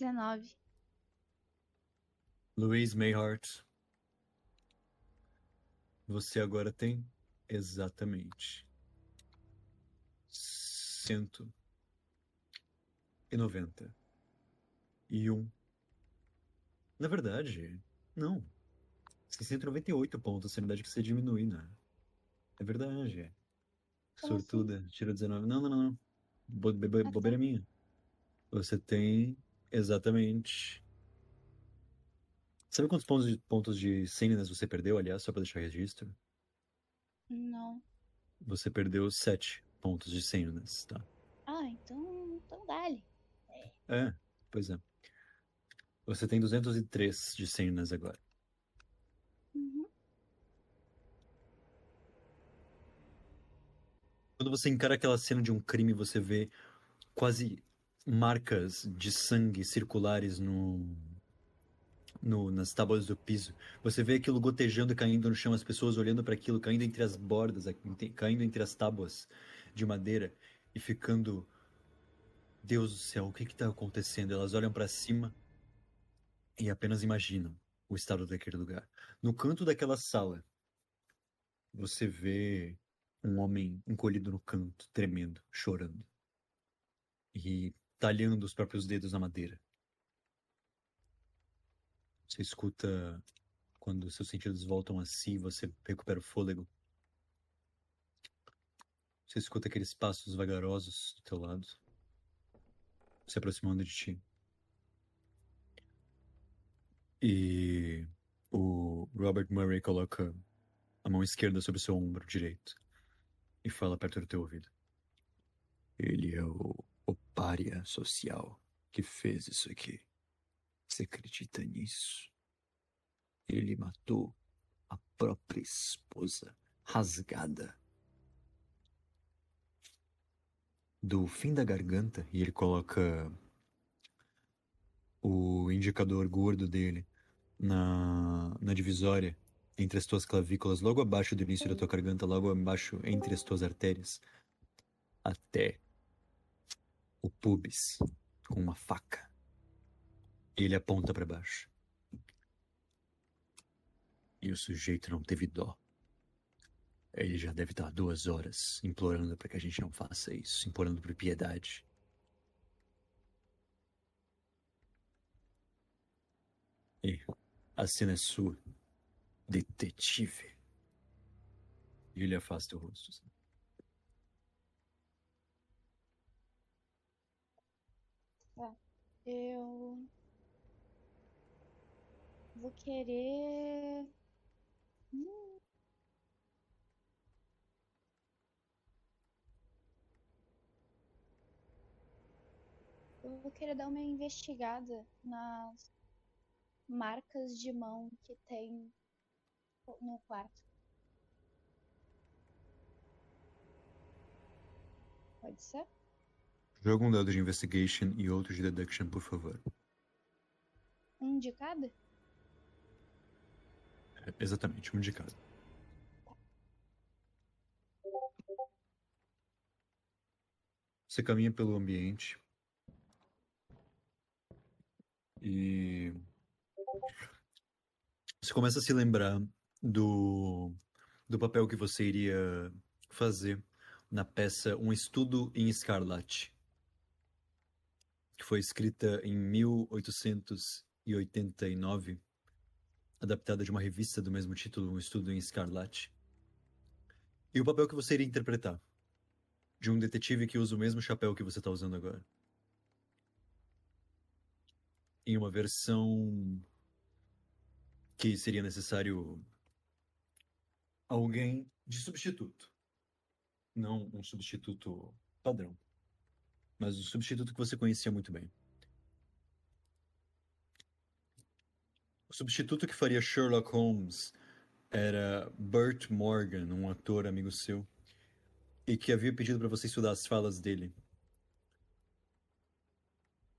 19. Louise Mayhart. Você agora tem exatamente cento e noventa e um. Na verdade, não. 698 pontos, sanidade que você diminui, né? É verdade. Como assim? Sortuda, tira 19. Não, não, não. Bo- be- tá. Bobeira minha. Você tem exatamente. Sabe quantos pontos de, pontos de sanidade você perdeu, aliás, só pra deixar registro? Não. Você perdeu 7 pontos de sanidade, tá? Ah, então. Então dale. É, pois é. Você tem 203 de sanidade agora. Uhum. Quando você encara aquela cena de um crime, você vê quase marcas de sangue circulares no, no- nas tábuas do piso. Você vê aquilo gotejando caindo no chão, as pessoas olhando para aquilo, caindo entre as bordas, caindo entre as tábuas de madeira e ficando. Deus do céu, o que está acontecendo? Elas olham para cima e apenas imaginam o estado daquele lugar. No canto daquela sala, você vê um homem encolhido no canto, tremendo, chorando e talhando os próprios dedos na madeira. Você escuta quando seus sentidos voltam a si, você recupera o fôlego. Você escuta aqueles passos vagarosos do teu lado, se aproximando de ti. E o Robert Murray coloca a mão esquerda sobre o seu ombro direito e fala perto do teu ouvido. Ele é o, o pária social que fez isso aqui. Você acredita nisso? Ele matou a própria esposa, rasgada. Do fim da garganta, e ele coloca o indicador gordo dele na, na divisória entre as tuas clavículas, logo abaixo do início da tua garganta, logo abaixo entre as tuas artérias, até o pubis com uma faca. E ele aponta para baixo. E o sujeito não teve dó. Ele já deve estar duas horas implorando para que a gente não faça isso, implorando por piedade. E a cena é sua, detetive. E ele afasta o rosto. assim. Eu. Vou querer. Eu vou querer dar uma investigada nas marcas de mão que tem no quarto. Pode ser? Joga um dado de investigation e outro de deduction, por favor. Um de cada? É, exatamente, um de cada. Você caminha pelo ambiente e você começa a se lembrar do, do papel que você iria fazer na peça Um Estudo em Escarlate, que foi escrita em 1889 adaptada de uma revista do mesmo título, Um Estudo em Escarlate. E o papel que você iria interpretar? De um detetive que usa o mesmo chapéu que você está usando agora. Em uma versão que seria necessário alguém de substituto. Não um substituto padrão, mas um substituto que você conhecia muito bem. O substituto que faria Sherlock Holmes era Burt Morgan, um ator amigo seu, e que havia pedido para você estudar as falas dele,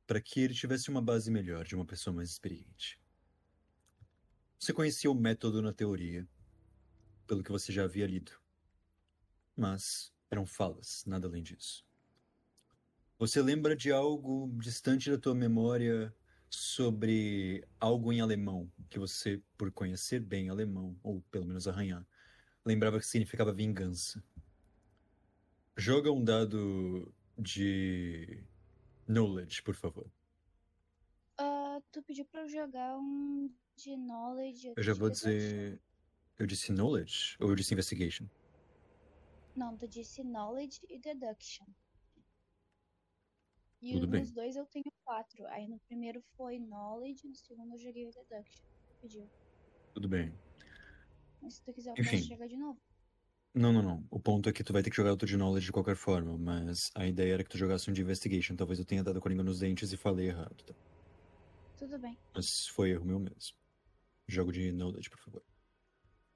para que ele tivesse uma base melhor de uma pessoa mais experiente. Você conhecia o método na teoria, pelo que você já havia lido, mas eram falas, nada além disso. Você lembra de algo distante da tua memória sobre algo em alemão que você, por conhecer bem alemão, ou pelo menos arranhar, lembrava que significava vingança. Joga um dado de knowledge, por favor. Uh, tu pediu pra eu jogar um de knowledge. Eu já vou dizer. Eu disse knowledge ou eu disse investigation? Não, tu disse knowledge e deduction. E Tudo bem. nos dois eu tenho quatro. Aí no primeiro foi knowledge, no segundo eu joguei deduction. Pediu. Tudo bem. Mas se tu quiser, eu Enfim. posso jogar de novo. Não, não, não. O ponto é que tu vai ter que jogar outro de knowledge de qualquer forma, mas a ideia era que tu jogasse um de investigation. Talvez eu tenha dado a coringa nos dentes e falei errado, tá? Tudo bem. Mas foi erro meu mesmo. Jogo de knowledge, por favor.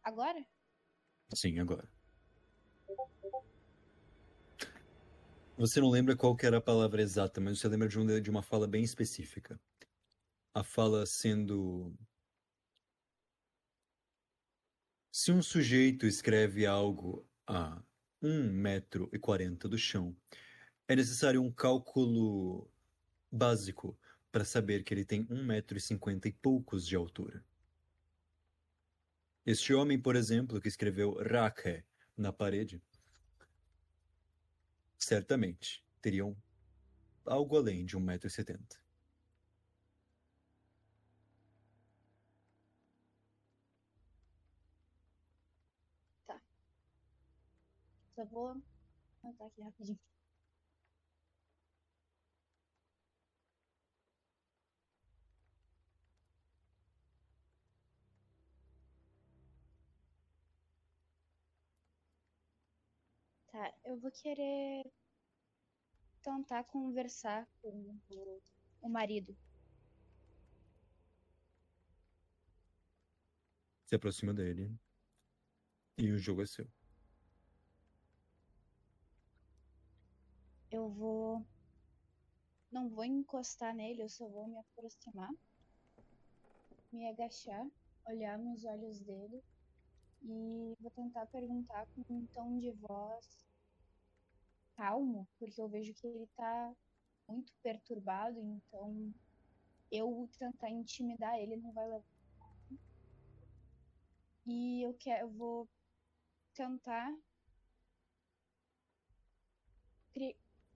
Agora? Sim, agora. Você não lembra qual era a palavra exata, mas você lembra de, um, de uma fala bem específica. A fala sendo. Se um sujeito escreve algo a 1 metro e 40 do chão, é necessário um cálculo básico para saber que ele tem 1 metro e 50 e poucos de altura. Este homem, por exemplo, que escreveu Rache na parede, certamente teriam algo além de 1,70m. Só vou anotar aqui rapidinho. Tá, eu vou querer tentar conversar com o, o marido. Se aproxima dele e o jogo é seu. Eu vou. Não vou encostar nele, eu só vou me aproximar, me agachar, olhar nos olhos dele e vou tentar perguntar com um tom de voz calmo, porque eu vejo que ele tá muito perturbado, então eu tentar intimidar ele não vai levar. E eu quero, eu vou tentar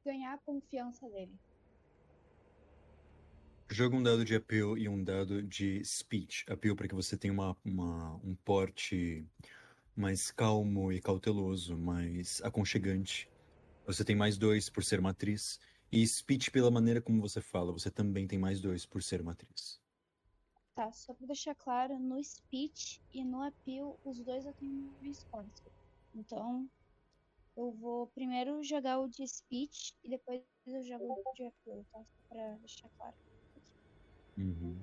ganhar a confiança dele. Joga um dado de appeal e um dado de speech. Appeal para que você tenha uma, uma- um porte mais calmo e cauteloso, mais aconchegante. Você tem mais dois por ser matriz. E speech pela maneira como você fala. Você também tem mais dois por ser matriz. Tá, só pra deixar claro, no speech e no appeal, os dois eu tenho response. Então, eu vou primeiro jogar o de speech e depois eu jogo o de appeal, tá? Só pra deixar claro. Uhum.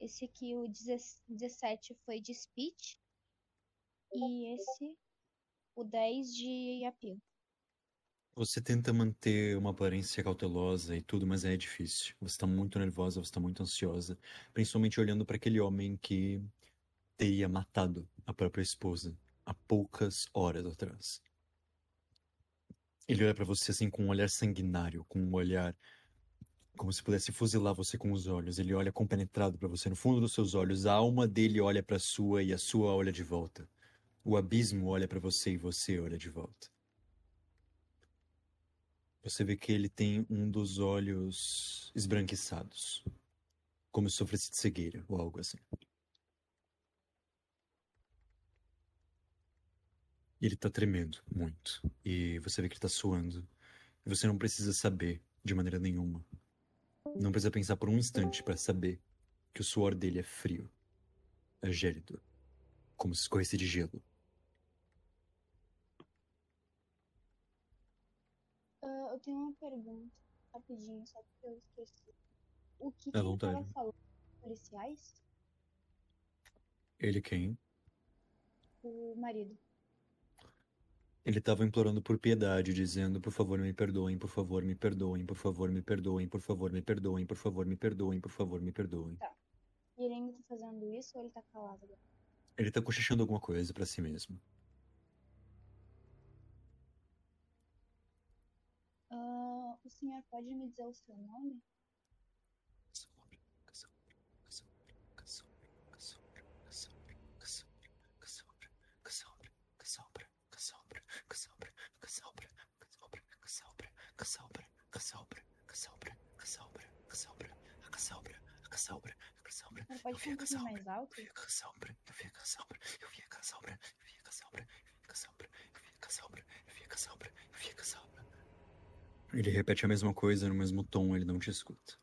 Esse aqui, o 17, foi de speech. E esse, o 10 de appeal. Você tenta manter uma aparência cautelosa e tudo, mas é difícil. Você está muito nervosa, você está muito ansiosa, principalmente olhando para aquele homem que teria matado a própria esposa há poucas horas atrás. Ele olha para você assim com um olhar sanguinário, com um olhar como se pudesse fuzilar você com os olhos. Ele olha compenetrado para você no fundo dos seus olhos. A alma dele olha para sua e a sua olha de volta. O abismo olha para você e você olha de volta. Você vê que ele tem um dos olhos esbranquiçados, como se sofresse de cegueira ou algo assim. Ele tá tremendo muito. E você vê que ele tá suando. E você não precisa saber de maneira nenhuma. Não precisa pensar por um instante para saber que o suor dele é frio, é gélido, como se escorresse de gelo. Ah, eu tenho uma pergunta, rapidinho, só porque eu esqueci. O que, À que ele tava falando? Policiais? Ele quem? O marido. Ele estava implorando por piedade, dizendo: por favor, me perdoem, por favor, me perdoem, por favor, me perdoem, por favor, me perdoem, por favor, me perdoem, por favor, me perdoem. E ele ainda tá fazendo isso ou ele tá calado agora? Ele tá cochichando alguma coisa pra si mesmo. O senhor pode me dizer o seu nome? Pode eu vi a canção mais alto? Eu vi a canção eu vi a canção eu vi a canção eu vi a canção eu vi a canção eu vi a canção eu vi a canção eu vi a canção ele repete a mesma coisa no mesmo tom, ele não te escuta.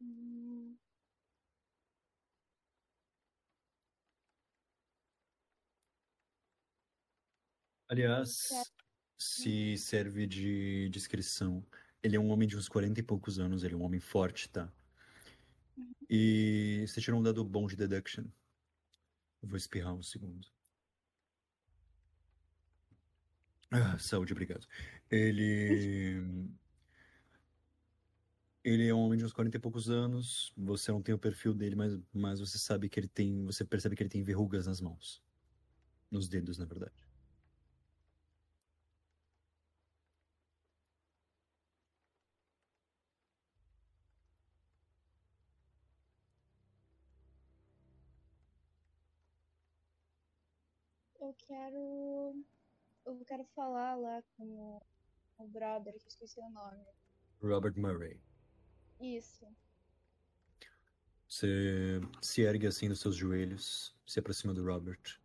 Hum, Aliás, se serve de descrição, ele é um homem de uns 40 e poucos anos, ele é um homem forte, tá? Uhum. E você tirou um dado bom de deduction. Eu vou espirrar um segundo. Ah, saúde, obrigado. Ele. Ele é um homem de uns 40 e poucos anos. Você não tem o perfil dele, mas, mas você sabe que ele tem. Você percebe que ele tem verrugas nas mãos. Nos dedos, na verdade. Eu quero. Eu quero falar lá com o, o brother, que eu esqueci o nome. Robert Murray. Isso. Você se ergue assim dos seus joelhos, se aproxima do Robert.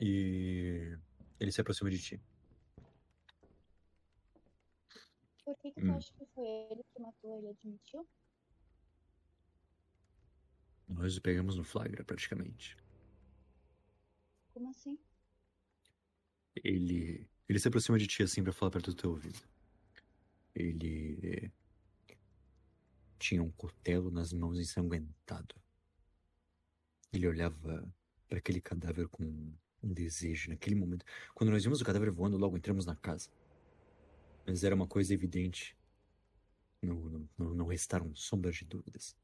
E ele se aproxima de ti. Por que, que tu Hum. acha que foi ele que matou? Ele admitiu? Nós o pegamos no flagra, praticamente. Como assim? Ele, ele se aproxima de ti assim pra falar perto do teu ouvido. Ele tinha um cutelo nas mãos ensanguentado. Ele olhava para aquele cadáver com um desejo naquele momento. Quando nós vimos o cadáver voando, logo entramos na casa. Mas era uma coisa evidente. Não, não- não restaram sombras de dúvidas.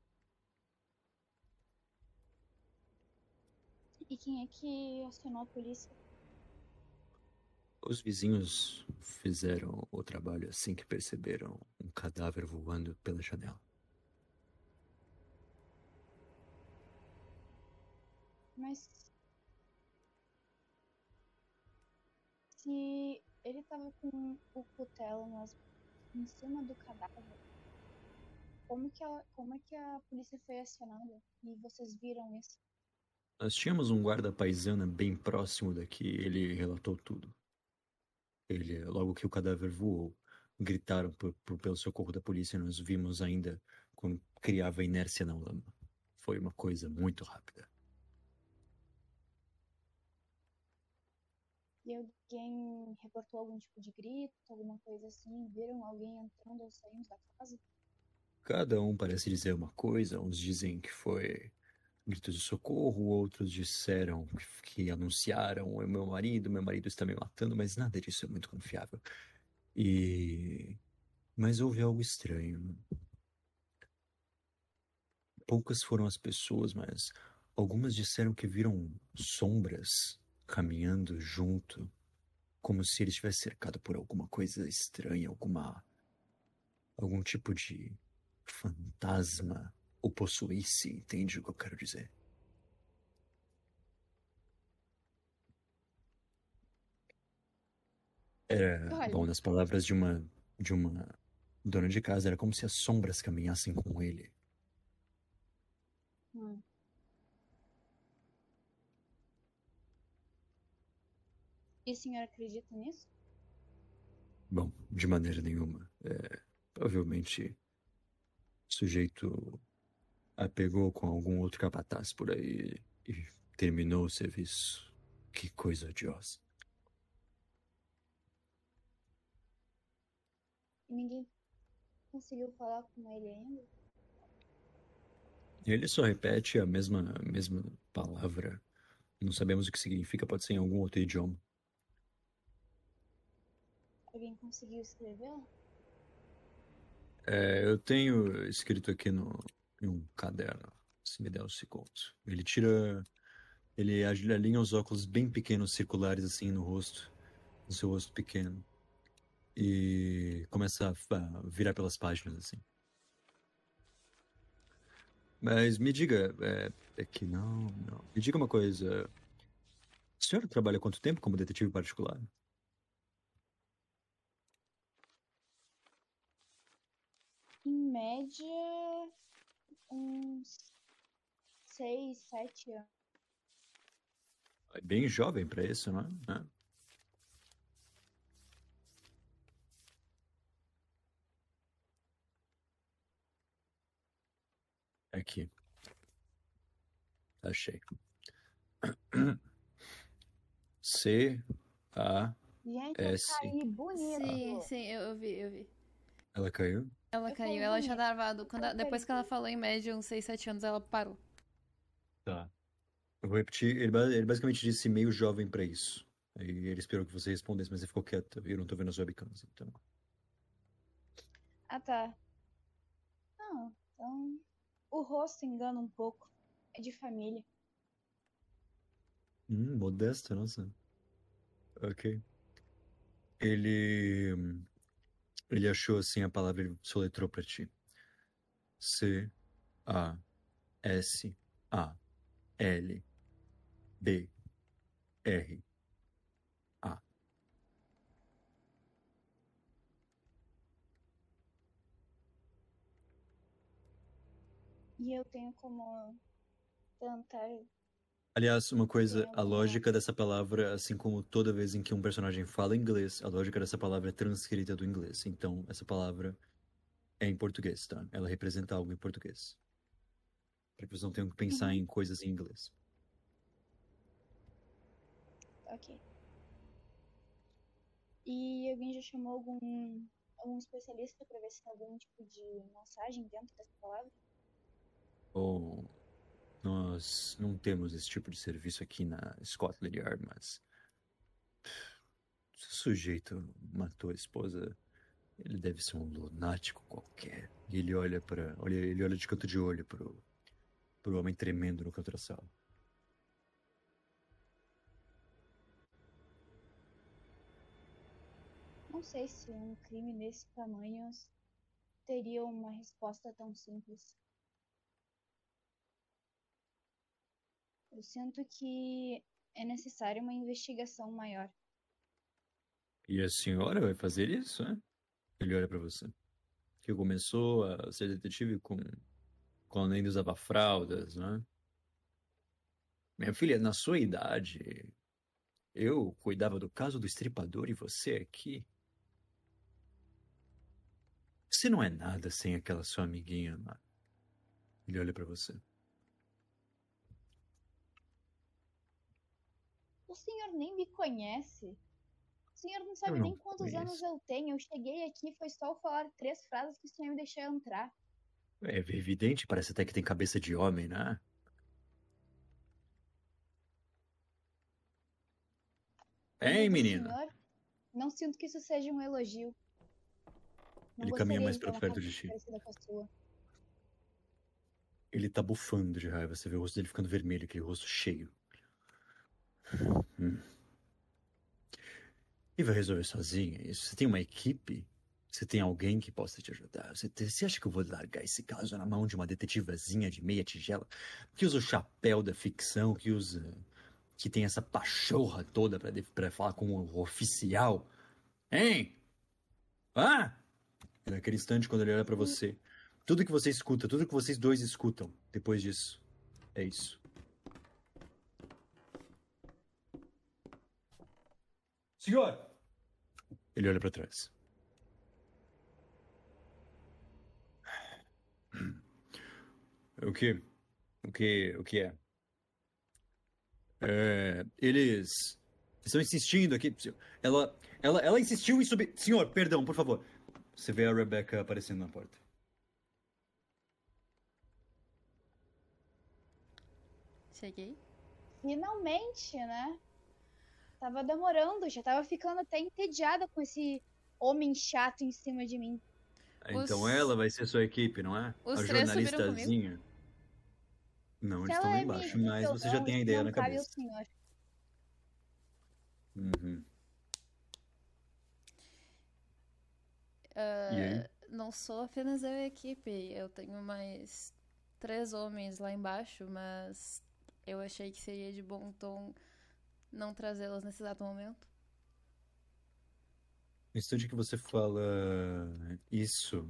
E quem é que acionou a polícia? Os vizinhos fizeram o trabalho assim que perceberam um cadáver voando pela janela. Mas. Se ele tava com o cutelo nas, em cima do cadáver, como que, a, como é que a polícia foi acionada? E vocês viram isso? Nós tínhamos um guarda paisana bem próximo daqui, ele relatou tudo. Ele, logo que o cadáver voou, gritaram por, por- pelo socorro da polícia e nós vimos ainda quando criava inércia na lama. Foi uma coisa muito rápida. E alguém reportou algum tipo de grito, alguma coisa assim? Viram alguém entrando ou saindo da casa? Cada um parece dizer uma coisa, uns dizem que foi gritos de socorro, outros disseram que, anunciaram meu marido, meu marido está me matando, mas nada disso é muito confiável. E mas houve algo estranho. Poucas foram as pessoas, mas algumas disseram que viram sombras caminhando junto, como se ele estivesse cercado por alguma coisa estranha, alguma algum tipo de fantasma o possuísse, entende o que eu quero dizer? Era, Olha. bom, nas palavras de uma de uma dona de casa, era como se as sombras caminhassem com ele. Hum. E o senhor acredita nisso? Bom, de maneira nenhuma. É, provavelmente o sujeito a pegou com algum outro capataz por aí e terminou o serviço. Que coisa odiosa. E ninguém conseguiu falar com ele ainda? Ele só repete a mesma, mesma palavra. Não sabemos o que significa, pode ser em algum outro idioma. Alguém conseguiu escrevê-la? É, eu tenho escrito aqui no, um caderno, se me der um segundo. Ele tira. Ele alinha os óculos bem pequenos, circulares, assim, no rosto. No seu rosto pequeno. e começa a virar pelas páginas assim. Mas me diga, é, é que não, não. Me diga uma coisa. A senhora trabalha quanto tempo como detetive particular? Em média, uns seis, sete anos. É bem jovem para isso, não é? Aqui. Achei. C A S. Gente, bonito. Sim, sim, eu, eu vi, eu vi. Ela caiu? Ela Eu caiu, ela já tava. Quando, Eu depois que ela falou em média uns 6, 7 anos, ela parou. Tá. Eu vou repetir. Ele, ele basicamente disse meio jovem pra isso. Aí ele esperou que você respondesse, mas você ficou quieto. E eu não tô vendo as webcams, então. Ah, tá. Não, então. O rosto engana um pouco. É de família. Hum, modesta, nossa. Ok. Ele. Ele achou assim a palavra e soletrou pra ti. C A S A L B R A. E eu tenho como tentar. Aliás, uma coisa, a lógica dessa palavra, assim como toda vez em que um personagem fala inglês, a lógica dessa palavra é transcrita do inglês. Então, essa palavra é em português, tá? Ela representa algo em português. Para que vocês não tenham que pensar Uhum. em coisas em inglês. Ok. E alguém já chamou algum, algum especialista pra ver se tem algum tipo de mensagem dentro dessa palavra? Ou nós não temos esse tipo de serviço aqui na Scotland Yard, mas se o sujeito matou a esposa, ele deve ser um lunático qualquer. E ele olha para, olha, ele olha de canto de olho pro pro homem tremendo no canto da sala. Não sei se um crime desse tamanho teria uma resposta tão simples. Eu sinto que é necessária uma investigação maior. E a senhora vai fazer isso, né? Ele olha pra você. Que começou a ser detetive com quando ainda usava fraldas, né? Minha filha, na sua idade, eu cuidava do caso do estripador e você aqui. Você não é nada sem aquela sua amiguinha, Mar. Ele olha pra você. O senhor nem me conhece. O senhor não sabe não nem quantos conheço. anos eu tenho. Eu cheguei aqui, foi só eu falar três frases que o senhor me deixou entrar. É evidente, parece até que tem cabeça de homem, né? Do menina? senhor, não sinto que isso seja um elogio. Não Ele caminha mais uma perto de ti. Ele tá bufando de raiva. Você vê o rosto dele ficando vermelho, aquele rosto cheio. Hum. E vai resolver sozinha isso? Você tem uma equipe? Você tem alguém que possa te ajudar? Você, te- você acha que eu vou largar esse caso na mão de uma detetivazinha de meia tigela? Que usa o chapéu da ficção, que usa. que tem essa pachorra toda pra, de- pra falar com o oficial? Hein? Ah! Naquele instante, quando ele olha pra você, tudo que você escuta, tudo que vocês dois escutam depois disso, é isso. Senhor! Ele olha pra trás. O que? O que? O que é? É, eles estão insistindo aqui. Ela, ela, ela insistiu em subir. Senhor, perdão, por favor. Você vê a Rebecca aparecendo na porta. Cheguei. Finalmente, né? Tava demorando, já tava ficando até entediada com esse homem chato em cima de mim. Então Os- ela vai ser sua equipe, não é? Os a jornalistazinha. Não, eles estão lá é embaixo, mas você já tem a ideia não na cabeça. senhor. Uhum. aí? não sou apenas eu e a equipe. Eu tenho mais três homens lá embaixo, mas eu achei que seria de bom tom não trazê-los nesse exato momento. No instante que você fala isso,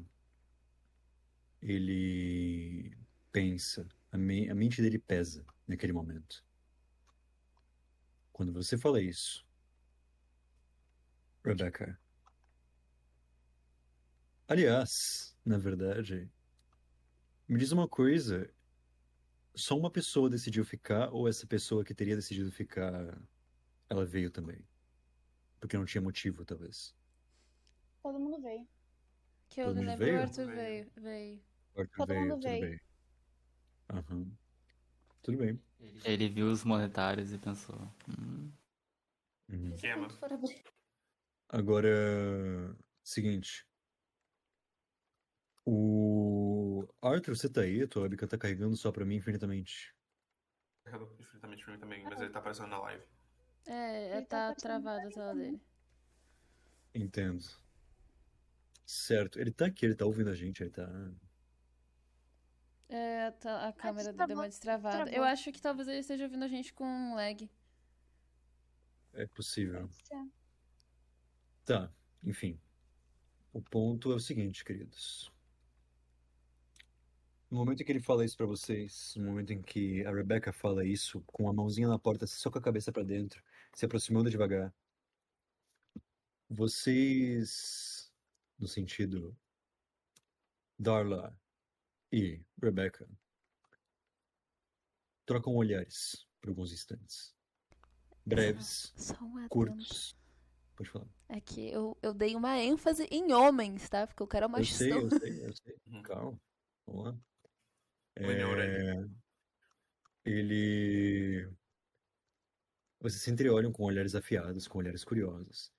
ele pensa, a, me- a mente dele pesa naquele momento. Quando você fala isso, Rebecca. Aliás, na verdade, me diz uma coisa. Só uma pessoa decidiu ficar, ou essa pessoa que teria decidido ficar, ela veio também? Porque não tinha motivo, talvez. Todo mundo veio. Que eu Todo me mundo lembro, veio? o Arthur Veio. veio. O Arthur Todo veio, mundo tudo veio. bem. Aham. Tudo bem. Ele viu os monetários e pensou. "Hum, Uhum. Abrir. Agora, seguinte. O Arthur, você tá aí? A tua webcam tá carregando só pra mim infinitamente. Infinitamente pra mim também, mas ele tá aparecendo na live. É, Ele tá tá travada a tela mim dele. Entendo. Certo. Ele tá aqui, ele tá ouvindo a gente, ele tá. É, tá- a câmera dele deu uma destravou, destravada. Eu acho que talvez ele esteja ouvindo a gente com um lag. É possível. Tá, enfim. O ponto é o seguinte, queridos. No momento em que ele fala isso pra vocês, no momento em que a Rebecca fala isso, com a mãozinha na porta, só com a cabeça pra dentro, se aproximando devagar, vocês, no sentido Darla e Rebecca, trocam olhares por alguns instantes. Breves, Só um adendo. curtos. Pode falar. É que eu, eu dei uma ênfase em homens, tá? Porque eu quero uma Eu sei, eu sei, eu sei. Uhum. Calma. Vamos lá. É, Ele. Vocês se entreolham com olhares afiados, com olhares curiosos.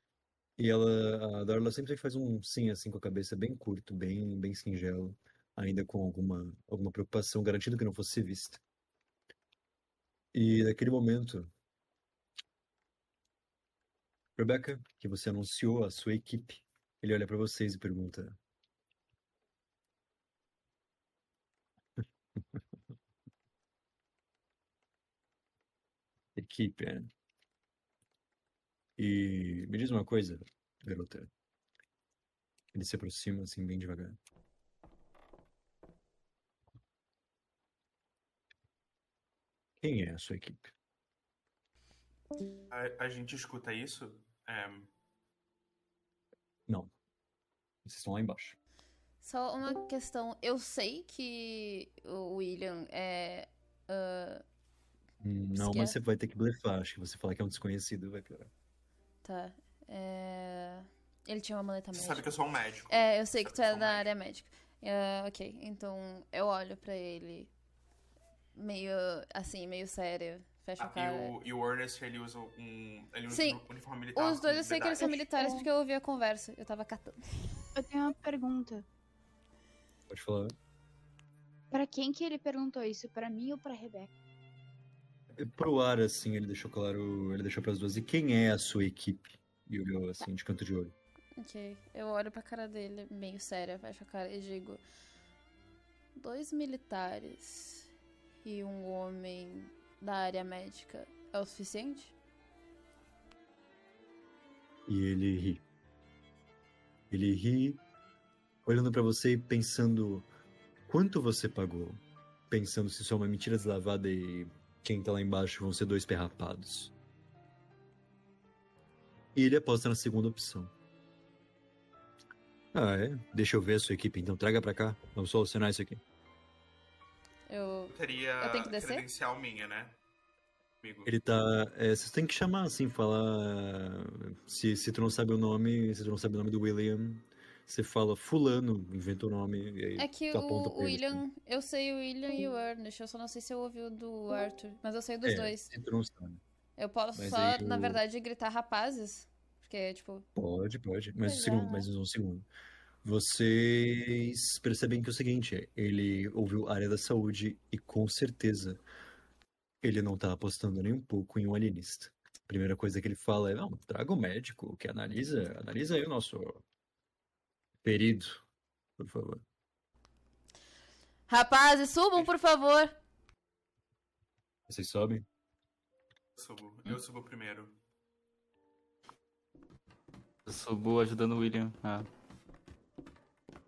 E ela, a Darla sempre faz um sim assim com a cabeça bem curto, bem, bem singelo, ainda com alguma, alguma preocupação, garantindo que não fosse vista. E naquele momento, Rebecca, que você anunciou a sua equipe, ele olha pra vocês e pergunta: Equipe, é. E me diz uma coisa, garota. Ele se aproxima assim, bem devagar. Quem é a sua equipe? A, a gente escuta isso. é, Não. Vocês estão lá embaixo. Só uma questão. Eu sei que o William é. Hum, Não, mas você vai ter que blefar. Acho que você falar que é um desconhecido vai piorar. tá. É, Ele tinha uma maleta você médica. sabe que eu sou um médico. É, eu sei que Sabe tu é um da médico. área médica. É, ok, então eu olho pra ele meio assim, meio sério. Fecho Ah, a cara. e, o, e o Ernest, ele usa um. Ele usa Sim, um uniforme militar. Os dois eu sei que eles são militares porque eu ouvi a conversa. Eu tava catando. Eu tenho uma pergunta. Pode falar. Pra quem que ele perguntou isso? Pra mim ou pra Rebeca? Pro ar, assim, ele deixou claro. Ele deixou pras duas. E quem é a sua equipe? E olhou assim, de canto de olho. Ok, eu olho pra cara dele meio séria, fecho a cara e digo: Dois militares e um homem da área médica é o suficiente? E ele ri. Ele ri, olhando pra você e pensando quanto você pagou. Pensando se isso é uma mentira deslavada e quem tá lá embaixo vão ser dois perrapados. E ele aposta na segunda opção. Ah, é? Deixa eu ver a sua equipe, então traga pra cá. Vamos solucionar isso aqui. Eu. Teria Eu tenho que descer? credencial minha, né? Amigo. Ele tá. É, vocês têm que chamar assim, falar. Se, se tu não sabe o nome, se tu não sabe o nome do William, você fala fulano, inventa o nome e aí É que o pra ele, assim. William. Eu sei o William e o Ernest, eu só não sei se eu ouvi o do Arthur, mas eu sei dos É, dois. Não sabe. Eu posso Mas só, aí na verdade, gritar rapazes. Porque, tipo, Pode, pode. Mas um Pois segundo, é. mais um segundo. Vocês percebem que é o seguinte, ele ouviu área da saúde e com certeza ele não tá apostando nem um pouco em um alienista. A primeira coisa que ele fala é, não, traga o médico que analisa, analisa aí o nosso Ferido, por favor. Rapazes, subam, por favor. Vocês sobem? Eu subo. Eu subo primeiro. Eu subo ajudando o William a.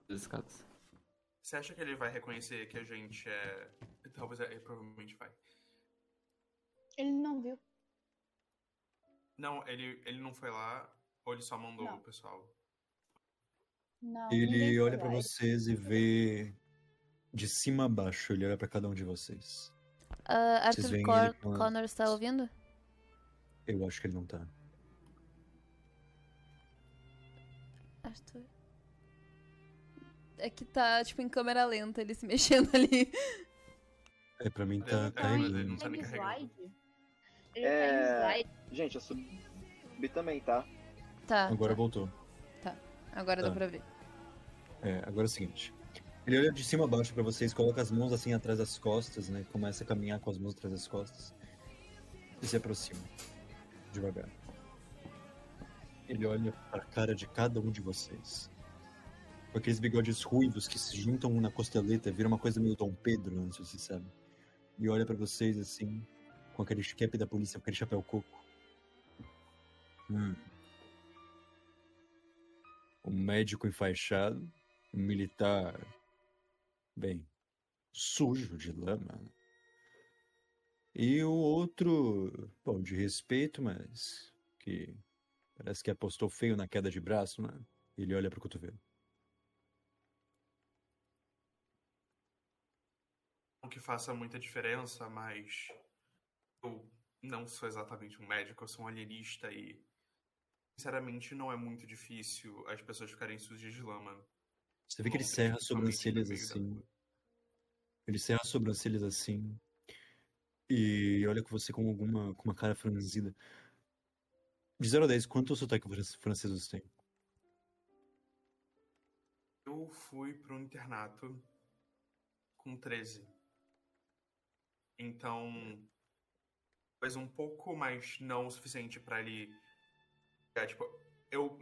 As escadas. Você acha que ele vai reconhecer que a gente é. Talvez ele provavelmente vai. Ele não viu. Não, ele, ele não foi lá, ou ele só mandou Não. o pessoal. Não, Ele olha pra vocês e vê de cima a baixo. Ele olha pra cada um de vocês. Vocês Arthur Cor com Connor está ouvindo? Eu acho que ele não tá. Arthur. É que tá, tipo, em câmera lenta, ele se mexendo ali. É, pra mim tá tá, ele não tá Tá nem slide? Ele É. tá em slide. Gente, eu subi também, tá? Tá, Agora tá. voltou. agora dá Tá. pra ver. É, agora é o seguinte. Ele olha de cima a baixo pra vocês, coloca as mãos assim atrás das costas, né? Começa a caminhar com as mãos atrás das costas. E se aproxima. Devagar. Ele olha pra cara de cada um de vocês. Com aqueles bigodes ruivos que se juntam na costeleta, vira uma coisa meio Dom Pedro, não sei se vocês sabem. E olha pra vocês assim, com aquele cap da polícia, com aquele chapéu coco. Hum. Um médico enfaixado, militar, bem, sujo de lama. E o outro, bom, de respeito, mas que parece que apostou feio na queda de braço, né? Ele olha pro cotovelo. Não que faça muita diferença, mas eu não sou exatamente um médico, eu sou um alienista e sinceramente não é muito difícil as pessoas ficarem sujas de lama. Você vê que ele serra as no sobrancelhas assim. Ele serra as sobrancelhas assim. E olha com você com alguma com uma cara franzida. De 0 a 10, quanto sotaque fran- francês você tem? Eu fui pro internato com 13. Então, talvez um pouco, mas não o suficiente pra ele. É, tipo, eu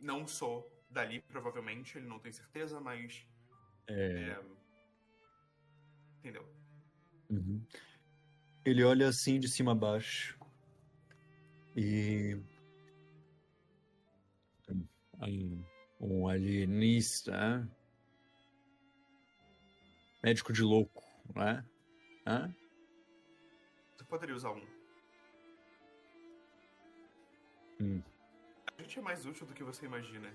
não sou dali, provavelmente, ele não tem certeza, mas. É. é, Entendeu? Uhum. Ele olha assim de cima a baixo. E. Um, um alienista. Médico de louco, não é? Hã? Você poderia usar um. Hum, A gente é mais útil do que você imagina.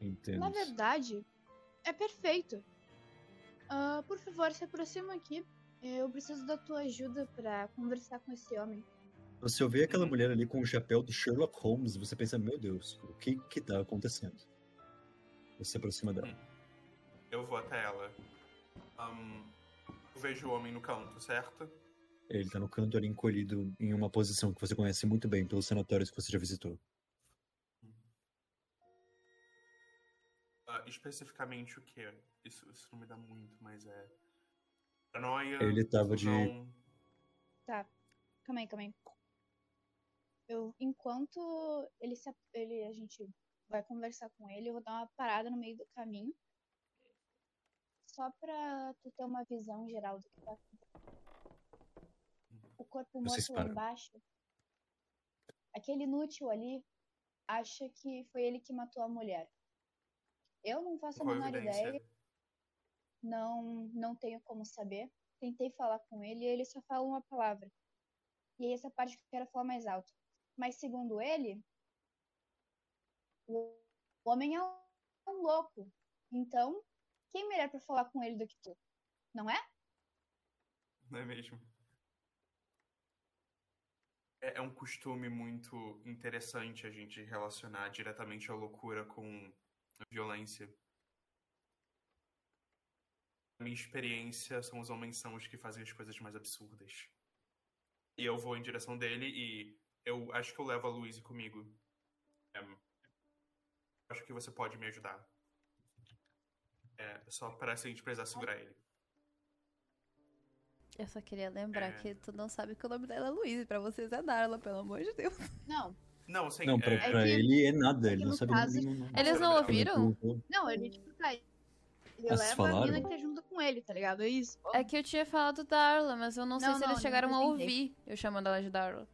Entendo. Na verdade, é perfeito. Ah, por favor, se aproxima aqui. Eu preciso da tua ajuda pra conversar com esse homem. Você ouve aquela mulher ali com o chapéu do Sherlock Holmes e você pensa, meu Deus, o que que tá acontecendo? Você se aproxima dela. Eu vou até ela. Ahn, eu vejo o homem no canto, certo? Ele tá no canto ali encolhido em uma posição que você conhece muito bem pelos sanatórios que você já visitou. Especificamente o que? Isso, isso não me dá muito, mas é. Paranoia. Ele tava de- confusão. Calma aí, calma aí. Eu, enquanto ele se, ele, a gente vai conversar com ele, eu vou dar uma parada no meio do caminho. Só pra tu ter uma visão geral do que tá acontecendo. O corpo morto lá embaixo. Aquele inútil ali acha que foi ele que matou a mulher. Eu não faço a Qual a menor evidência? ideia. Não, não tenho como saber. Tentei falar com ele e ele só fala uma palavra. E aí essa parte que eu quero falar mais alto. Mas segundo ele, o homem é um louco. Então, quem melhor pra falar com ele do que tu? Não é? Não é mesmo? É, é um costume muito interessante a gente relacionar diretamente a loucura com violência. Na minha experiência, são os homens são os que fazem as coisas mais absurdas. E eu vou em direção dele e eu acho que eu levo a Louise comigo. É, acho que você pode me ajudar. É, só para se a gente precisar segurar ele. Eu só queria lembrar É. que tu não sabe que o nome dela é Luiz, pra vocês é Darla, pelo amor de Deus. Não. Não, sim. Não, pra, é, pra que- ele é nada, é ele não no sabe caso- nenhum. Eles não ouviram? Não, ele, tipo, tá. Ele Ah, vocês leva a falaram? mina que tá junto com ele, tá ligado? É isso. É que eu tinha falado Darla, mas eu não, sei Não, se não, eles chegaram a ouvir eu chamando ela de Darla.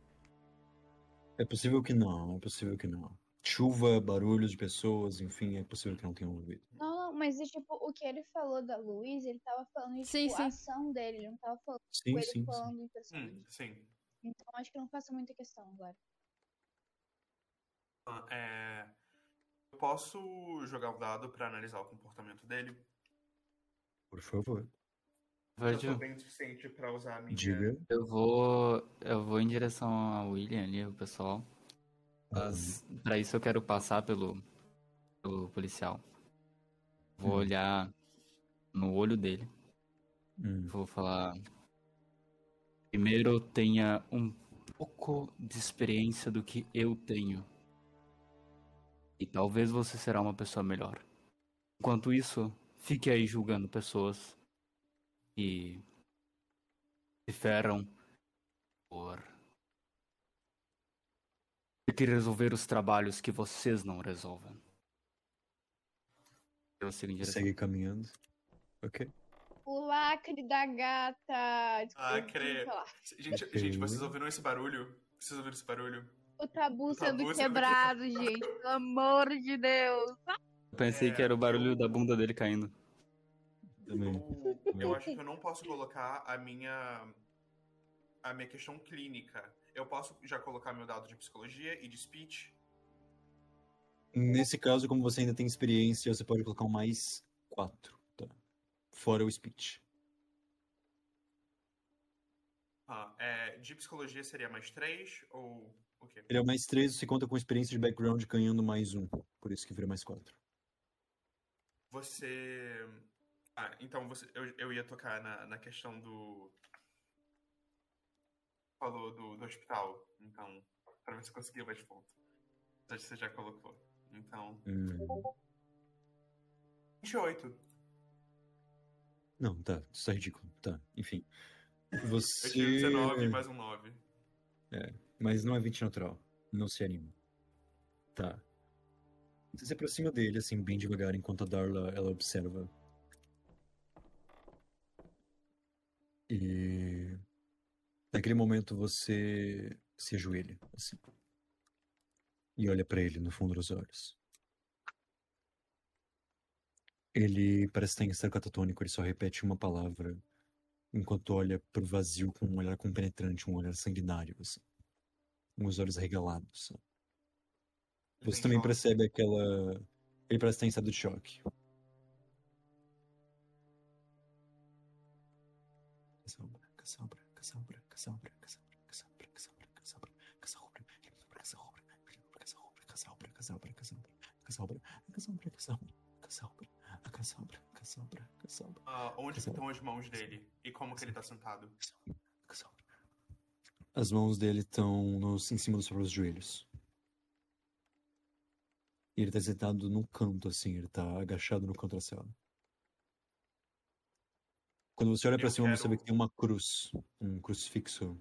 É possível que não, é possível que não. Chuva, barulhos de pessoas, enfim, é possível que não tenham ouvido. Não, não, mas é, tipo, o que ele falou da Luiz, ele tava falando de Sim, tipo, sim. a ação dele, ele não tava falando Sim, com ele sim, sim. falando em personagem. hum, sim. Então acho que não faça muita questão agora. Ah, é, Eu posso jogar o dado pra analisar o comportamento dele? Por favor, Eu sou bem suficiente pra usar a minha. diga. eu vou. Eu vou em direção ao William ali, o pessoal. Mas pra isso eu quero passar pelo, pelo policial. Vou Hum. olhar no olho dele. Hum, Vou falar. Primeiro tenha um pouco de experiência do que eu tenho. E talvez você será uma pessoa melhor. Enquanto isso, fique aí julgando pessoas que se ferram por ter que resolver os trabalhos que vocês não resolvem. Eu sigo em direção. segue caminhando. Ok. O lacre da gata! Desculpa, Ah, cre-. Gente, gente, vocês ouviram esse barulho? Vocês ouviram esse barulho? O tabu O sendo tabu sendo quebrado, gente. Pelo amor de Deus. Eu pensei É, que era o barulho da bunda dele caindo. Também. Eu, eu acho que eu não posso colocar a minha a minha questão clínica. Eu posso já colocar meu dado de psicologia e de speech. Nesse caso, como você ainda tem experiência, você pode colocar um mais quatro, tá? Fora o speech. Ah, é, de psicologia seria mais três ou o quê? Ele é o mais três, você conta com experiência de background ganhando mais um. Por isso que vira mais quatro. Você. Ah, então você, eu, eu ia tocar na, na questão do. Falou do, do hospital. Então, pra ver se eu conseguia mais ponto. Você já colocou. Então. Hum. 28. Não, tá, isso tá ridículo. Tá, enfim. Eu Você. tive 19 mais um 9. Mas não é 20 natural. Não se anima. Tá. Você se aproxima dele, assim, bem devagar, enquanto a Darla, ela observa. E... Naquele momento você se ajoelha, assim. E olha pra ele no fundo dos olhos. Ele parece estar em estado catatônico, ele só repete uma palavra enquanto olha pro vazio com um olhar compenetrante, um olhar sanguinário, assim. Com os olhos arregalados. sabe? Você Tem também choque. percebe aquela. Ele parece estar em estado de choque. Caçabra, caçabra, caçabra, caçabra, caçabra, caçabra, caçabra, caçabra, caçabra, caçabra, caçabra, caçabra, caçabra, caçabra, caçabra, caçabra, caçabra, caçabra, a caçabra, Ah, onde estão as mãos dele? E como que ele tá sentado? As mãos dele estão em cima dos próprios joelhos. E ele tá sentado num canto, assim, ele tá agachado no canto da cela. Quando você olha pra Eu cima, você vê quero- que tem uma cruz, um crucifixo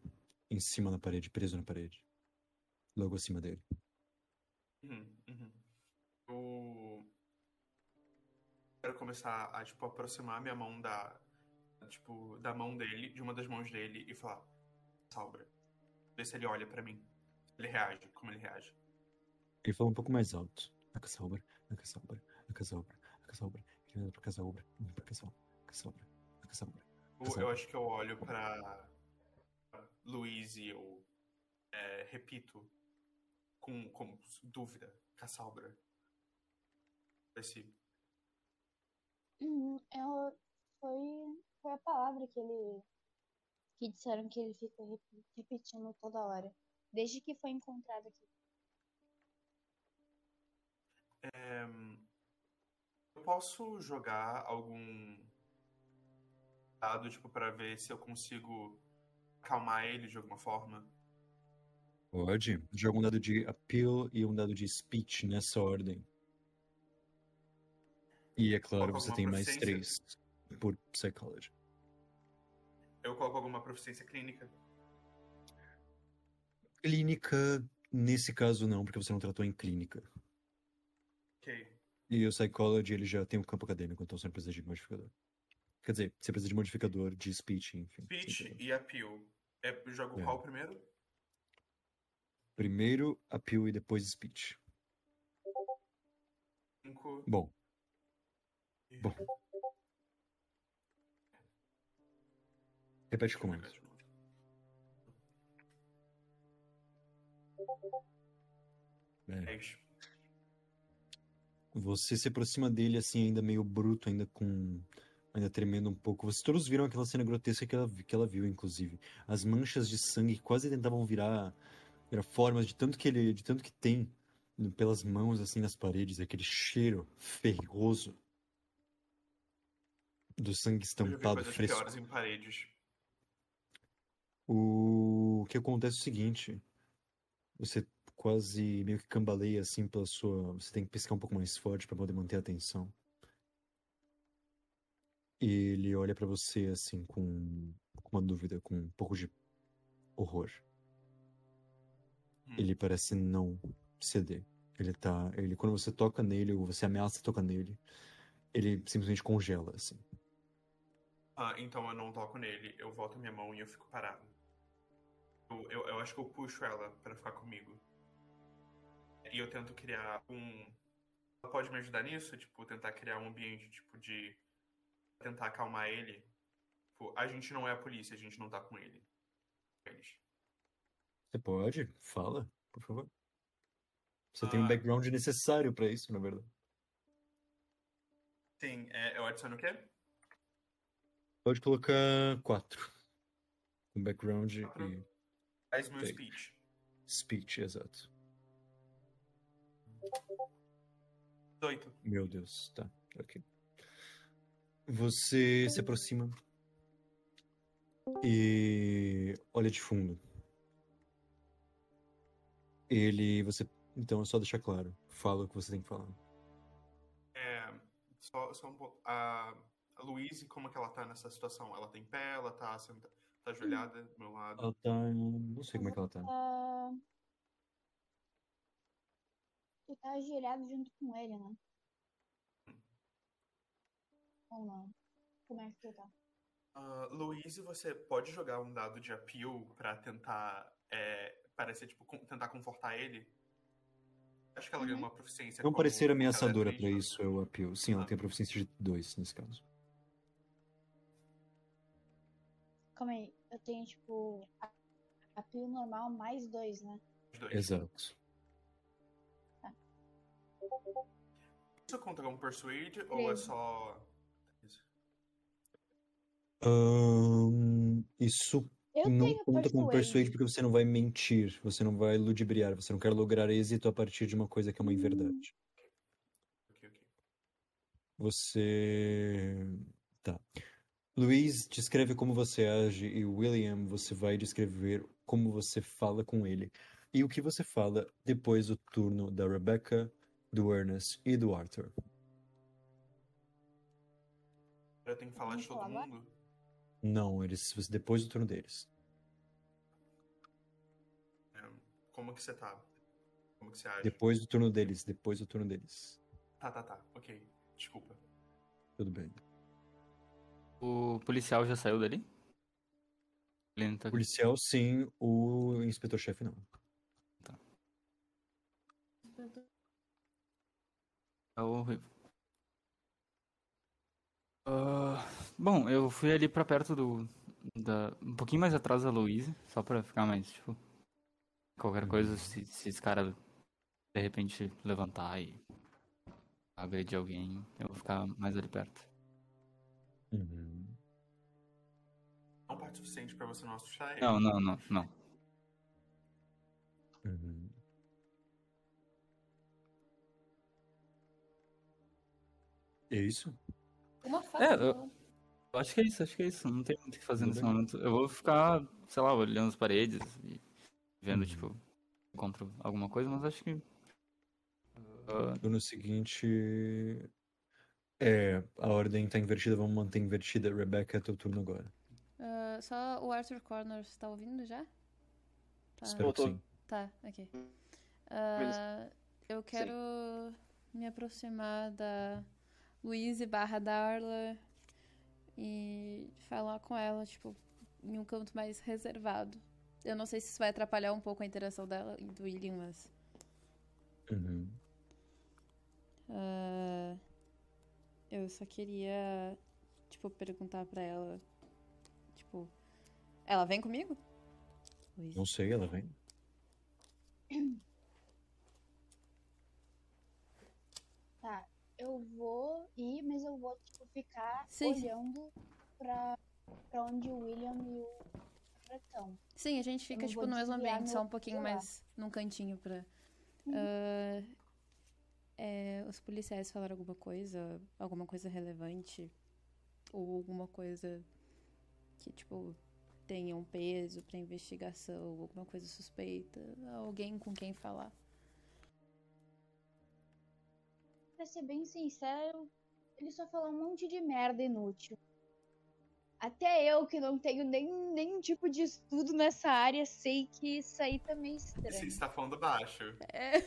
em cima da parede, preso na parede. Logo acima dele. Uhum, uhum. Eu quero começar a, tipo, aproximar minha mão da, tipo, da mão dele, de uma das mãos dele e falar, Salbra, ver se ele olha pra mim. Ele reage, como ele reage. Ele fala um pouco mais alto. A caçabra, a caçabra, a caçabra, a caçabra. Ele olha pra caçabra, olha pra caçabra, caçabra, a caçabra. Eu, acho que eu olho pra Luiz e eu é, repito com, com dúvida, Cassalbra. Esse, Uhum, ela foi, foi a palavra que ele. que disseram que ele fica rep- repetindo toda hora. Desde que foi encontrado aqui. é, eu posso jogar algum dado, tipo, pra ver se eu consigo acalmar ele de alguma forma? Pode. Joga um dado de appeal e um dado de speech nessa ordem. E é claro, você tem mais três por psychology. Eu coloco alguma proficiência clínica? Clínica, Nesse caso, não, porque você não tratou em clínica. Ok. E o Psychology, ele já tem um campo acadêmico, então você não precisa de modificador. Quer dizer, você precisa de modificador de speech, enfim. Speech e appeal. É, jogo É. qual primeiro? Primeiro appeal e depois speech. Cinco. Bom, bom. repete o comando. É. Dez. Você se aproxima dele assim, ainda meio bruto, ainda com. ainda tremendo um pouco. Vocês todos viram aquela cena grotesca que ela, que ela viu, inclusive. As manchas de sangue quase tentavam virar, virar formas de tanto que ele. de tanto que tem pelas mãos assim nas paredes, aquele cheiro ferroso do sangue estampado fresco. piores em paredes. O que acontece é o seguinte, você quase meio que cambaleia assim pela sua, você tem que piscar um pouco mais forte para poder manter a atenção. E ele olha pra você assim com, com uma dúvida, com um pouco de horror. Hum. Ele parece não ceder. Ele tá, ele quando você toca nele ou você ameaça tocar nele, ele simplesmente congela assim. Ah, então eu não toco nele, eu volto a minha mão e eu fico parado. Eu, eu, eu acho que eu puxo ela pra ficar comigo. E eu tento criar um. Ela pode me ajudar nisso? Tipo, tentar criar um ambiente, tipo, de. Tentar acalmar ele. Tipo, a gente não é a polícia, a gente não tá com ele. Eles. Você pode? Fala, por favor. Você tem um Ah. background necessário pra isso, na verdade. Sim, é, eu adiciono o quê? Pode colocar quatro. Com background Quatro. e Faz meu Tem. speech. speech, exato. 18. Meu Deus, tá. Ok. Você se aproxima e olha de fundo. Ele, você, então é só deixar claro. Fala o que você tem que falar. É, só, só um pouco. A, a Louise, como é que ela tá nessa situação? Ela tem pé, ela tá, senta, tá ajoelhada do meu lado. Ela tá, não sei como é que ela tá. Tá... Tu tá ajoelhado junto com ele, né? Ou não? Como é que tu tá? Louise, você pode jogar um dado de appeal pra tentar é, parecer, tipo, tentar confortar ele? Acho que ela ganha Uhum. uma proficiência Não parecer ela é ameaçadora pra atriz, isso é o appeal. Sim, ela Ah. tem a proficiência de dois nesse caso. Calma aí, eu tenho tipo a, a pio normal mais dois, né? dois. Exato. Isso conta como persuade ou é só. Ahn, isso Eu não conta como persuade. persuade porque você não vai mentir, você não vai ludibriar, você não quer lograr êxito a partir de uma coisa que é uma Hum. inverdade. Ok, ok. Você. Tá. Luiz descreve como você age e William, você vai descrever como você fala com ele. E o que você fala depois do turno da Rebecca, do Ernest e do Arthur. Eu tenho que falar de todo mundo? Não, eles depois do turno deles. É, como que você tá? Como que você age? Depois do turno deles, depois do turno deles. Tá, tá, tá. Ok. Desculpa. Tudo bem. O policial já saiu dali? Ele tá. Policial, sim. O inspetor-chefe, não. É horrível. Ah, bom, eu fui ali pra perto do. Da, um pouquinho mais atrás da Louise, só pra ficar mais, tipo. Qualquer coisa, se, se esse cara de repente levantar e agredir alguém, eu vou ficar mais ali perto. Uhum. Não parte suficiente pra você não assustar ele. Não, não, não, não. Uhum. É isso? Uma faca. É, eu- Eu acho que é isso, acho que é isso. Não tem muito o que fazer nesse bem. momento. Eu vou ficar, sei lá, olhando as paredes e vendo, Uhum. tipo, encontro alguma coisa, mas acho que. ah, Turno seguinte. É, a ordem tá invertida, vamos manter invertida. Rebecca, é teu turno agora. Só o Arthur Corners tá ouvindo já? Tá. Espero que sim. Tá, ok. Ah, eu quero me aproximar da Louise barra Darla e falar com ela, tipo, em um canto mais reservado. Eu não sei se isso vai atrapalhar um pouco a interação dela e do William, mas. Uhum. ah, eu só queria, tipo, perguntar pra ela. Ela vem comigo? Não sei, ela vem. Tá, eu vou ir, mas eu vou, tipo, ficar Sim, olhando pra, pra onde o William e o Fran estão. Sim, a gente fica, tipo, no mesmo ambiente, só um pouquinho celular. mais num cantinho pra. Uhum. Ah, é, os policiais falaram alguma coisa, alguma coisa relevante, ou alguma coisa que, tipo, tenha um peso pra investigação, alguma coisa suspeita, alguém com quem falar. Pra ser bem sincero, ele só falou um monte de merda inútil. Até eu, que não tenho nem, nenhum tipo de estudo nessa área, sei que isso aí tá meio Você estranho. está falando baixo. É,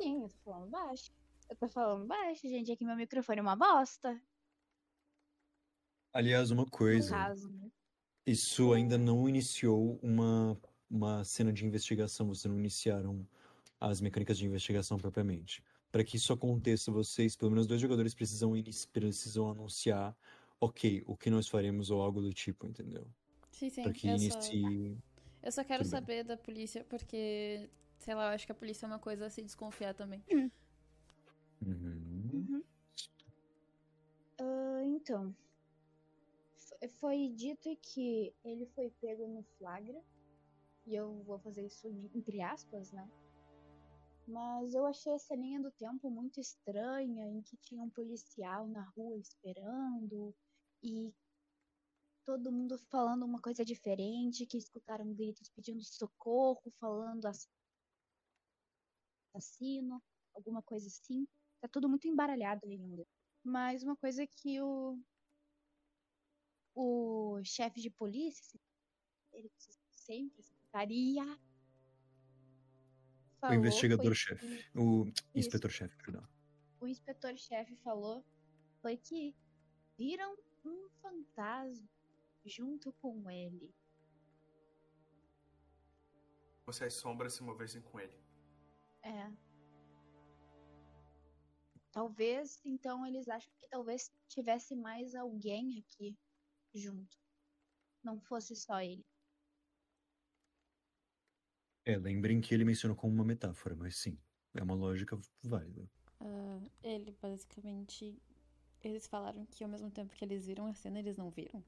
Sim, eu tô falando baixo. Eu tô falando baixo, gente. Aqui meu microfone é uma bosta. Aliás, uma No coisa. caso, né? Isso ainda não iniciou uma, uma cena de investigação, vocês não iniciaram as mecânicas de investigação propriamente. Para que isso aconteça, vocês, pelo menos dois jogadores, precisam, precisam anunciar, ok, o que nós faremos ou algo do tipo, entendeu? sim, sim. Para que Eu só, inicie. eu só quero Tudo bem. saber da polícia, porque, sei lá, eu acho que a polícia é uma coisa a se desconfiar também. Uhum. Uhum. Ah, então. Foi dito que ele foi pego no flagra. E eu vou fazer isso entre aspas, né? Mas eu achei essa linha do tempo muito estranha, em que tinha um policial na rua esperando e todo mundo falando uma coisa diferente, que escutaram gritos pedindo socorro, falando ass- assassino, alguma coisa assim. Tá tudo muito embaralhado ainda. Mas uma coisa que o o chefe de polícia, ele sempre secretaria O investigador-chefe. O inspetor-chefe, perdão. o inspetor-chefe falou foi que viram um fantasma junto com ele. Você as sombras se movessem com ele. É. Talvez, então, eles acham que talvez tivesse mais alguém aqui junto. Não fosse só ele. É, lembrem que ele mencionou como uma metáfora, mas sim, é uma lógica válida. Ah, ele basicamente. Eles falaram que ao mesmo tempo que eles viram a cena, eles não viram.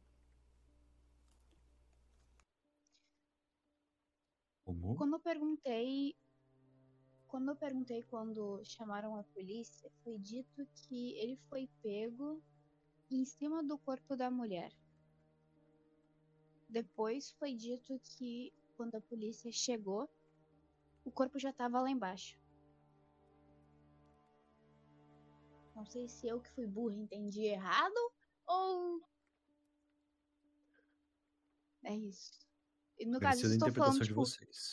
Como? Quando eu perguntei. Quando eu perguntei quando chamaram a polícia, foi dito que ele foi pego em cima do corpo da mulher. Depois foi dito que quando a polícia chegou, o corpo já estava lá embaixo. Não sei se eu que fui burra entendi errado ou. É isso. E no caso, da estou falando, de tipo, vocês.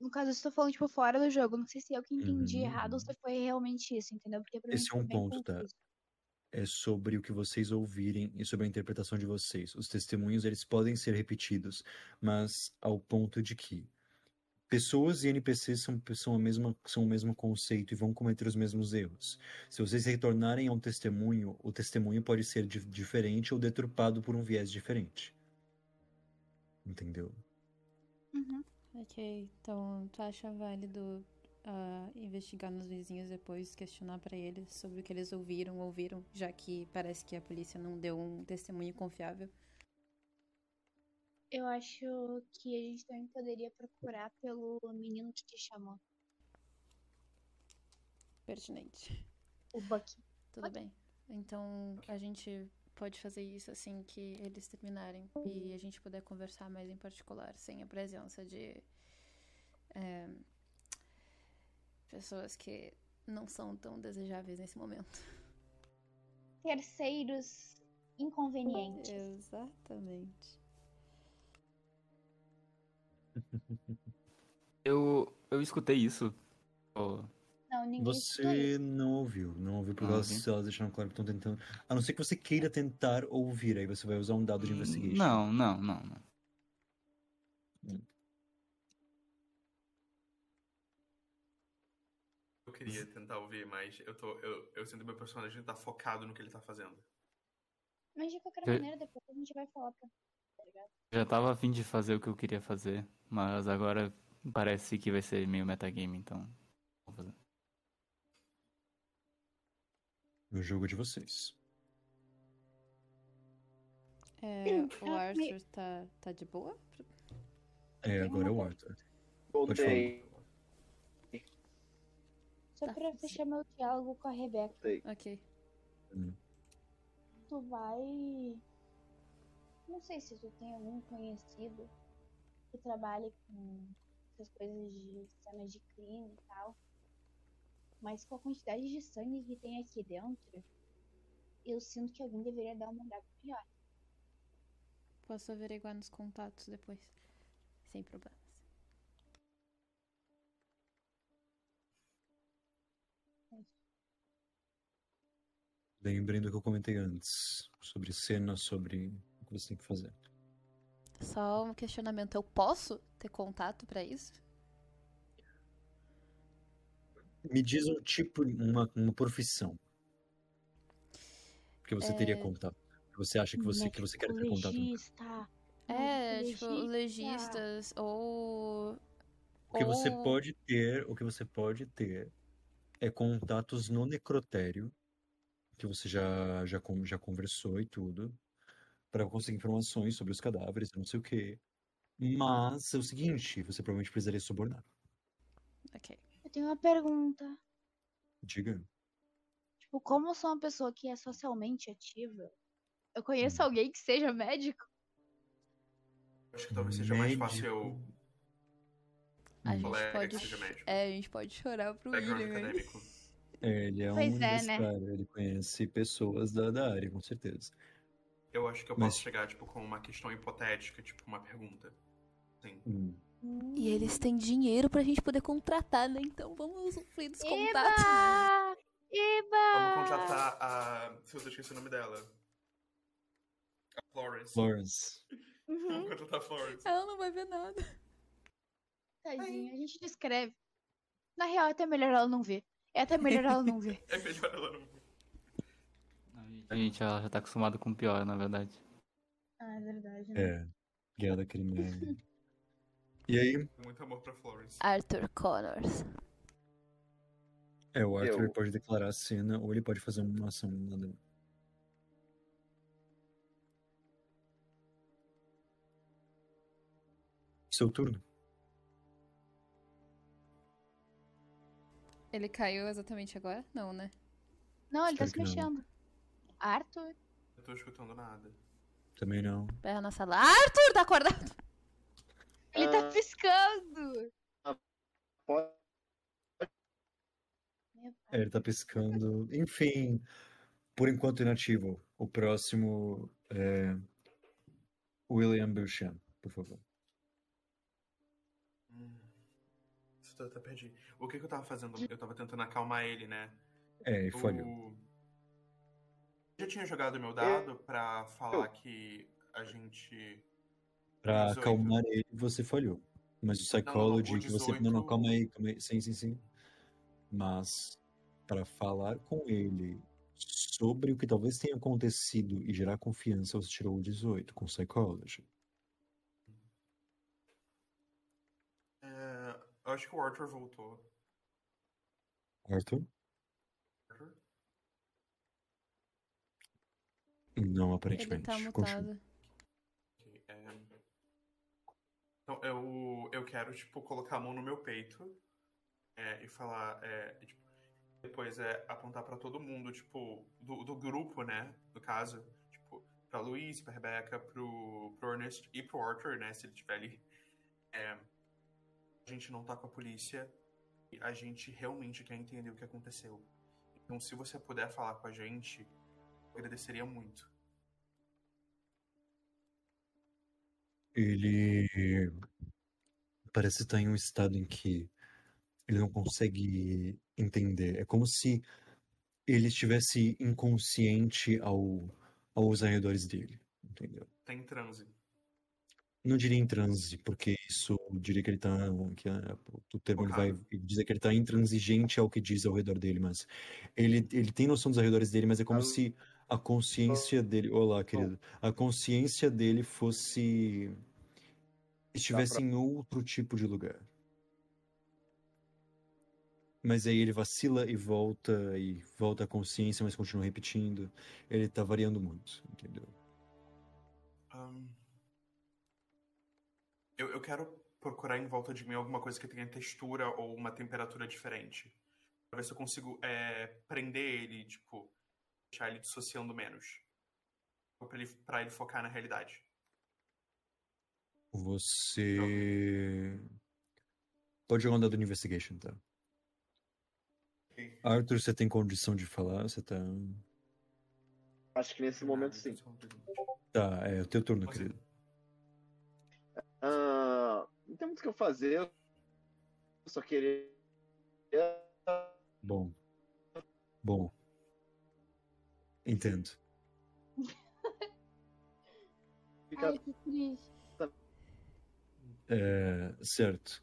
no caso, eu estou falando, tipo, fora do jogo. Não sei se eu que entendi Uhum, errado ou se foi realmente isso, entendeu? Porque pra mim Esse é foi um ponto, tá? É sobre o que vocês ouvirem e sobre a interpretação de vocês. Os testemunhos, eles podem ser repetidos, mas ao ponto de que pessoas e NPCs são, são, a mesma, são o mesmo conceito e vão cometer os mesmos erros. Se vocês retornarem a um testemunho, o testemunho pode ser di- diferente ou deturpado por um viés diferente. Entendeu? Uhum. Ok, então tu acha válido ah, investigar nos vizinhos depois, questionar pra eles sobre o que eles ouviram ou viram, já que parece que a polícia não deu um testemunho confiável? Eu acho que a gente também poderia procurar pelo menino que te chamou, Pertinente. o Bucky. Tudo bem. Então a gente pode fazer isso assim que eles terminarem e a gente puder conversar mais em particular, sem a presença de é, pessoas que não são tão desejáveis nesse momento. Terceiros inconvenientes. Exatamente. Eu, eu escutei isso. Oh, Não, ninguém Você isso. não ouviu, não ouviu porque Não elas, ouvi. elas deixaram claro que estão tentando. A não ser que você queira tentar ouvir, aí você vai usar um dado de investigation. Não, não, não, não. Eu queria tentar ouvir, mas eu tô. Eu, eu sinto que meu personagem tá focado no que ele tá fazendo. Mas de qualquer Eu- maneira, depois a gente vai falar pra. Tá ligado? Já tava a fim de fazer o que eu queria fazer, mas agora parece que vai ser meio metagame, então. Vou fazer. O jogo de vocês. É, o Arthur tá, tá de boa? É, agora é o Arthur. Voltei. Só Tá. pra fechar meu diálogo com a Rebeca. Ok. Tu vai. Não sei se tu tem algum conhecido que trabalhe com essas coisas de cenas de crime e tal. Mas com a quantidade de sangue que tem aqui dentro, eu sinto que alguém deveria dar uma olhada melhor. Posso averiguar nos contatos depois. Sem problemas. Lembrem do que eu comentei antes. Sobre cena, sobre o que você tem que fazer. Só um questionamento. Eu posso ter contato pra isso? Me diz um tipo, uma, uma profissão. Que você teria É. contato. Que você acha que você, que você quer ter contato. Legista. É, tipo, legista. legistas ou. O que você ou- pode ter, o que você pode ter é contatos no necrotério, que você já, já, já conversou e tudo, para conseguir informações sobre os cadáveres, não sei o quê. Mas é o seguinte, você provavelmente precisaria subornar. Ok. Eu tenho uma pergunta. Diga. Tipo, como eu sou uma pessoa que é socialmente ativa, eu conheço Hum. alguém que seja médico? Acho que talvez seja mais fácil Médico. eu. A gente pode. médico. É, a gente pode chorar pro William. acadêmico. É, ele é um Pois é, né? ele conhece pessoas da, da área, com certeza. Eu acho que eu Mas- posso chegar, tipo, com uma questão hipotética, tipo, uma pergunta. Sim. Hum. E eles têm dinheiro pra gente poder contratar, né? Então vamos usufruir dos contatos. Eba! Eba! Vamos contratar a. Se eu esqueci o nome dela. A Florence. Florence. Uhum, Vamos contratar a Florence. Ela não vai ver nada. tadinha, a gente descreve. Na real, é até melhor ela não ver. É até melhor ela não ver. É melhor ela não. A gente já, já tá acostumado com o pior, na verdade. Ah, é verdade, né? É. Guerra da Crimeia. E aí, Muito amor pra Florence. Arthur Connors. é, o Arthur Eu- pode declarar a cena ou ele pode fazer uma ação nada. Seu turno. Ele caiu exatamente agora? Não, né? Não, ele tá Espero se que não. mexendo. Arthur? Eu tô escutando nada. Também não. Berra na sala. Arthur, tá acordado? Ele tá Ah. piscando! É, ele tá piscando. Enfim, por enquanto inativo. O próximo é. William Beauchamp, por favor. Eu até perdi. O que, que eu tava fazendo? Eu tava tentando acalmar ele, né? É, e falhou. O... Eu já tinha jogado meu dado pra falar que a gente. Pra 18. acalmar ele, você falhou. Mas o Psychology o que você. 18 Não, não, calma aí, calma aí. Sim, sim, sim. Mas para falar com ele sobre o que talvez tenha acontecido e gerar confiança, você tirou o 18 com Psychology. É, eu acho que o Arthur voltou. Arthur? Arthur? Não, Ele aparentemente. tá Continua. mutado. É. Então, eu, eu quero, tipo, colocar a mão no meu peito é, e falar, é, e, tipo, depois é apontar pra todo mundo, tipo, do, do grupo, né, no caso, tipo, pra Luiz, pra Rebeca, pro, pro Ernest e pro Arthur, né, se ele estiver ali. É, gente não tá com a polícia e a gente realmente quer entender o que aconteceu. Então, se você puder falar com a gente, agradeceria muito. Ele parece estar em um estado em que ele não consegue entender. É como se ele estivesse inconsciente ao, aos arredores dele, entendeu? Tá em transe. Não diria em transe, porque isso diria que ele tá. Que é, o termo ele vai dizer que ele tá intransigente ao que diz ao redor dele, mas ele, ele tem noção dos arredores dele, mas é como se a consciência dele. Olá, querido. A consciência dele fosse. estivesse em outro tipo de lugar. Mas aí ele vacila e volta, e volta à consciência, mas continua repetindo. Ele tá variando muito, entendeu? Ahn, eu, eu quero procurar em volta de mim alguma coisa que tenha textura ou uma temperatura diferente. Pra ver se eu consigo é, prender ele, tipo, deixar ele dissociando menos. Pra ele, pra ele focar na realidade. Você. Pode jogar um dado de investigation, tá? Ok. Arthur, você tem condição de falar? Você tá. Acho que nesse momento sim. Tá, é o teu turno, Posso- querido. Não tem muito o que eu fazer. Eu só queria. Bom. Bom. Entendo. Ai, que triste. É, certo.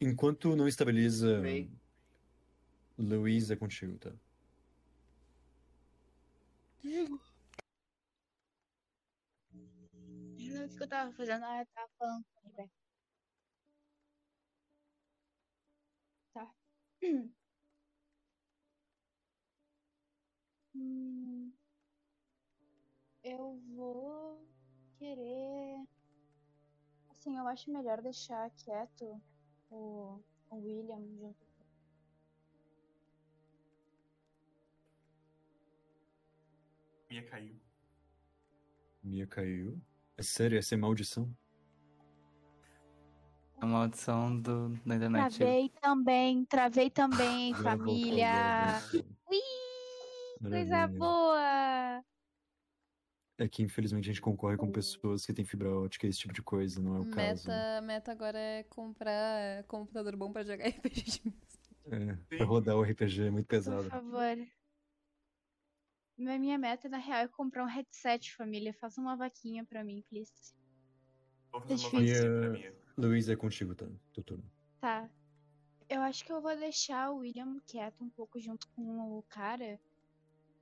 Enquanto não estabiliza. Bem. Luiz é contigo, tá? Eu não sei o que eu tava fazendo. Ah, eu tava falando com a Rebeca. Hum, eu vou querer. Assim, eu acho melhor deixar quieto o, o William junto com Minha caiu. Mia caiu. É sério, essa é maldição? É uma maldição do, da internet. Travei também, travei também, voltou, família. Ui, coisa boa. É que infelizmente a gente concorre com pessoas que têm fibra ótica e esse tipo de coisa, não é o caso. Meta, meta agora é comprar computador bom pra jogar RPG de mesa. É, pra rodar o RPG é muito Por pesado. favor. Minha minha meta, na real, é comprar um headset, família. Faça uma vaquinha pra mim, please. Vou fazer uma Tá difícil. vaquinha pra minha. Luiz é contigo, tá? Teu turno. Tá. Eu acho que eu vou deixar o William quieto um pouco junto com o cara.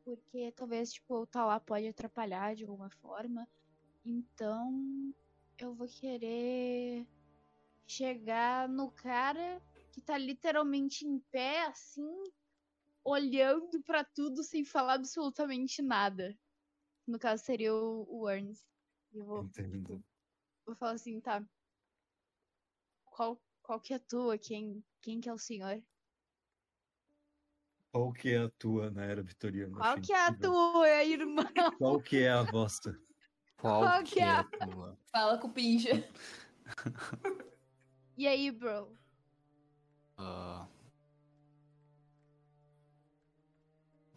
Porque talvez, tipo, o tá lá pode atrapalhar de alguma forma. Então, eu vou querer chegar no cara que tá literalmente em pé, assim, olhando pra tudo sem falar absolutamente nada. No caso, seria o, o Ernest. E Eu vou Entendo. vou falar assim, tá. Qual, qual que é a tua? Quem, quem que é o senhor? Qual que é a tua na era vitoriana? Qual que é a tua, irmão? Qual que é a vossa? Qual, Qual que que é é? a tua? Fala com o Pinja. E aí, bro?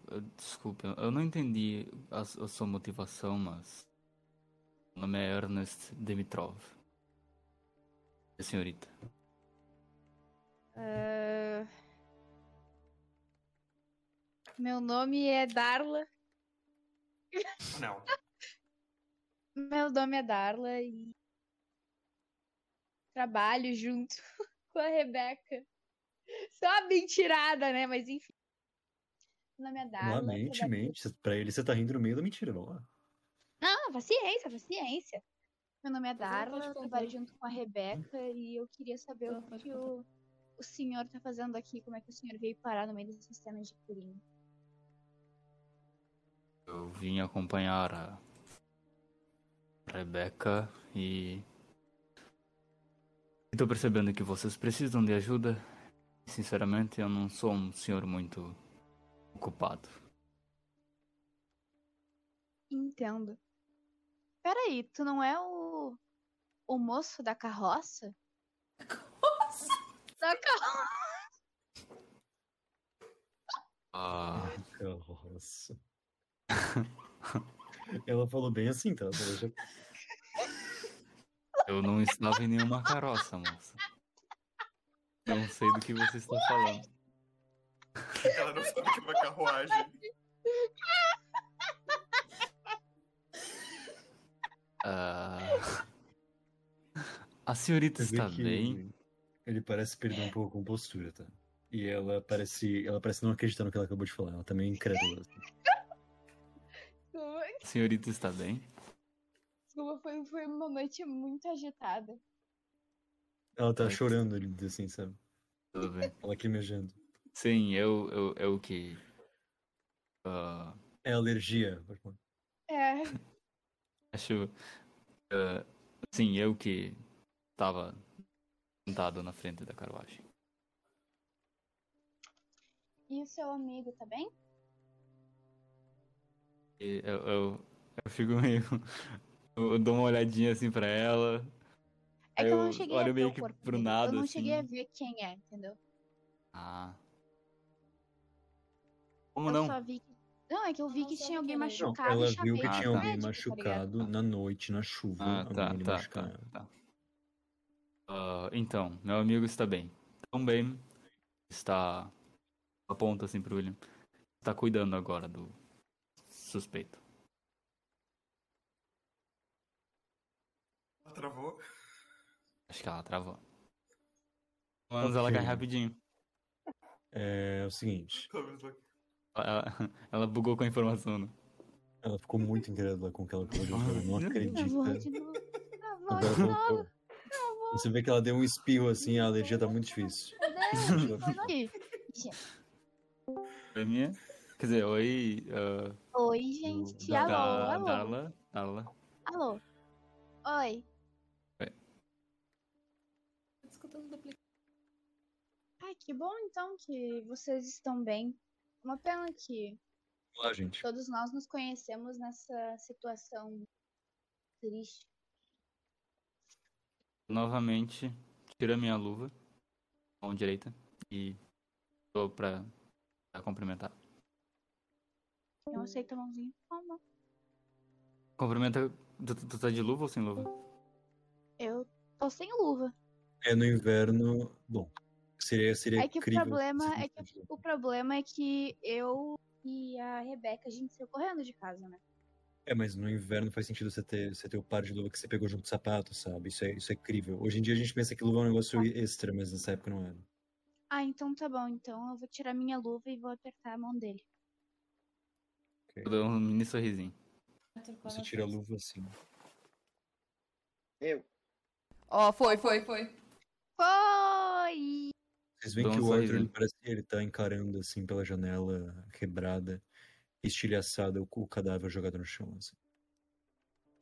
Eu- Desculpe, eu não entendi a, a sua motivação, mas. Meu nome é Ernest Dimitrov. Senhorita? Ah, Meu nome é Darla. Não. Meu nome é Darla e trabalho junto com a Rebeca. Só uma mentirada, né? Mas enfim. Meu nome é Darla. Lá, mente, mente. Pra ele você tá rindo no meio da mentira, lá. Não, paciência, paciência. Meu nome é Darla, eu trabalho junto com a Rebeca e eu queria saber o que, o, o senhor tá fazendo aqui, como é que o senhor veio parar no meio desse sistema de purinho. Eu vim acompanhar a Rebecca e. Estou percebendo que vocês precisam de ajuda. Sinceramente, eu não sou um senhor muito ocupado. Entendo. Peraí, tu não é o. o moço da carroça? Da carroça. Ah, Nossa. Ela falou bem assim, tá? Eu não estava em nenhuma carroça, moça. Não sei do que você está falando. Ela não sabe que é uma carruagem. Ah, A senhorita está bem? Ele parece perder um pouco a compostura, tá? E ela parece, ela parece não acreditar no que ela acabou de falar. Ela também é incrédula. assim. Senhorita está bem? desculpa, foi, foi uma noite muito agitada. Ela tá Ai. chorando ali, assim, sabe? Tudo bem. Ela lacrimejando. Sim, eu, eu, eu que. ah, É alergia. É, acho. ah, sim, eu que estava sentado na frente da carruagem. e o seu amigo, tá bem? E eu, eu, eu fico meio. Eu dou uma olhadinha assim pra ela. É que eu não cheguei a olho ver meio o que corpo pro nada, Eu não cheguei a assim. ver quem é, entendeu? Ah. Como eu não? só vi que. Não, é que eu vi que tinha alguém é. Não, machucado ela viu que tinha tá. alguém tá machucado na noite, na chuva. Ah, tá, ali tá, tá, machucado. tá. Ah, então, meu amigo está bem. Também está. Aponta assim pro William. Está cuidando agora do suspeito. Ela travou. Acho que ela travou. Mas ela Ok. cai rapidinho. É o seguinte, ela- Ela, ela bugou com a informação, né? ela ficou muito incrédula com aquela coisa. Ela não Travou acredita. de novo. Travou de novo. Você vê que ela deu um espirro assim, a alergia tá muito difícil. Foi minha? Quer dizer, oi. ah, Oi, gente. Da- Alô, da- alô. Darla. Darla. Alô. Oi. Tô escutando duplicado. Ai, que bom então que vocês estão bem. Uma pena que Vamos lá, gente. todos nós nos conhecemos nessa situação triste. Novamente, tira minha luva. Mão direita. E tô pra, pra cumprimentar. Eu aceito a mãozinha. Não. Cumprimenta. Tu, tu- tu tá de luva ou sem luva? Eu tô sem luva. É no inverno. Bom, seria, seria É que o incrível. problema se é que fosse- o problema é que eu e a Rebeca a gente saiu correndo de casa, né? É, mas no inverno faz sentido você ter, você ter o par de luva que você pegou junto com o sapato, sabe? Isso é, isso é incrível. Hoje em dia a gente pensa que luva é um negócio extra, mas nessa época não era. Ah, então tá bom. Então eu vou tirar minha luva e vou apertar a mão dele. Eu dou um mini sorrisinho. Você tira a luva assim. Eu. Ó, foi, foi, foi. Foi! Vocês veem Dá que um o Arthur ele parece que ele tá encarando assim pela janela quebrada, estilhaçada, o, o cadáver jogado no chão. Assim.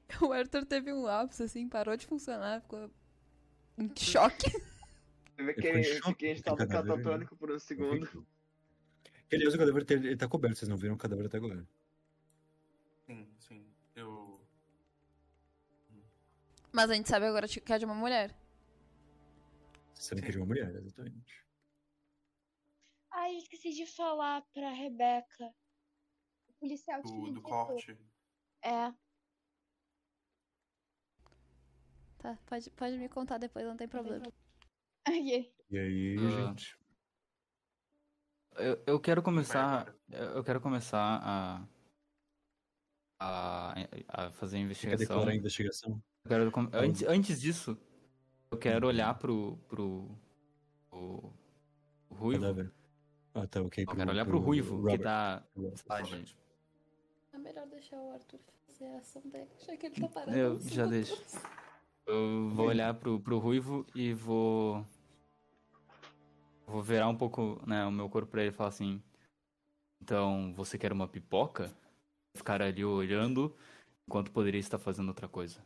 O Arthur teve um lapso, assim, parou de funcionar, ficou em choque. Você vê que Ele em ele, a gente com o tava cadáver, catatônico por um segundo. Aliás, o cadáver ele, tá coberto, vocês não viram o cadáver até agora. Sim, sim. Eu. Mas a gente sabe agora que é de uma mulher. Vocês sabem que é de uma mulher, exatamente. Ai, esqueci de falar pra Rebeca. O policial que Do, do inquietou. corte. É. Tá, pode, pode me contar depois, não tem problema. Ai, E aí, Ah. gente? Eu, eu quero começar. Eu quero começar a. A, a fazer a Quer investigação. declarar a investigação? Eu quero com- antes, antes disso, eu quero olhar pro. pro. o. o Ruivo. Ah, tá, ok. Eu quero olhar pro Ruivo, que Robert. tá. Robert. É melhor deixar o Arthur fazer a ação dele, já que ele tá parado. Eu já deixo. Eu vou olhar pro, pro Ruivo e vou. Vou virar um pouco né, o meu corpo pra ele e falar assim. Então, você quer uma pipoca? Ficar ali olhando enquanto poderia estar fazendo outra coisa.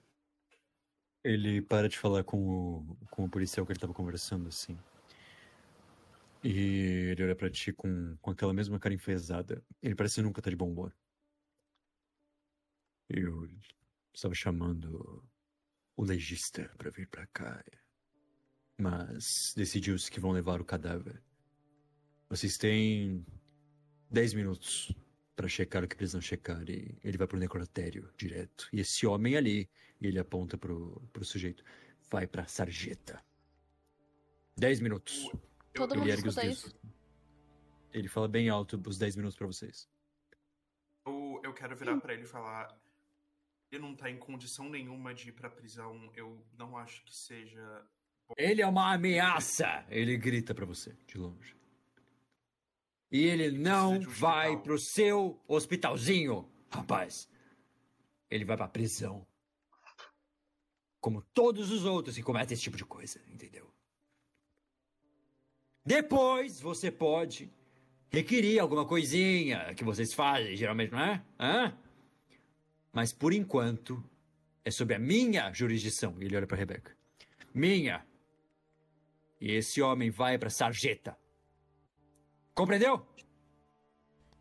Ele para de falar com o, com o policial que ele tava conversando, assim. E ele olha pra ti com, com aquela mesma cara enfesada. Ele parece nunca tá de bom humor. Eu estava chamando o legista pra vir pra cá. Mas decidiu-se que vão levar o cadáver. Vocês têm 10 minutos pra checar o que precisam checar e ele vai pro necrotério direto. E esse homem ali, e ele aponta pro, pro sujeito, vai pra sarjeta. 10 minutos. Todo eu- mundo Ele ergue os escuta dedos. isso? Ele fala bem alto os 10 minutos pra vocês. Eu, eu quero virar pra ele e falar. Ele não tá em condição nenhuma de ir pra prisão. Eu não acho que seja. Ele é uma ameaça! Ele grita pra você, de longe. E ele não um vai hospital. pro seu hospitalzinho, rapaz. Ele vai pra prisão. Como todos os outros que cometem esse tipo de coisa, entendeu? Depois você pode requerir alguma coisinha que vocês fazem, geralmente, não é? Hã? Mas por enquanto é sob a minha jurisdição. Ele olha pra Rebeca. Minha. E esse homem vai pra sarjeta. Compreendeu?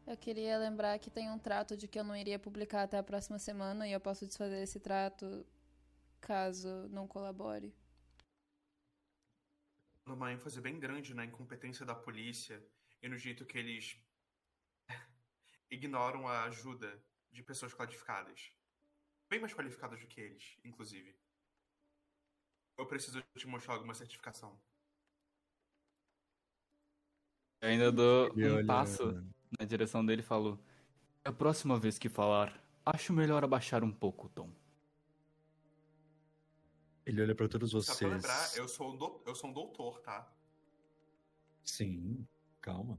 Eu queria lembrar que tem um trato de que eu não iria publicar até a próxima semana e eu posso desfazer esse trato caso não colabore. Numa ênfase bem grande na incompetência da polícia e no jeito que eles ignoram a ajuda de pessoas qualificadas. Bem mais qualificadas do que eles, inclusive. Eu preciso te mostrar alguma certificação. Eu ainda dou um olha- passo na direção dele e falo: A próxima vez que falar, acho melhor abaixar um pouco o tom. Ele olha pra todos Só vocês. pra lembrar, eu sou, um do- eu sou um doutor, tá? Sim, calma.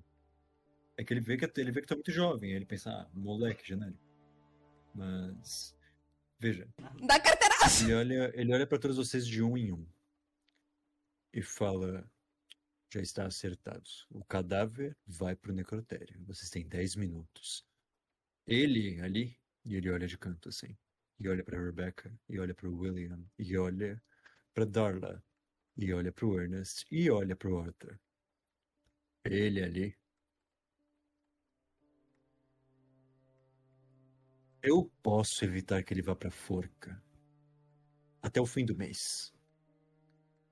É que ele vê que ele vê que é muito jovem, ele pensa, ah, moleque genérico. Mas veja, Dá carteira! ele olha, ele olha para todos vocês de um em um e fala: já está acertado. O cadáver vai pro necrotério. Vocês têm 10 minutos. Ele ali, e ele olha de canto assim, e olha para Rebecca, e olha para William, e olha para Darla, e olha para o Ernest, e olha para o Arthur. Ele ali. Eu posso evitar que ele vá pra forca até o fim do mês.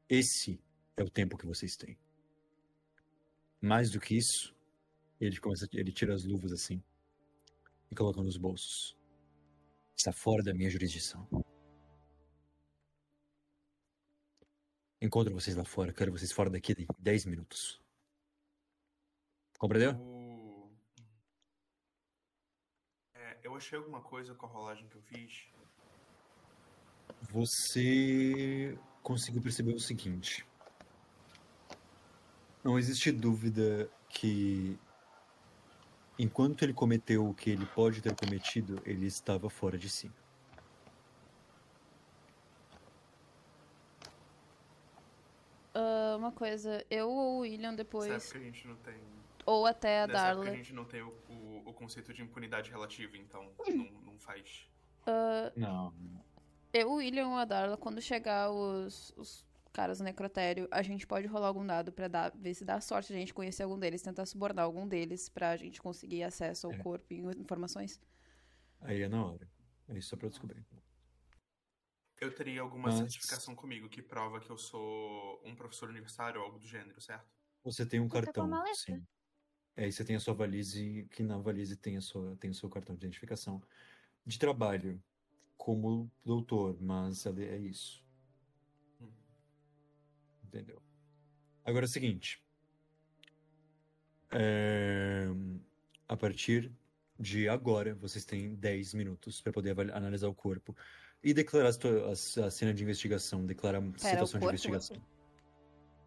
Esse é o tempo que vocês têm. Mais do que isso, ele começa, ele tira as luvas assim e coloca nos bolsos. Está fora da minha jurisdição. Encontro vocês lá fora, quero vocês fora daqui em 10 minutos. Compreendeu? O... É, eu achei alguma coisa com a rolagem que eu fiz. Você conseguiu perceber o seguinte: não existe dúvida que, enquanto ele cometeu o que ele pode ter cometido, ele estava fora de si. Ah, uma coisa, eu ou o William Certo depois, que a gente não tem. Ou até a Nessa Darla. a gente não tem o, o, o conceito de impunidade relativa, então não, não faz. Ah, Não. eu, o William ou a Darla, quando chegar os, os caras no necrotério, a gente pode rolar algum dado pra dar, ver se dá sorte a gente conhecer algum deles, tentar subornar algum deles pra gente conseguir acesso ao É. corpo e informações. Aí é na hora. É isso só pra descobrir. Eu teria alguma Mas- certificação comigo que prova que eu sou um professor universitário ou algo do gênero, certo? Você tem um com a cartão, maleta. sim. É, e você tem a sua valise, que na valise tem, a sua, tem o seu cartão de identificação de trabalho como doutor, mas é é isso. Hum. Entendeu? Agora é o seguinte. É, A partir de agora, vocês têm 10 minutos para poder avali- analisar o corpo e declarar a a, cena de investigação, declarar a situação de investigação.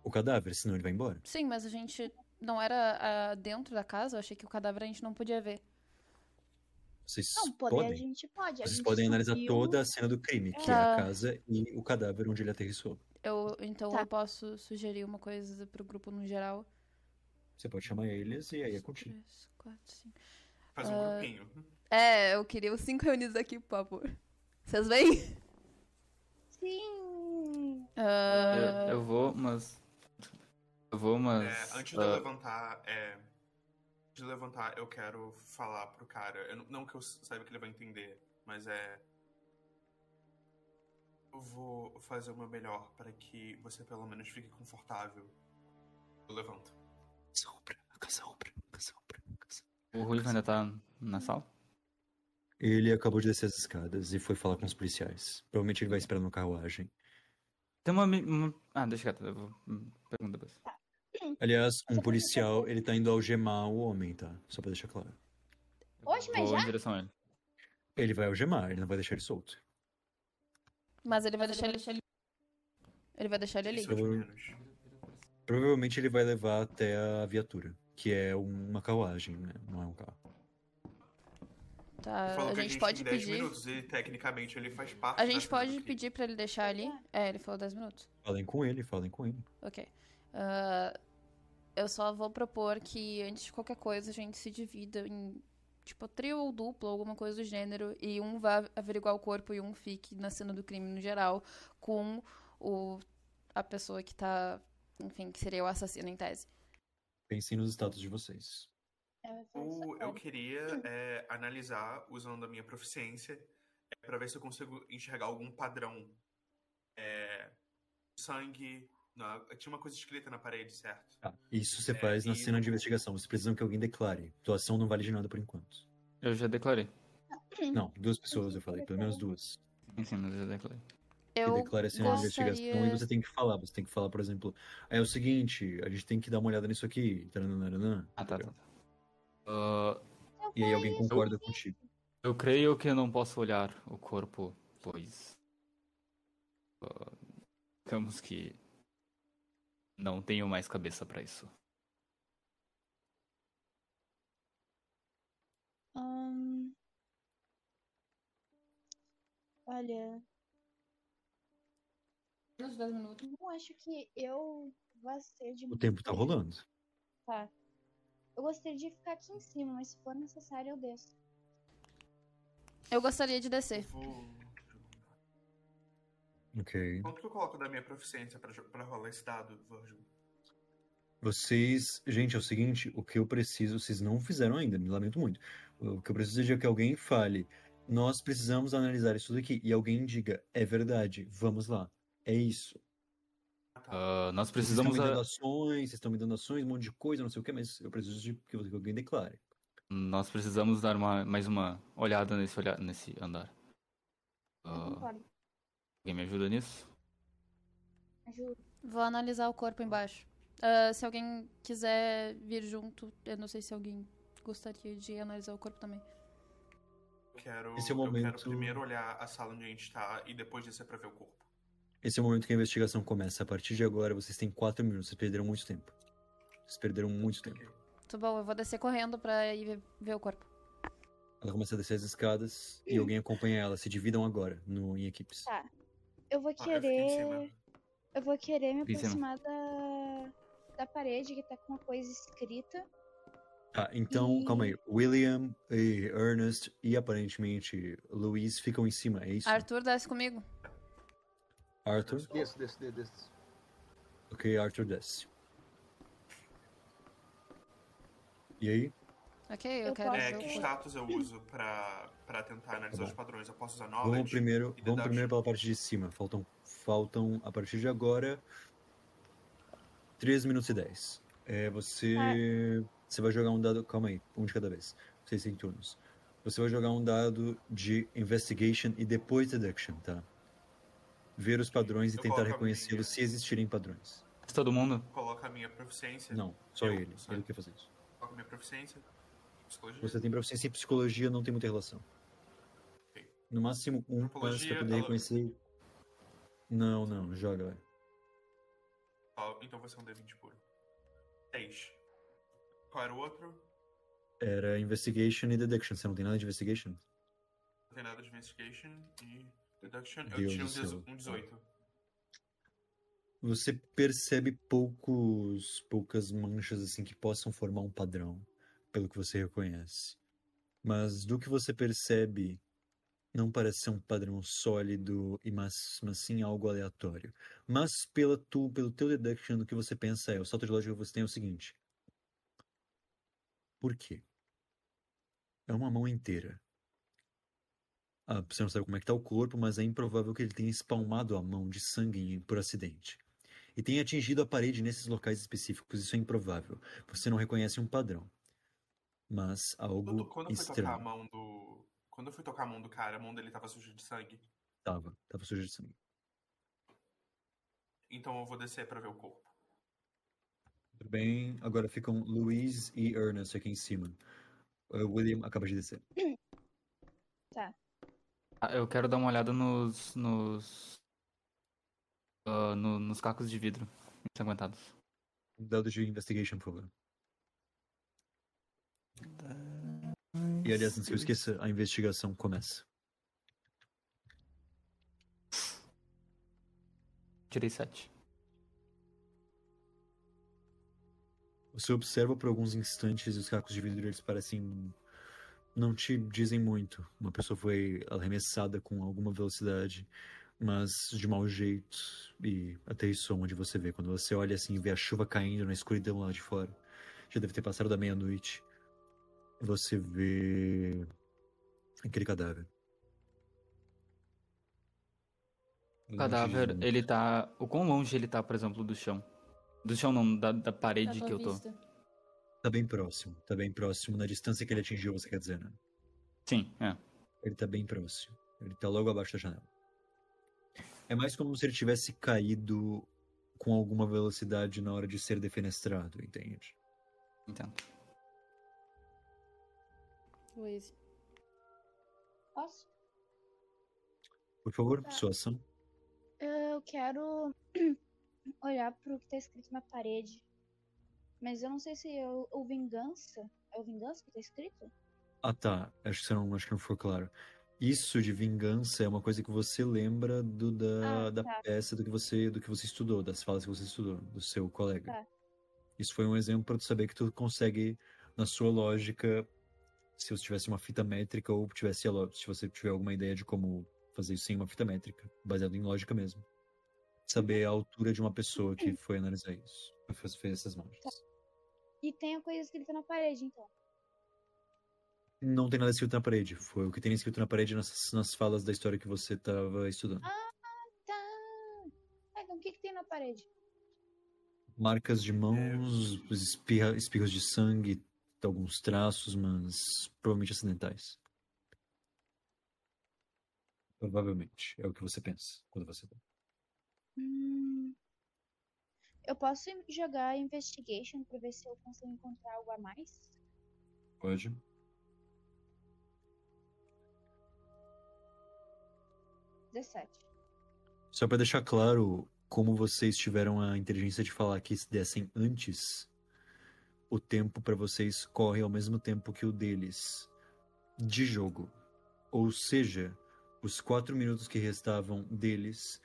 O cadáver, senão ele vai embora. Sim, mas a gente não era ah, dentro da casa, eu achei que o cadáver a gente não podia ver. Vocês Não, poder a podem. gente pode. A Vocês gente podem analisar subiu- toda a cena do crime, que é Tá. a casa e o cadáver onde ele aterrissou. Eu, então Tá. eu posso sugerir uma coisa pro grupo no geral. Você pode chamar eles e aí é contigo. Três, quatro, cinco. Faz um Ah, grupinho. É, eu queria os cinco reunidos aqui, por favor. Vocês vêm? Sim! Ah, Eu, eu vou, mas. Eu vou, mas. É, antes de eu ah, levantar, é, antes de levantar, eu quero falar pro cara. eu não- que eu saiba que ele vai entender, mas é. Eu vou fazer o meu melhor para que você pelo menos fique confortável. Eu levanto. Sombra, sombra, sombra. o Ruivo ainda tá na sala? Ele acabou de descer as escadas e foi falar com os policiais. Provavelmente ele vai esperar na carruagem. Tem uma, Ah, deixa quieto, eu vou. hum, Pergunta depois. Aliás, um policial, ele tá indo algemar o homem, tá? Só pra deixar claro. Oxe, mas Vou já? em direção a ele. Ele vai algemar, ele não vai deixar ele solto. Mas ele vai deixar ele. Ele vai deixar ele ali. Isso é. Provavelmente ele vai levar até a viatura, que é uma carruagem, né? Não é um carro. Tá, a gente tem pode 10 pedir. minutos e tecnicamente ele faz parte A gente pode pedir pra ele deixar ali. É, ele falou 10 minutos. Falem com ele, falem com ele. Ok. Ah, eu só vou propor que antes de qualquer coisa a gente se divida em tipo trio ou duplo, alguma coisa do gênero, e um vá averiguar o corpo e um fique na cena do crime no geral com o a pessoa que tá, enfim, que seria o assassino em tese. Pensem nos status de vocês. O- eu queria é, analisar, usando a minha proficiência, é, para ver se eu consigo enxergar algum padrão. É, sangue. na- tinha uma coisa escrita na parede, certo? Tá. Isso você É, faz na e cena de no- investigação. Vocês precisam que alguém declare. Tua ação não vale de nada por enquanto. Eu já declarei. Não, duas pessoas eu falei, pelo menos duas. Sim, mas eu já declarei. Que Eu declare a cena de investigação e gostaria... você tem que falar. Você tem que falar, por exemplo, é o seguinte, a gente tem que dar uma olhada nisso aqui. taranana, Ah, tá, tá. tá. Ah, E aí alguém concorda contigo. eu creio que eu não posso olhar o corpo, pois. ah, digamos que. Não tenho mais cabeça pra isso. Olha, Nos 10 minutos. não acho que eu vá ser de O tempo tá rolando. Tá. Eu gostaria de ficar aqui em cima, mas se for necessário eu desço. Eu gostaria de descer. Vou... Ok. Quanto que eu coloco da minha proficiência pra, pra rolar esse dado, Virgil? Vocês. Gente, é o seguinte, o que eu preciso, vocês não fizeram ainda, me lamento muito. O que eu preciso é que alguém fale. Nós precisamos analisar isso daqui. E alguém diga, é verdade, vamos lá. É isso. Ah, nós Vocês precisamos. estão me dando ações, vocês estão me dando ações, um monte de coisa, não sei o que, mas eu preciso de que alguém declare. Nós precisamos dar uma, mais uma olhada nesse, olha, nesse andar. Eu concordo. alguém me ajuda nisso? Ajuda. Vou analisar o corpo embaixo. Ah, se alguém quiser vir junto, eu não sei se alguém gostaria de analisar o corpo também. Eu quero, Esse é o eu momento- quero primeiro olhar a sala onde a gente tá e depois descer pra ver o corpo. Esse é o momento que a investigação começa. A partir de agora, vocês têm quatro minutos. Vocês perderam muito tempo. Vocês perderam muito tempo. Tá bom, eu vou descer correndo pra ir ver, o corpo. Ela começa a descer as escadas e alguém acompanha ela. Se dividam agora no, em equipes. Tá. Eu vou Ah, querer. Eu vou querer me aproximar da. da parede que tá com uma coisa escrita. Tá, então, E- calma aí. William e Ernest e aparentemente Luiz ficam em cima, é isso? Arthur, desce comigo. Arthur? Desço, desço, desço, desço. Ok, Arthur desce. E aí? Ok, eu, Eu quero É, que status eu uso pra, pra tentar analisar Tá os padrões? Eu posso usar knowledge? Vamos primeiro, e vamos primeiro pela parte de cima. Faltam, faltam a partir de agora, 3 minutos e 10. É, você, você vai jogar um dado. Calma aí, um de cada vez. Vocês têm turnos. Você vai jogar um dado de investigation e depois deduction, tá? Ver os padrões e Eu tentar reconhecê-los se existirem padrões. Todo mundo? Coloca a minha proficiência. Não, só Eu, ele. só Ele quer fazer isso. Coloca a minha proficiência. Psicologia. Você tem proficiência em psicologia, não tem muita relação. Ok. No máximo um, mas pra poder reconhecer. Não, não, joga, vai. Então vai ser um D20 puro. 10. Qual era o outro? Era investigation e deduction. Você não tem nada de investigation? Não tem nada de investigation e deduction. Eu Deus um 18. Você percebe poucos, poucas manchas assim que possam formar um padrão, pelo que você reconhece. Mas do que você percebe, não parece ser um padrão sólido e mas, mas sim algo aleatório. Mas pela tu, pelo teu deduction, do que você pensa é, o salto de lógica que você tem é o seguinte. Por quê? É uma mão inteira. Ah, você não sabe como é que tá o corpo, mas é improvável que ele tenha espalmado a mão de sangue por acidente e tenha atingido a parede nesses locais específicos. Isso é improvável. Você não reconhece um padrão. Mas algo Quando, quando eu fui tocar a estranho. mão do. Quando eu fui tocar a mão do cara, a mão dele tava suja de sangue. Tava, tava suja de sangue. Então eu vou descer pra ver o corpo. Tudo bem? Agora ficam Luiz e Ernest aqui em cima. O William acaba de descer. Tá. Ah, eu quero dar uma olhada nos. nos. ah, no- nos cacos de vidro ensanguentados. Um dado de investigation, por favor. E aliás, antes que eu esqueça, a investigação começa. Tirei sete. Você observa por alguns instantes e os cacos de vidro eles parecem não te dizem muito. Uma pessoa foi arremessada com alguma velocidade, mas de mau jeito e aterrissou onde você vê. Quando você olha assim e vê a chuva caindo na escuridão lá de fora, já deve ter passado da meia-noite. Você vê aquele cadáver. O cadáver, ele tá. O quão longe ele tá, por exemplo, do chão? Do chão não, da, da Da parede tua que eu tô. vista. Tá bem próximo, tá bem próximo na distância que ele atingiu, você quer dizer, né? Sim, é. Ele tá bem próximo. Ele tá logo abaixo da janela. É mais como se ele tivesse caído com alguma velocidade na hora de ser defenestrado, entende? Entendo. Luiz. Posso? Por favor, Tá. sua ação. Eu quero olhar pro que tá escrito na parede. Mas eu não sei se é o, o vingança. É o vingança que tá escrito? Ah tá, acho que, não, acho que não foi claro. Isso de vingança é uma coisa que você lembra do, da, Ah, da tá. peça do que, você, do que você estudou, das falas que você estudou, do seu colega. Tá. Isso foi um exemplo para tu saber que tu consegue, na sua lógica, se você tivesse uma fita métrica ou tivesse se você tiver alguma ideia de como fazer isso sem uma fita métrica, baseado em lógica mesmo. Saber a altura de uma pessoa que foi analisar isso, fez, essas margens. E tem a coisa escrita na parede, então. Não tem nada escrito na parede, foi o que tem escrito na parede nas, nas falas da história que você estava estudando. Tá. Ah, então o que, que tem na parede? Marcas de mãos, espirra, espirros de sangue, alguns traços, mas provavelmente acidentais. Provavelmente, é o que você pensa quando você vê. Hum, eu posso jogar Investigation pra ver se eu consigo encontrar algo a mais? Pode. Dezessete. Só pra deixar claro como vocês tiveram a inteligência de falar que se dessem antes, o tempo pra vocês corre ao mesmo tempo que o deles de jogo. Ou seja, os quatro minutos que restavam deles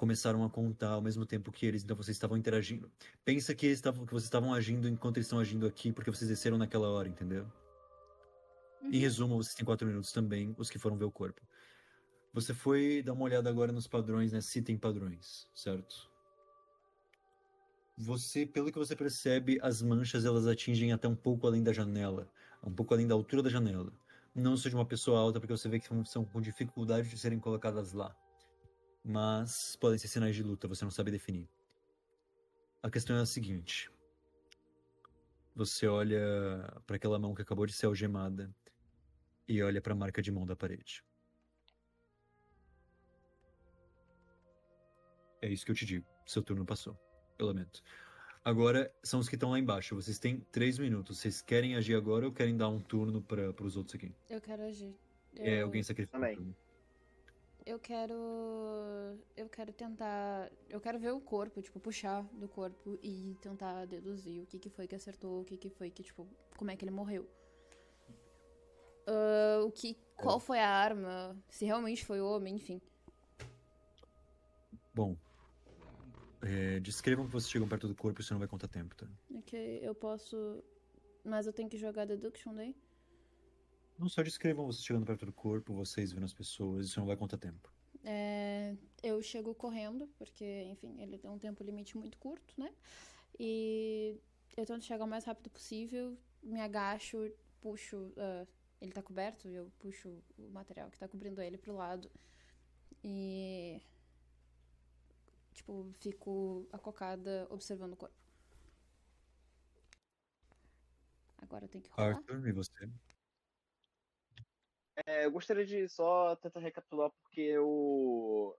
começaram a contar ao mesmo tempo que eles, então vocês estavam interagindo. Pensa que, eles estavam, que vocês estavam agindo enquanto eles estão agindo aqui, porque vocês desceram naquela hora, entendeu? Em Uhum. resumo, vocês têm quatro minutos também, os que foram ver o corpo. Você foi dar uma olhada agora nos padrões, né? Se tem padrões, certo? Você, pelo que você percebe, as manchas elas atingem até um pouco além da janela, um pouco além da altura da janela. Não sou de uma pessoa alta, porque você vê que são, são com dificuldade de serem colocadas lá. Mas podem ser sinais de luta, você não sabe definir. A questão é a seguinte: você olha para aquela mão que acabou de ser algemada e olha para a marca de mão da parede. É isso que eu te digo. Seu turno passou. Eu lamento. Agora são os que estão lá embaixo. Vocês têm três minutos. Vocês querem agir agora ou querem dar um turno para os outros aqui? Eu quero agir. É, Eu- alguém sacrifica um Também. turno. Eu quero. Eu quero tentar. Eu quero ver o corpo, tipo, puxar do corpo e tentar deduzir o que, que foi que acertou, o que, que foi que, tipo, como é que ele morreu. Ah, o que. Qual foi a arma? Se realmente foi o homem, enfim. Bom. É, descrevam que vocês chegam perto do corpo, isso não vai contar tempo, tá? Ok, eu posso. Mas eu tenho que jogar deduction daí? Não só descrevam vocês chegando perto do corpo, vocês vendo as pessoas, isso não vai contar tempo. É, eu chego correndo, porque, enfim, ele tem um tempo limite muito curto, né? E eu tento chegar o mais rápido possível, me agacho, puxo. ah, ele tá coberto, eu puxo o material que tá cobrindo ele pro lado. E. Tipo, fico acocada observando o corpo. Agora eu tenho que rolar. Arthur, e você? É, eu gostaria de só tentar recapitular porque eu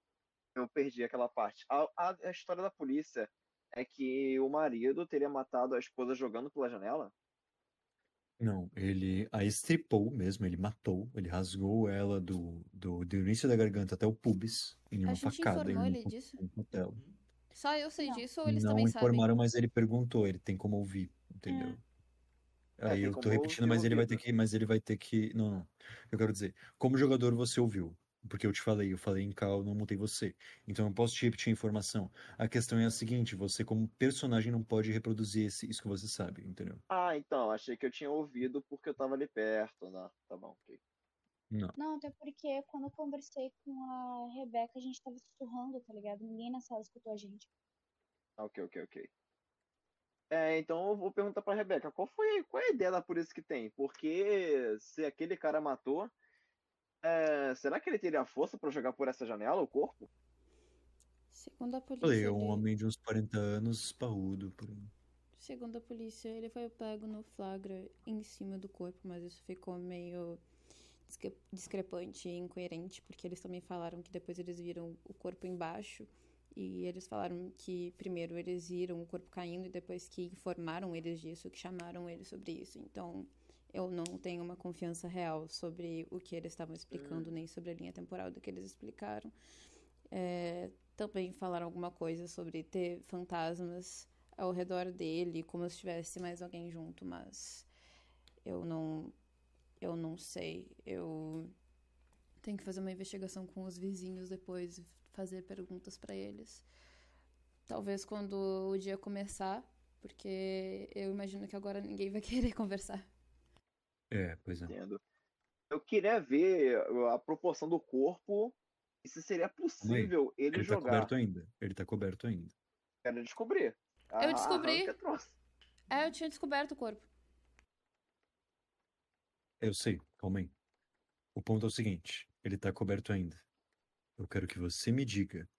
eu perdi aquela parte. A, a- a história da polícia é que o marido teria matado a esposa jogando pela janela? Não, ele a estripou mesmo, ele matou, ele rasgou ela do, do, do início da garganta até o pubis, em uma A gente facada em informou um, ele disso? um. Só eu sei Não. disso ou eles Não também informaram, mas ele perguntou, ele tem como ouvir, É. entendeu? É, Aí tem eu tô como repetindo, mas ele vai ter que, mas ele vai ter que, não, não. Eu quero dizer, como jogador você ouviu, porque eu te falei, eu falei em cal, não mutei você. Então eu posso te repetir a informação. A questão é a seguinte, você como personagem não pode reproduzir esse, isso que você sabe, entendeu? Ah, então, achei que eu tinha ouvido porque eu tava ali perto, né? Tá bom, ok. Não. Não, até porque quando eu conversei com a Rebeca, a gente tava sussurrando, tá ligado? Ninguém na sala escutou a gente. Ah, Ok, ok, ok. É, então eu vou perguntar pra Rebeca, qual foi, qual é a ideia da polícia que tem? Porque se aquele cara matou, é, será que ele teria força pra jogar por essa janela o corpo? Segundo a polícia, Falei, é um ele... homem de uns 40 anos, parrudo, por aí. Segundo a polícia, ele foi pego no flagra em cima do corpo, mas isso ficou meio discre- discrepante e incoerente, porque eles também falaram que depois eles viram o corpo embaixo e eles falaram que primeiro eles viram o corpo caindo e depois que informaram eles disso, que chamaram eles sobre isso. Então, eu não tenho uma confiança real sobre o que eles estavam explicando, nem sobre a linha temporal do que eles explicaram. É, também falaram alguma coisa sobre ter fantasmas ao redor dele, como se tivesse mais alguém junto, mas eu não eu não sei. Eu tenho que fazer uma investigação com os vizinhos depois fazer perguntas pra eles. Talvez quando o dia começar, porque eu imagino que agora ninguém vai querer conversar. É, pois é. Entendo. Eu queria ver a proporção do corpo e se seria possível ele, Ele tá jogar. coberto ainda. Ele tá coberto ainda. Quero descobrir. Eu descobri. É, eu tinha descoberto o corpo. Eu sei, calma aí. O ponto é o seguinte, ele tá coberto ainda. Eu quero que você me diga.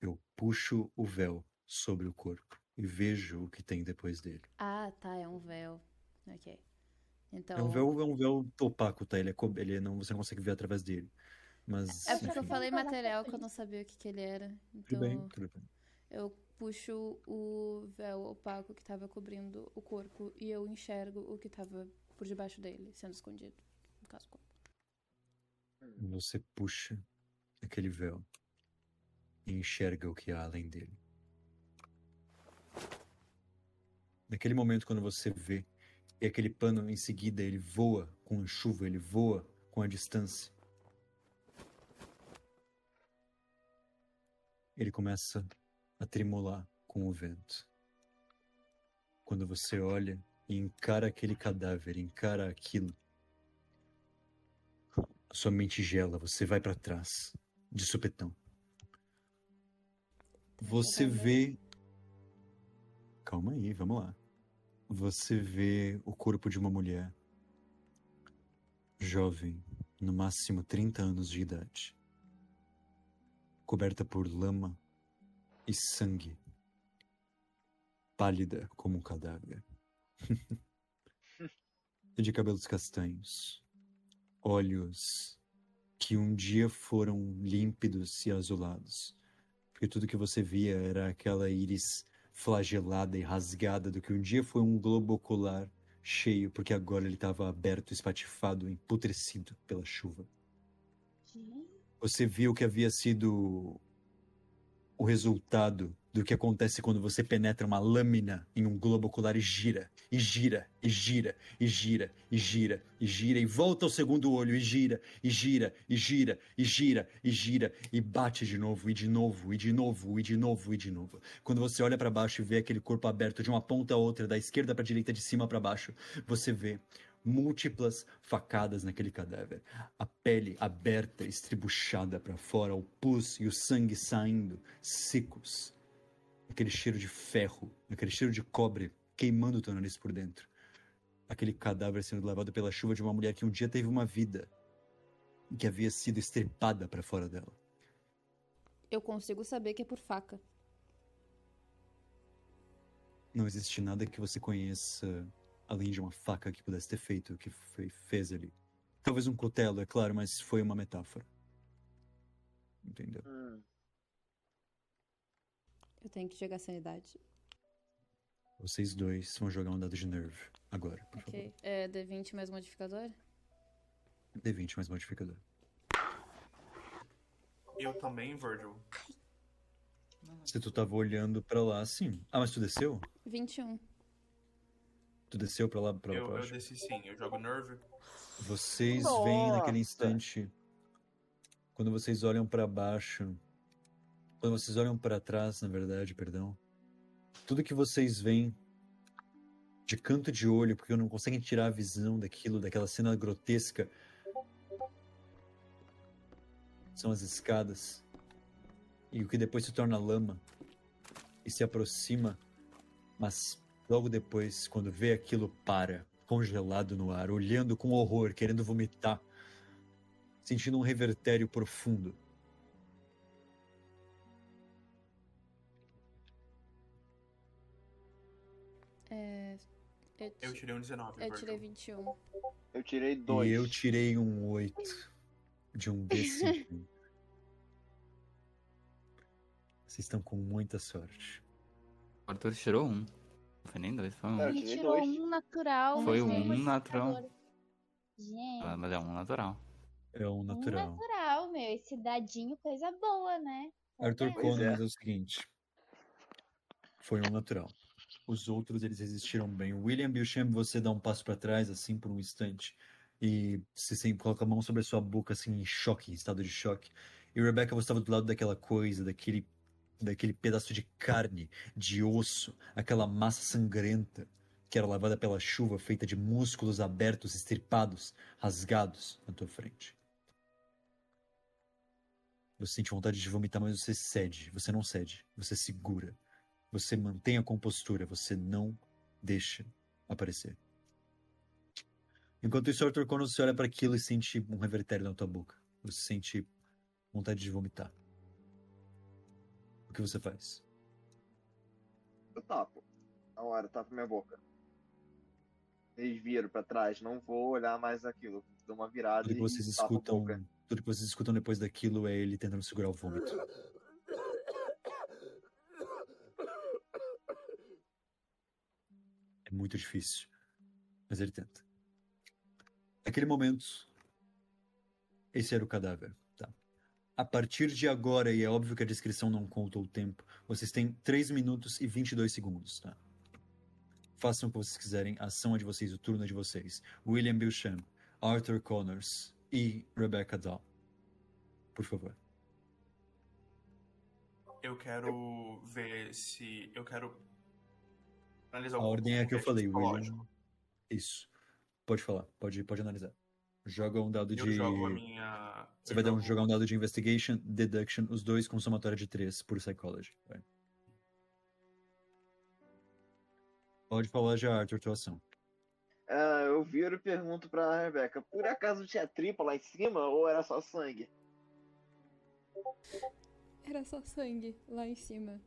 Eu puxo o véu sobre o corpo e vejo o que tem depois dele. Ah, tá, é um véu. Ok. Então. É um véu, é um véu opaco, tá? Ele é, co- ele é- não, você não consegue ver através dele. Mas, É porque eu enfim, falei Vamos falar material que eu não sabia o que, que ele era. tudo Então bem, tudo bem. eu puxo o véu opaco que tava cobrindo o corpo e eu enxergo o que tava por debaixo dele, sendo escondido. No caso, o corpo. Você puxa aquele véu e enxerga o que há além dele. Naquele momento, quando você vê, e aquele pano em seguida ele voa com a chuva, ele voa com a distância. Ele começa a tremolar com o vento. Quando você olha e encara aquele cadáver, encara aquilo, a sua mente gela, você vai pra trás, de supetão. Você vê. Calma aí, vamos lá. Você vê o corpo de uma mulher. Jovem, no máximo 30 anos de idade. Coberta por lama e sangue. Pálida como um cadáver. e de cabelos castanhos. Olhos que um dia foram límpidos e azulados porque tudo que você via era aquela íris flagelada e rasgada do que um dia foi um globo ocular cheio, porque agora ele estava aberto, espatifado, emputrecido pela chuva. Você viu que havia sido o resultado do que acontece quando você penetra uma lâmina em um globo ocular e gira, e gira, e gira, e gira, e gira, e gira, e volta ao segundo olho, e gira, e gira, e gira, e gira, e gira, e bate de novo, e de novo, e de novo, e de novo, e de novo. Quando você olha para baixo e vê aquele corpo aberto de uma ponta a outra, da esquerda para direita, de cima para baixo, você vê múltiplas facadas naquele cadáver. A pele aberta, estribuchada para fora, o pus e o sangue saindo, secos. Aquele cheiro de ferro, aquele cheiro de cobre queimando o teu nariz por dentro. Aquele cadáver sendo levado pela chuva de uma mulher que um dia teve uma vida e que havia sido estrepada para fora dela. Eu consigo saber que é por faca. Não existe nada que você conheça além de uma faca que pudesse ter feito o que foi, fez ali. Talvez um cutelo, é claro, mas foi uma metáfora. Entendeu? Hum, Eu tenho que jogar sanidade. Vocês dois vão jogar um dado de nerve agora, por favor. Ok. É D20 mais modificador? D20 mais modificador. Eu também, Virgil. Se tu tava olhando pra lá, sim. Ah, mas tu desceu? 21. Tu desceu pra lá, pra lá Eu, pra eu baixo? desci sim, eu jogo Nerve. Vocês veem naquele Nossa. instante, quando vocês olham pra baixo, quando vocês olham pra trás, na verdade, perdão, tudo que vocês veem de canto de olho, porque não conseguem tirar a visão daquilo, daquela cena grotesca, são as escadas. E o que depois se torna lama e se aproxima, mas logo depois, quando vê aquilo, para, congelado no ar, olhando com horror, querendo vomitar, sentindo um revertério profundo. Eu, Eu ti- tirei um 19, eu tirei 21. Eu tirei dois. E eu tirei um 8 de um D5. Vocês estão com muita sorte. O Arthur tirou um. Não foi nem dois, foi um. Ele tirou dois. um natural. Foi um natural. Gente, Ah, Mas é um natural. É um um natural. natural, meu. Esse dadinho, coisa boa, né? Arthur Conan, é. mas é o seguinte. Foi um natural. Os outros, eles resistiram bem. William Bilchamp, você dá um passo pra trás, assim, por um instante. E você sempre coloca a mão sobre a sua boca, assim, em choque, em estado de choque. E Rebecca, você estava do lado daquela coisa, daquele, daquele pedaço de carne, de osso, aquela massa sangrenta que era lavada pela chuva, feita de músculos abertos, estripados, rasgados na tua frente. Você sente vontade de vomitar, mas você cede. Você não cede. Você segura. Você mantém a compostura. Você não deixa aparecer. Enquanto isso, Arthur Conan, você olha para aquilo e sente um revertério na tua boca. Você sente vontade de vomitar. O que você faz? Eu tapo. Na hora, tapo minha boca. Eles viram pra trás, não vou olhar mais aquilo. Dou uma virada Tudo que e vocês escutam, tudo que vocês escutam depois daquilo é ele tentando segurar o vômito. Muito difícil, mas ele tenta. Naquele momento, esse era o cadáver, tá? A partir de agora, e é óbvio que a descrição não conta o tempo, vocês têm 3 minutos e 22 segundos, tá? Façam o que vocês quiserem, a ação é de vocês, o turno é de vocês. William Bilchamp, Arthur Connors e Rebecca Dahl. Por favor. Eu quero ver se. Eu quero. Analisar A ordem é a que eu falei. William. Isso. Pode falar, pode, pode analisar. Joga um dado Eu de. jogo a minha. Você eu vai dar um, jogo- jogar um dado de Investigation, Deduction, os dois com somatória de 3 por Psychology. Vai. Pode falar já, Arthur, tua ação. Ah, eu viro e pergunto pra Rebeca, por acaso tinha tripa lá em cima ou era só sangue? Era só sangue lá em cima.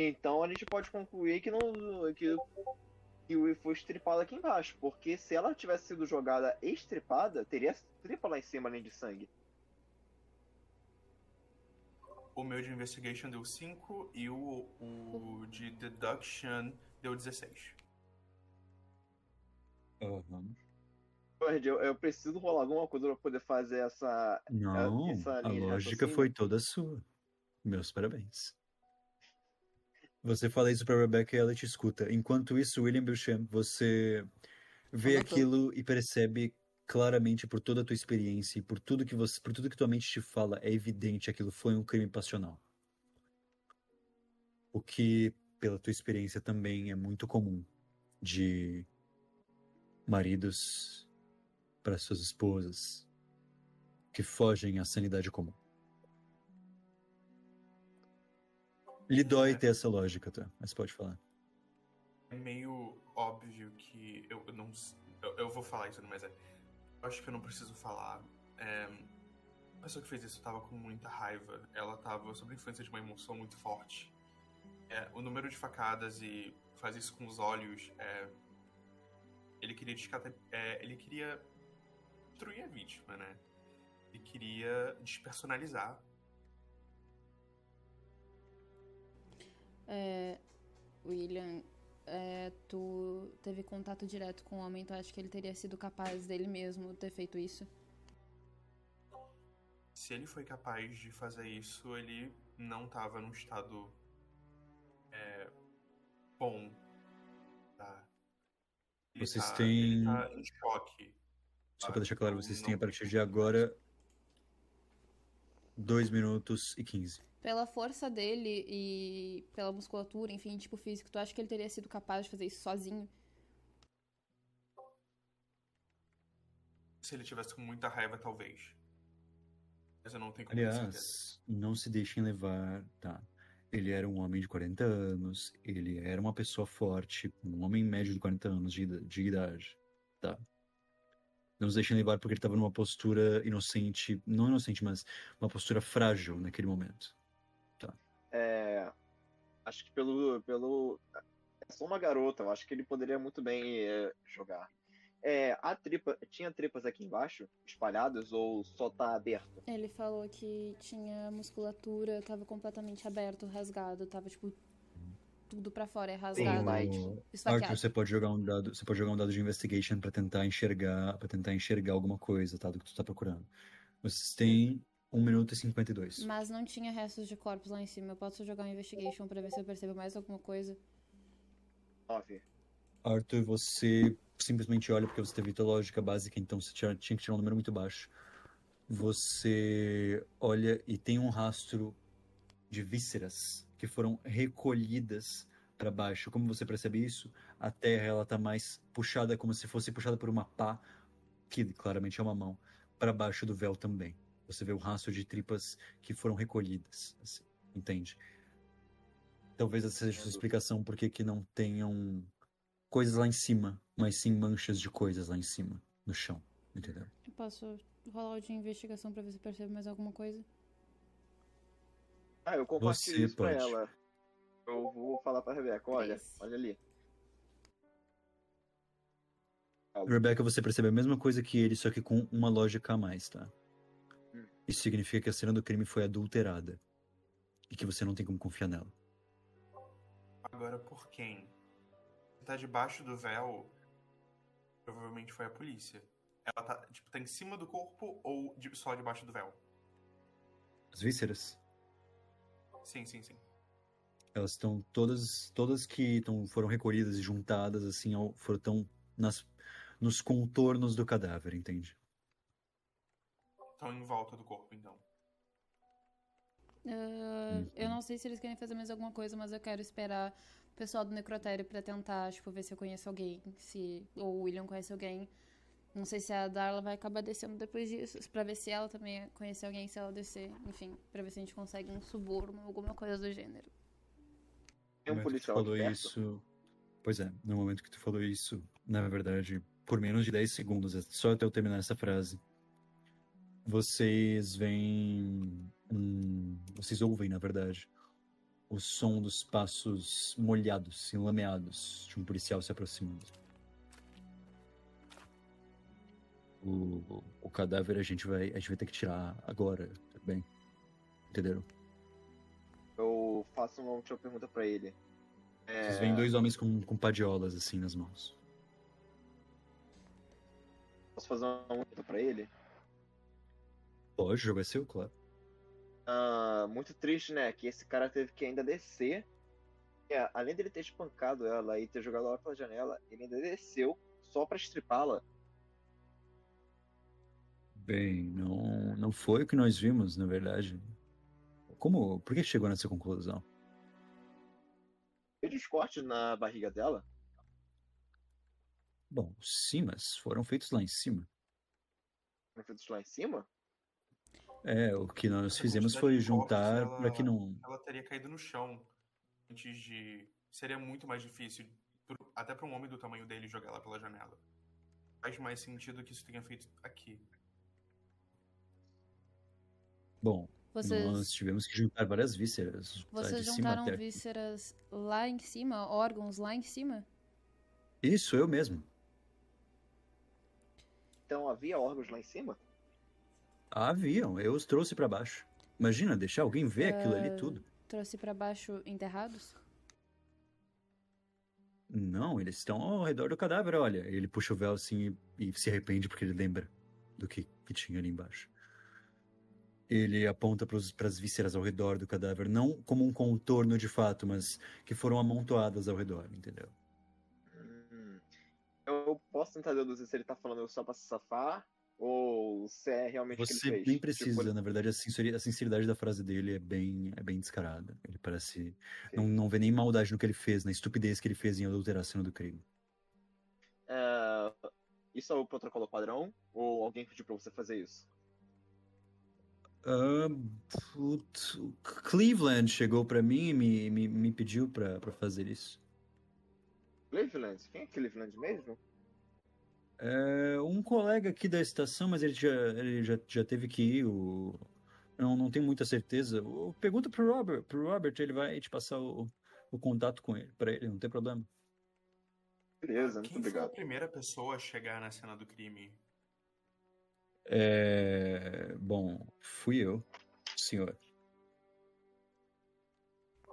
Então a gente pode concluir que não que, que o foi estripado aqui embaixo, porque se ela tivesse sido jogada estripada, teria tripa lá em cima além de sangue. O meu de Investigation deu 5 e o, o de Deduction deu 16. Aham. Lord, eu, eu preciso rolar alguma coisa pra poder fazer essa. Não, essa a lógica foi toda sua. Meus parabéns. Você fala isso pra Rebecca e ela te escuta. Enquanto isso, William Bilchamp, você vê aquilo e percebe claramente por toda a tua experiência e por tudo que você, por tudo que tua mente te fala, é evidente aquilo foi um crime passional. O que, pela tua experiência, também é muito comum de maridos para suas esposas que fogem à sanidade comum. Lhe dói ter essa lógica, tá? Mas pode falar. É meio óbvio que eu, não. Eu, eu vou falar isso, mas é. Acho que eu não preciso falar. É, a pessoa que fez isso tava com muita raiva. Ela tava sob a influência de uma emoção muito forte. É, o número de facadas e fazer isso com os olhos. É, ele queria descata, é, Ele queria destruir a vítima, né? Ele queria despersonalizar. É, William, é, tu teve contato direto com o homem, tu acha que ele teria sido capaz dele mesmo ter feito isso? Se ele foi capaz de fazer isso, ele não estava num estado é, bom. Tá? Ele Vocês tá- têm- Ele tá em choque. Só pra deixar claro, vocês não- têm a partir de agora 2 minutos e 15. Pela força dele e pela musculatura, enfim, tipo físico, tu acha que ele teria sido capaz de fazer isso sozinho? Se ele tivesse com muita raiva, talvez. Mas eu não tenho como. Aliás, não se deixem levar, tá? Ele era um homem de 40 anos, ele era uma pessoa forte, um homem médio de 40 anos de, de idade, tá? Não se deixem levar porque ele estava numa postura inocente, não inocente, mas uma postura frágil naquele momento. É, acho que pelo, pelo. É só uma garota, eu acho que ele poderia muito bem é, jogar. É, a tripa. Tinha tripas aqui embaixo, espalhadas, ou só tá aberto? Ele falou que tinha musculatura, tava completamente aberto, rasgado, tava tipo tudo pra fora, é rasgado, mas- esfaqueado. Arthur, você pode jogar um dado, você pode jogar um dado de investigation pra tentar enxergar, para tentar enxergar alguma coisa, tá, do que tu tá procurando. Vocês têm 1 minuto e 52. Mas não tinha restos de corpos lá em cima. Eu posso jogar um investigation pra ver se eu percebo mais alguma coisa. Nove. Arthur, você simplesmente olha porque você teve tua lógica básica, então você tinha, tinha que tirar um número muito baixo. Você olha e tem um rastro de vísceras que foram recolhidas para baixo. Como você percebe isso? A terra ela tá mais puxada como se fosse puxada por uma pá, que claramente é uma mão, para baixo do véu também. Você vê o rastro de tripas que foram recolhidas, assim, entende? Talvez essa seja a sua explicação por que que não tenham coisas lá em cima, mas sim manchas de coisas lá em cima, no chão, entendeu? Eu posso rolar o de investigação pra ver se eu percebo mais alguma coisa. Ah, eu compartilho Você isso pra pode. ela. Eu vou falar pra Rebeca, olha, olha ali. Rebecca, você percebe a mesma coisa que ele, só que com uma lógica a mais, tá? Hum. Isso significa que a cena do crime foi adulterada. E que você não tem como confiar nela. Agora, por quem? Se tá debaixo do véu, provavelmente foi a polícia. Ela tá, tipo, tá em cima do corpo ou de- só debaixo do véu? As vísceras, Sim, sim, sim. elas estão todas, todas que tão, foram recolhidas e juntadas, assim, ao, foram tão nas, nos contornos do cadáver, entende? Estão em volta do corpo, então. Ah, Eu não sei se eles querem fazer mais alguma coisa, mas eu quero esperar o pessoal do necrotério pra tentar, tipo, ver se eu conheço alguém, se ou o William conhece alguém. Não sei se a Darla vai acabar descendo depois disso, pra ver se ela também conhece alguém, se ela descer, enfim, pra ver se a gente consegue um suborno, alguma coisa do gênero. Tem um policial falou perto? isso. Pois é, no momento que tu falou isso, na verdade, por menos de 10 segundos, é só até eu terminar essa frase, vocês veem. hum, vocês ouvem, na verdade, o som dos passos molhados, enlameados de um policial se aproximando. O, o cadáver a gente vai. A gente vai ter que tirar agora, tá bem? Entenderam? Eu faço uma última pergunta pra ele. É, Vocês veem dois homens com, com padiolas assim nas mãos. Posso fazer uma pergunta pra ele? Pode, o jogo é seu, claro. Ah, muito triste, né? Que esse cara teve que ainda descer. É, além dele ter espancado ela e ter jogado ela pela janela, ele ainda desceu só pra estripá-la. Bem, não, não foi o que nós vimos, na verdade. Como, por que chegou nessa conclusão? Os cortes na barriga dela. Bom, sim, mas foram feitos lá em cima. Foram feitos lá em cima. É, o que nós fizemos foi juntar para que não. Ela teria caído no chão antes de. Seria muito mais difícil, pro- até pra um homem do tamanho dele, jogar ela pela janela. Faz mais sentido que isso tenha feito aqui. Bom, Vocês, nós tivemos que juntar várias vísceras. tá, vocês de cima juntaram até aqui. vísceras lá em cima, órgãos lá em cima? Isso, eu mesmo. Então havia órgãos lá em cima. Haviam, eu os trouxe para baixo. Imagina, deixar alguém ver aquilo ali Ah, tudo. Trouxe pra baixo enterrados? Não, eles estão ao redor do cadáver, olha. Ele puxa o véu assim e, e se arrepende porque ele lembra do que, que tinha ali embaixo. Ele aponta para as vísceras ao redor do cadáver, não como um contorno de fato, mas que foram amontoadas ao redor, entendeu? Hum. Eu posso tentar deduzir se ele tá falando só pra se safar ou se é realmente que Você fez. nem precisa, Tipo, na verdade, a sinceri- a sinceridade da frase dele é bem, é bem descarada. Ele parece. Não, não vê nem maldade no que ele fez, na estupidez que ele fez em adulterar a cena do crime. é, Isso é o protocolo padrão? Ou alguém pediu pra você fazer isso? O Cleveland chegou pra mim e me, me, me pediu pra, pra fazer isso. Cleveland? Quem é Cleveland mesmo? É, um colega aqui da estação, mas ele já, ele já, já teve que ir. O... Não, não tenho muita certeza. O- Pergunta pro Robert. Pro Robert, ele vai te passar o, o contato com ele, pra ele, não tem problema. Beleza, muito Quem foi a obrigado. primeira pessoa a chegar na cena do crime? É, Bom, fui eu, senhor.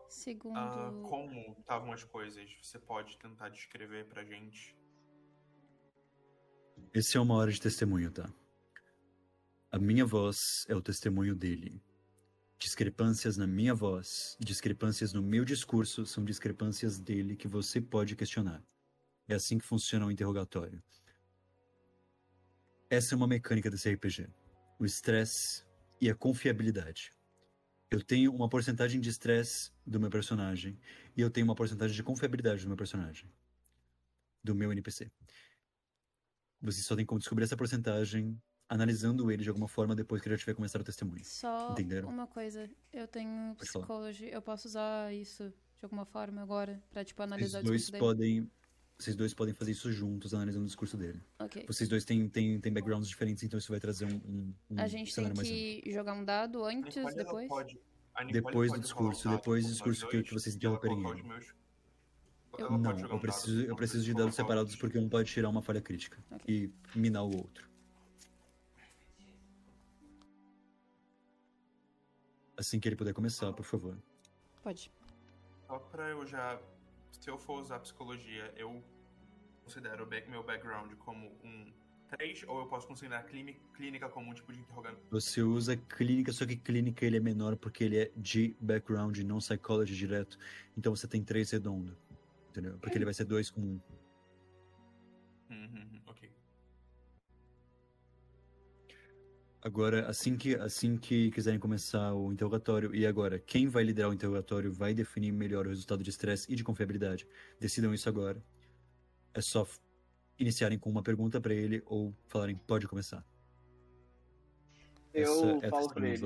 Segundo. Ah, como estavam as coisas? Você pode tentar descrever pra gente? Esse é uma hora de testemunho, tá? A minha voz é o testemunho dele. Discrepâncias na minha voz, discrepâncias no meu discurso são discrepâncias dele que você pode questionar. É assim que funciona o interrogatório. Essa é uma mecânica desse RPG. O estresse e a confiabilidade. Eu tenho uma porcentagem de estresse do meu personagem e eu tenho uma porcentagem de confiabilidade do meu personagem. Do meu NPC. Você só tem como descobrir essa porcentagem analisando ele de alguma forma depois que já tiver começado o testemunho. Só Entenderam? uma coisa, eu tenho psicologia, eu posso usar isso de alguma forma agora pra tipo analisar o dois podem. Vocês dois podem fazer isso juntos, analisando o discurso dele. Ok. Vocês dois têm, têm, têm backgrounds diferentes, então isso vai trazer um, um, um A gente tem que jogar um dado antes, depois? pode- Depois do discurso, depois do discurso que- dois que vocês interromperem ele. meus- Eu- Não, jogar eu preciso, eu preciso de dados separados os- porque um pode tirar uma falha crítica Ok. e minar o outro. Assim que ele puder começar, por favor. Pode. Só pra eu já. Se eu for usar psicologia, eu considero meu background como um 3 ou eu posso considerar clínica, clínica como um tipo de interrogante? Você usa clínica, só que clínica ele é menor porque ele é de background, não psychology direto. Então você tem três redondo. Entendeu? Porque ele vai ser dois com um. Hum, Agora, assim que, assim que quiserem começar o interrogatório, e agora, quem vai liderar o interrogatório vai definir melhor o resultado de estresse e de confiabilidade. Decidam isso agora. É só iniciarem com uma pergunta pra ele ou falarem, pode começar. Eu Essa é falo pra eles.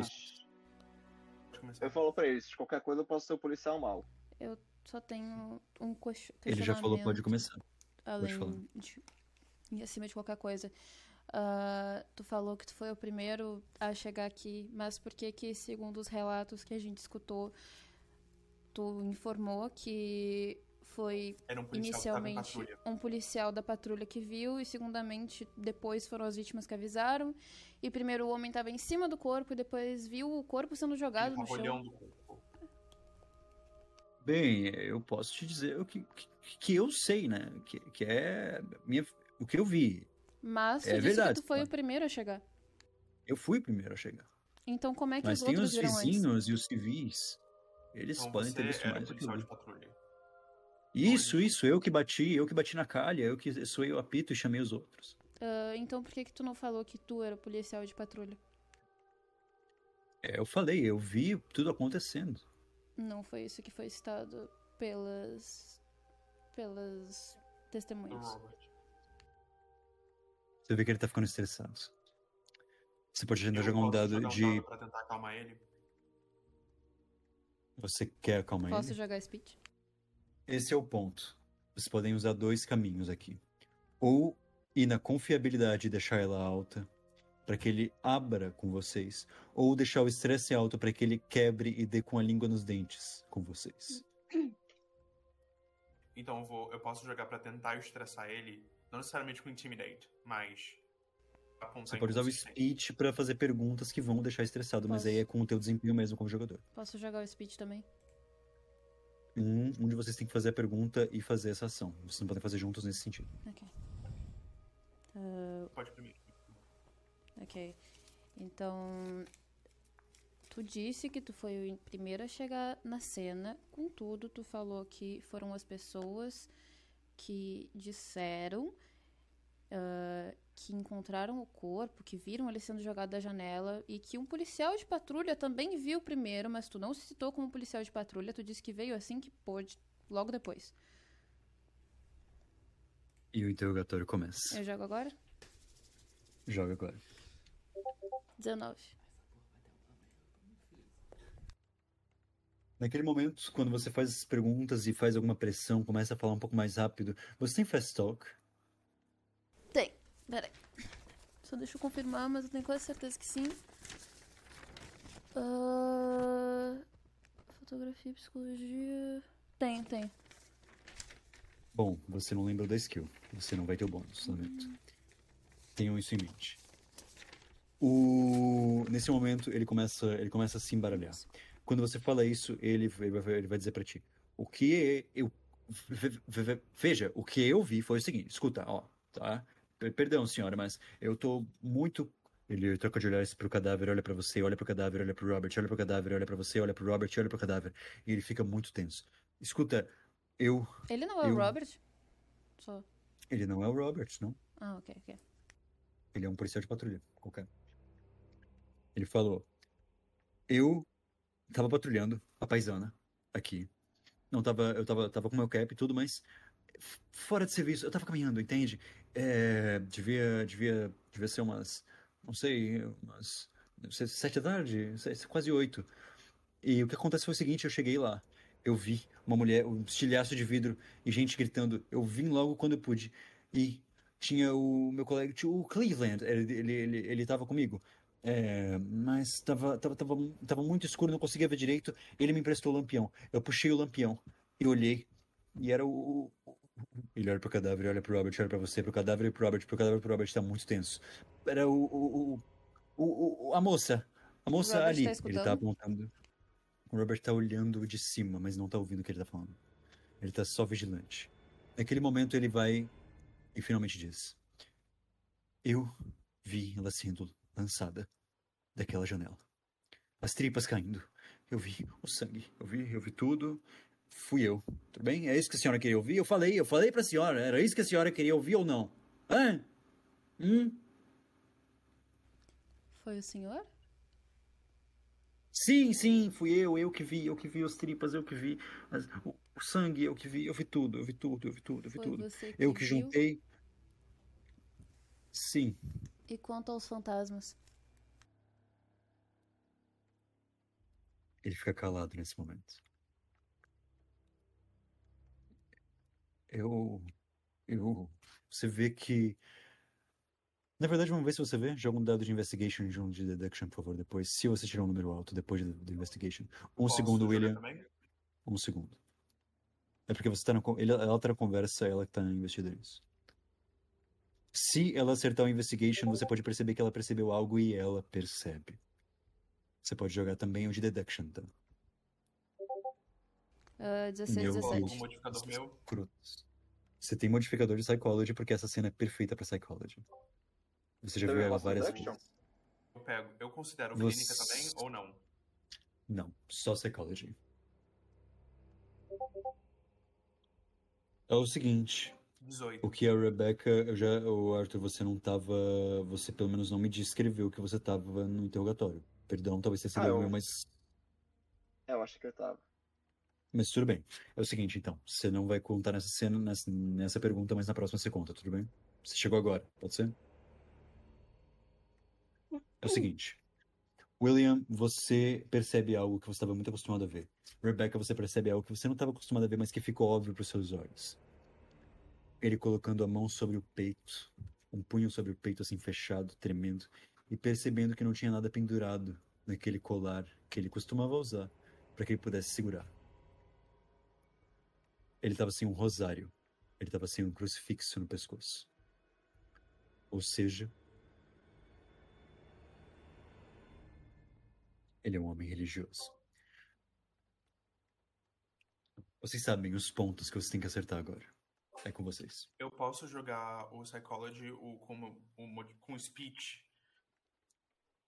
Pode começar. Eu falo pra eles, qualquer coisa eu posso ser o policial mal. Eu só tenho um question- Ele já falou, pode questionamento começar. Além falar. de. E acima de qualquer coisa. Ah, tu falou que tu foi o primeiro a chegar aqui, mas por que que, segundo os relatos que a gente escutou, tu informou que foi Era um inicialmente um policial da patrulha que viu e segundamente depois foram as vítimas que avisaram e primeiro o homem estava em cima do corpo e depois viu o corpo sendo jogado no chão. Bem, eu posso te dizer o que, que, que eu sei, né? Que, que é minha, o que eu vi. Mas tu É disse verdade, que tu foi claro. o primeiro a chegar. Eu fui o primeiro a chegar. Então como é que Mas os tem outros os viram antes? vizinhos e os civis. Eles Então podem ter visto mais do que eu. Isso, isso, eu que bati, eu que bati na calha, eu que sou eu apito e chamei os outros. Ah, então por que que tu não falou que tu era o policial de patrulha? É, eu falei, eu vi tudo acontecendo. Não foi isso que foi citado pelas pelas testemunhas. Robert. Você vê que ele tá ficando estressado. Você pode tentar jogar um posso dado jogar um de. dado pra tentar acalmar ele. Você quer acalmar Posso ele? jogar speech? Esse é o ponto. Vocês podem usar dois caminhos aqui. Ou ir na confiabilidade e deixar ela alta, para que ele abra com vocês. Ou deixar o estresse alto para que ele quebre e dê com a língua nos dentes com vocês. Então eu, vou, eu posso jogar pra tentar estressar ele, não necessariamente com Intimidate, mas. Você pode usar o speech para fazer perguntas que vão deixar estressado, mas Posso. aí é com o teu desempenho mesmo como jogador. Posso jogar o speech também? Um, um de vocês tem que fazer a pergunta e fazer essa ação. Vocês não podem fazer juntos nesse sentido. Ok. Ah, Pode primeiro. ok. Então. Tu disse que tu foi o primeiro a chegar na cena. Contudo, tu falou que foram as pessoas que disseram ah, que encontraram o corpo, que viram ele sendo jogado da janela e que um policial de patrulha também viu primeiro, mas tu não se citou como policial de patrulha. Tu disse que veio assim que pôde, logo depois. E o interrogatório começa. Eu jogo agora? Joga agora. 19. Naquele momento, quando você faz as perguntas e faz alguma pressão, começa a falar um pouco mais rápido, você tem fast talk? Tem. Peraí. Só deixa eu confirmar, mas eu tenho quase certeza que sim. Ah, fotografia, psicologia. Tem, tem. Bom, você não lembrou da skill. Você não vai ter o bônus, lamento. Tenham isso em mente. O... Nesse momento, ele começa, ele começa a se embaralhar. Quando você fala isso, ele, ele vai, dizer pra ti: O que eu. ve- ve- ve- Veja, o que eu vi foi o seguinte: escuta, ó, tá? Per- Perdão, senhora, mas eu tô muito. Ele troca de olhares pro cadáver, olha pra você, olha pro cadáver, olha pro Robert, olha pro cadáver, olha pra você, olha pro Robert, olha pro cadáver. E ele fica muito tenso. Escuta, eu. Ele não é Eu- o Robert? Só. Ele não é o Robert, não. Ah, ok, ok. Ele é um policial de patrulha, qualquer. Ele falou: Eu tava patrulhando a paisana aqui. Não tava, eu tava, tava com meu cap e tudo, mas fora de serviço, eu tava caminhando, entende? É, devia, devia, devia ser umas, não sei, umas deve ser sete da tarde, se- quase oito. E o que aconteceu foi o seguinte: eu cheguei lá, eu vi uma mulher, um estilhaço de vidro e gente gritando. Eu vim logo quando eu pude e tinha o meu colega, o Cleveland, ele, ele, ele, ele tava comigo. É, mas tava, tava, tava, tava muito escuro, não conseguia ver direito. Ele me emprestou o lampião. Eu puxei o lampião e olhei. E era o. Ele olha pro cadáver, olha pro Robert, olha pra você, pro cadáver e pro Robert, pro cadáver e pro Robert, tá muito tenso. Era o. o, o, o- a moça. A moça Robert ali. tá ele tá apontando. O Robert tá olhando de cima, mas não tá ouvindo o que ele tá falando. Ele tá só vigilante. Naquele momento ele vai e finalmente diz: Eu vi ela sendo lançada daquela janela. As tripas caindo. Eu vi o sangue. Eu vi, eu vi tudo. Fui eu. Tudo bem? É isso que a senhora queria ouvir? Eu falei, eu falei pra senhora. Era isso que a senhora queria ouvir ou não? Hã? Hum? Foi o senhor? Sim, sim, fui eu, eu que vi, eu que vi as tripas, eu que vi as- o, o sangue, eu que vi, eu vi tudo, eu vi tudo, eu vi tudo, eu vi Foi tudo. Eu que viu? juntei. Sim, E quanto aos fantasmas? ele fica calado nesse momento. Eu. Eu. Você vê que. Na verdade, vamos ver se você vê. Joga um dado de investigation e um de deduction, por favor, depois. Se você tirar um número alto depois do, do investigation. Um Posso segundo, William. também? Um segundo. É porque você tá na. Ele, ela tá na conversa, ela que tá investindo nisso. Se ela acertar o investigation, você pode perceber que ela percebeu algo e ela percebe. Você pode jogar também o de deduction, tá? Ah, 16, Meu Coloco 17. um modificador meu. Você tem modificador de psychology porque essa cena é perfeita pra psychology. Você já Então viu ela várias deduction? vezes. Eu pego. Eu considero Você- clínica também ou não? Não, só psychology. É o seguinte, 18. o que a Rebecca, eu já, o Arthur, você não tava, você pelo menos não me descreveu que você tava no interrogatório. Perdão, talvez tenha sido Ah, eu meu, mas, É, eu acho que eu tava. mas tudo bem. É o seguinte, então, você não vai contar nessa cena, nessa, nessa pergunta, mas na próxima você conta, tudo bem? Você chegou agora, pode ser? É o seguinte. William, você percebe algo que você estava muito acostumado a ver. Rebecca, você percebe algo que você não estava acostumado a ver, mas que ficou óbvio para os seus olhos. Ele colocando a mão sobre o peito, um punho sobre o peito assim fechado, tremendo, e percebendo que não tinha nada pendurado naquele colar que ele costumava usar para que ele pudesse segurar. Ele estava sem um rosário. Ele estava sem um crucifixo no pescoço. Ou seja, ele é um homem religioso. Vocês sabem os pontos que vocês têm que acertar agora. É com vocês. Eu posso jogar o Psychology o, como, o, com speech.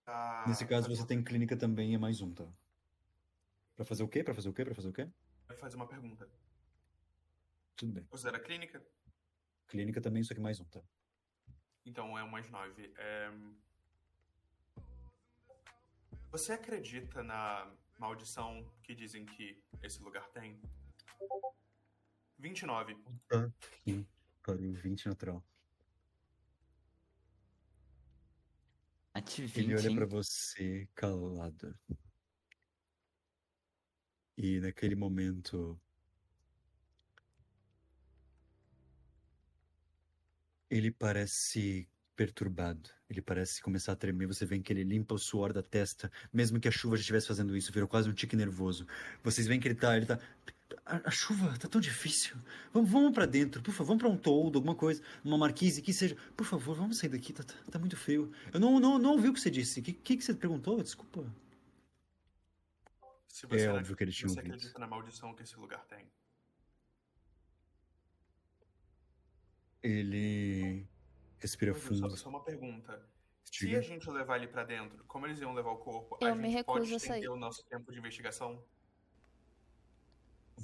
pra Nesse caso, fazer você tem clínica também, é mais um, tá? Pra fazer o quê? Pra fazer o quê? Pra fazer o quê? fazer uma pergunta. Tudo bem. Considera clínica? Clínica também, só que mais um, tá? Então é um mais nove. É... Você acredita na maldição que dizem que esse lugar tem? 29. Sim, para o 20 natural. Ati Ele olha 20, pra você calado. E naquele momento. Ele parece perturbado. Ele parece começar a tremer. Você vê que ele limpa o suor da testa, mesmo que a chuva já estivesse fazendo isso, virou quase um tique nervoso. Vocês veem que ele tá. Ele tá. A, a chuva tá tão difícil. Vamos, vamos para dentro, por favor. Vamos pra um toldo, alguma coisa. Uma marquise, que seja. Por favor, vamos sair daqui. Tá, tá, tá muito frio. Eu não, não, não ouvi o que você disse. O que, que, que você perguntou? Desculpa. Se você, É óbvio que ele tinha você ouvido. acredita na maldição que esse lugar tem? Ele respira fundo. Só, só uma pergunta. Se Diga. a gente levar ele pra dentro, como eles iam levar o corpo? Eu a me gente pode recuso a estender sair. o nosso tempo de investigação?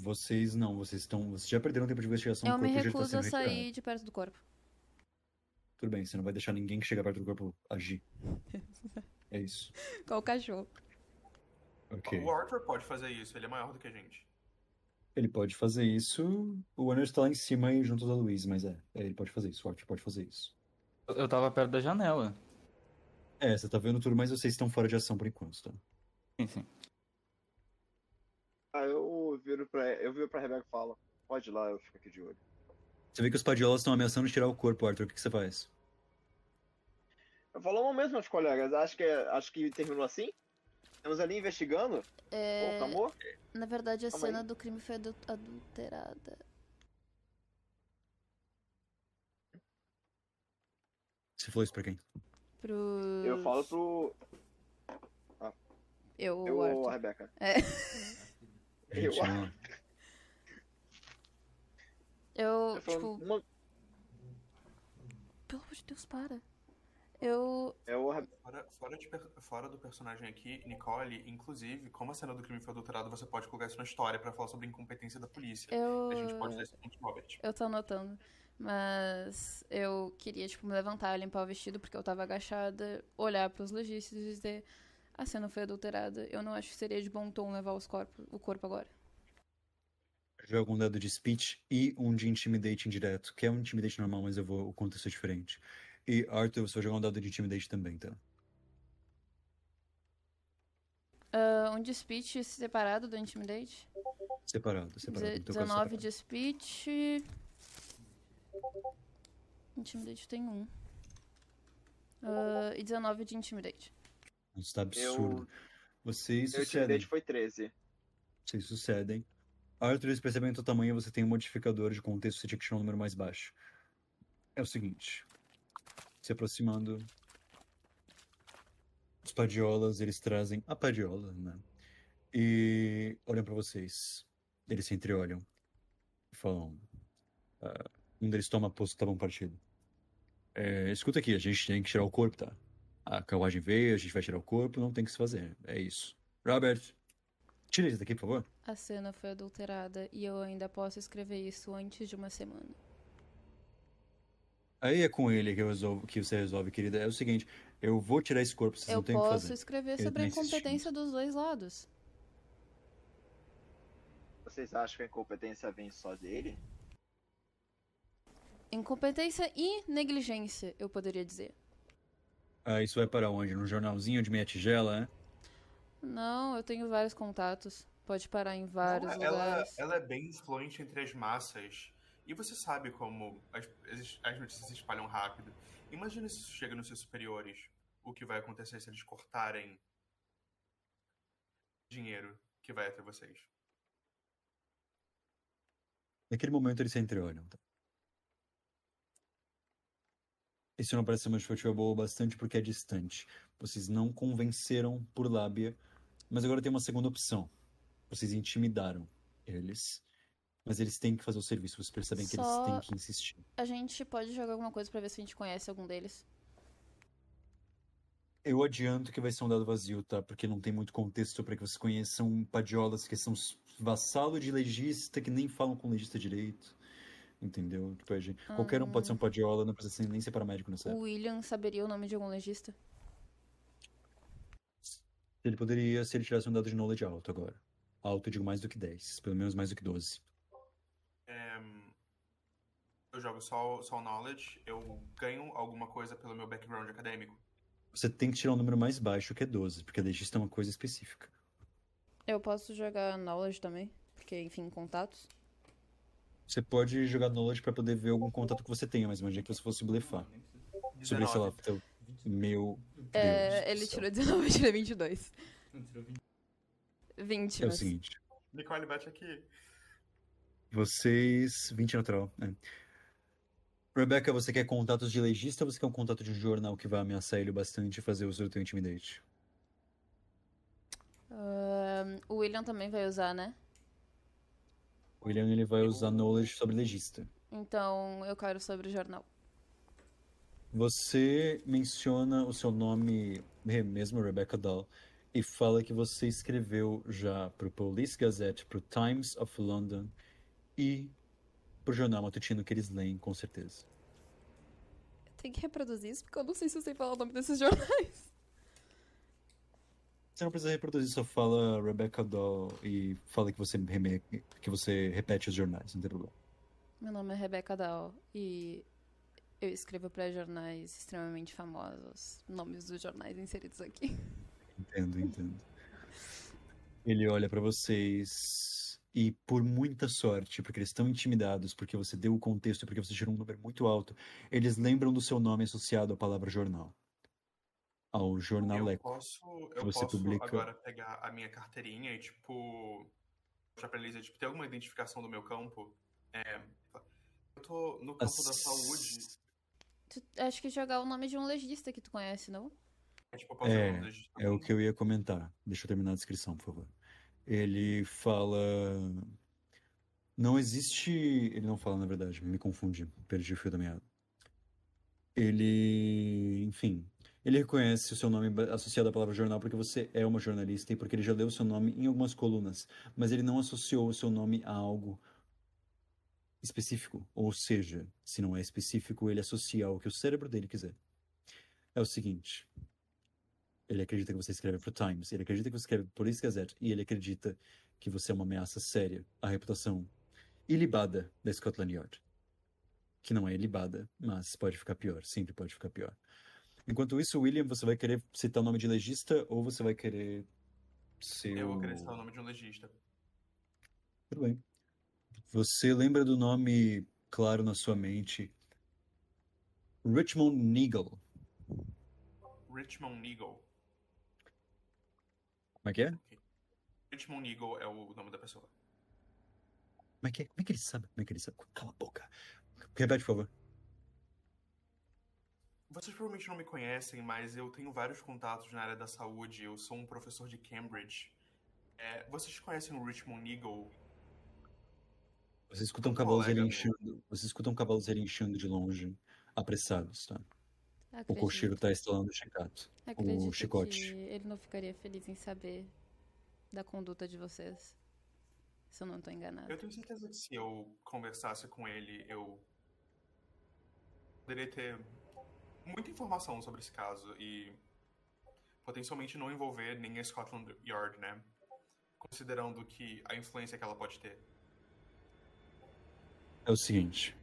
Vocês não, vocês estão. Vocês já perderam tempo de investigação. Eu o me tá recuso sendo a sair retirado. de perto do corpo. Tudo bem, você não vai deixar ninguém que chegar perto do corpo agir. É isso. Qual cachorro? Ok. O Arthur pode fazer isso, ele é maior do que a gente. Ele pode fazer isso. O Anderson tá lá em cima e junto da Luiz, mas é. é, Ele pode fazer isso. O Arthur pode fazer isso. Eu- Eu tava perto da janela. É, você tá vendo tudo, mas vocês estão fora de ação por enquanto, tá? Sim, sim. Ah, eu viro pra, eu viro pra Rebeca e falo, pode ir lá, eu fico aqui de olho. Você vê que os padiolas estão ameaçando tirar o corpo, Arthur. O que, que você faz? Eu falo, não mesmo, meus colegas, acho que, acho que terminou assim? Estamos ali investigando? É, Pô, acabou? na verdade, a Calma cena aí. do crime foi adu- adulterada. Você falou isso pra quem? Pro. Eu falo pro. Eu, Eu o ou a Arthur. Rebeca? É. Eu- Eu, Eu falo, tipo, uma- pelo amor de Deus, para. Eu. é o Rebe- Fora, fora, de fora do personagem aqui, Nicole, inclusive, como a cena do crime foi adulterada, você pode colocar isso na história pra falar sobre a incompetência da polícia. Eu. A gente pode dar esse ponto Robert. Eu tô anotando. Mas eu queria, tipo, me levantar, limpar o vestido, porque eu tava agachada, olhar pros legísticos e dizer: a cena foi adulterada. Eu não acho que seria de bom tom levar os corpos, o corpo agora. Joga um dado de speech e um de intimidate indireto, que é um intimidate normal, mas eu vou. O contexto é diferente. E Arthur, você vai jogar um dado de intimidate também, tá? Ah, um de speech separado do Intimidate. Separado, separado. Deze- no teu caso, 19 separado. de speech. Intimidate tem um. Ah, e 19 de Intimidate. Isso tá absurdo. Eu, Vocês meu sucedem. foi 13. Vocês sucedem. Arthur, eles percebem o tamanho, você tem um modificador de contexto, você tinha que tirar um número mais baixo. É o seguinte. Se aproximando. Os padiolas, eles trazem a padiola, né? E olham pra vocês. Eles se entreolham. E falam. ah, um deles toma posto que tá bom partido. É, escuta aqui, a gente tem que tirar o corpo, tá? A carruagem veio, a gente vai tirar o corpo, não tem o que se fazer. É isso. Robert, tira isso daqui, por favor. A cena foi adulterada e eu ainda posso escrever isso antes de uma semana. Aí é com ele que, eu resolvo, que você resolve, querida. É o seguinte, eu vou tirar esse corpo, vocês eu não têm o que posso fazer. escrever Ele sobre a incompetência dos dois lados. Vocês acham que a incompetência vem só dele? Incompetência e negligência, eu poderia dizer. Ah, isso vai para onde? No jornalzinho de meia tigela, né? Não, eu tenho vários contatos. Pode parar em vários Não, ela, lugares. ela é bem influente entre as massas. E você sabe como as, as- as notícias se espalham rápido. Imagina se isso chega nos seus superiores. O que vai acontecer se eles cortarem dinheiro que vai até vocês. Naquele momento eles se entreolham, tá? Isso não parece ser uma justificativa boa bastante porque é distante. Vocês não convenceram por lábia, mas agora tem uma segunda opção. Vocês intimidaram eles Mas eles têm que fazer o serviço, vocês percebem que eles Só- têm que insistir. A gente pode jogar alguma coisa pra ver se a gente conhece algum deles. Eu adianto que vai ser um dado vazio, tá? Porque não tem muito contexto para que vocês conheçam padiolas que são vassalo de legista que nem falam com legista direito. Entendeu? Tipo, a gente- Qualquer um pode ser um padiola, não precisa ser- nem ser paramédico nessa O época. William saberia o nome de algum legista? Ele poderia, se ele tivesse um dado de knowledge alto agora. Alto, eu digo mais do que 10. Pelo menos mais do que 12. É, eu jogo só, só o knowledge, eu ganho alguma coisa pelo meu background acadêmico. Você tem que tirar um número mais baixo, que é 12, porque legista é uma coisa específica. Eu posso jogar knowledge também, porque, enfim, contatos. Você pode jogar knowledge pra poder ver algum contato que você tenha, mas imagina que você fosse blefar. Sobre, sei lá, 19. teu... Meu. É, ele céu. tirou 19, eu tirei 22. 20, É o seguinte. Nicole, bate aqui. Vocês. 20 natural. né? Rebecca, você quer contatos de legista ou você quer um contato de jornal que vai ameaçar ele bastante e fazer uso do teu intimidate? Ahn, o William também vai usar, né? O William ele vai usar knowledge sobre legista. Então eu quero sobre o jornal. Você menciona o seu nome mesmo, Rebecca Dahl, e fala que você escreveu já pro Police Gazette, pro Times of London e pro jornal matutino que eles leem, com certeza. Tem que reproduzir isso, porque eu não sei se eu sei falar o nome desses jornais. Você não precisa reproduzir, só fala Rebecca Dahl e fala que você, reme- que você repete os jornais, não tem problema. Meu nome é Rebeca Dahl e eu escrevo para jornais extremamente famosos. Nomes dos jornais inseridos aqui. Entendo, entendo. Ele olha pra vocês e, por muita sorte, porque eles estão intimidados, porque você deu o contexto, porque você tirou um número muito alto, eles lembram do seu nome associado à palavra jornal. Ao Eu jornaleco. posso, eu você posso publica- agora pegar a minha carteirinha e, tipo, mostrar pra eles, tipo, tem alguma identificação do meu campo? É, eu tô no campo da As- saúde. Tu- acho que jogar o nome de um legista que tu conhece, não? É, tipo, eu posso É, um É o que eu ia comentar. Deixa eu terminar a descrição, por favor. Ele fala. Não existe. Ele não fala, na verdade, me confundi, perdi o fio da meada. Ele. Enfim. Ele reconhece o seu nome associado à palavra jornal porque você é uma jornalista e porque ele já leu o seu nome em algumas colunas, mas ele não associou o seu nome a algo específico. Ou seja, se não é específico, ele associa ao que o cérebro dele quiser. É o seguinte. Ele acredita que você escreve pro Times, ele acredita que você escreve pro Police Gazette e ele acredita que você é uma ameaça séria à reputação ilibada da Scotland Yard. Que não é ilibada, mas pode ficar pior, sempre pode ficar pior. Enquanto isso, William, você vai querer citar o nome de legista ou você vai querer ser Eu vou querer citar o nome de um legista. Tudo bem. Você lembra do nome claro na sua mente? Richmond Neagle. Richmond Neagle. Como é que é? Richmond Neagle é o nome da pessoa. Como é que é? Como é que ele sabe? Como é que ele sabe? Cala a boca. Repete, por favor. Vocês provavelmente não me conhecem, mas eu tenho vários contatos na área da saúde. Eu sou um professor de Cambridge. É, vocês conhecem o Richmond Neagle? Você escuta um cavalos relinchando. Você escuta um cavalos relinchando de longe, apressados, tá? O Acredito, cocheiro tá instalando o chicato. acredito chicote. ele não ficaria feliz em saber da conduta de vocês. Se eu não tô enganada. Eu tenho certeza que se eu conversasse com ele, eu poderia ter muita informação sobre esse caso e potencialmente não envolver nem a Scotland Yard, né? Considerando que a influência que ela pode ter. É o seguinte.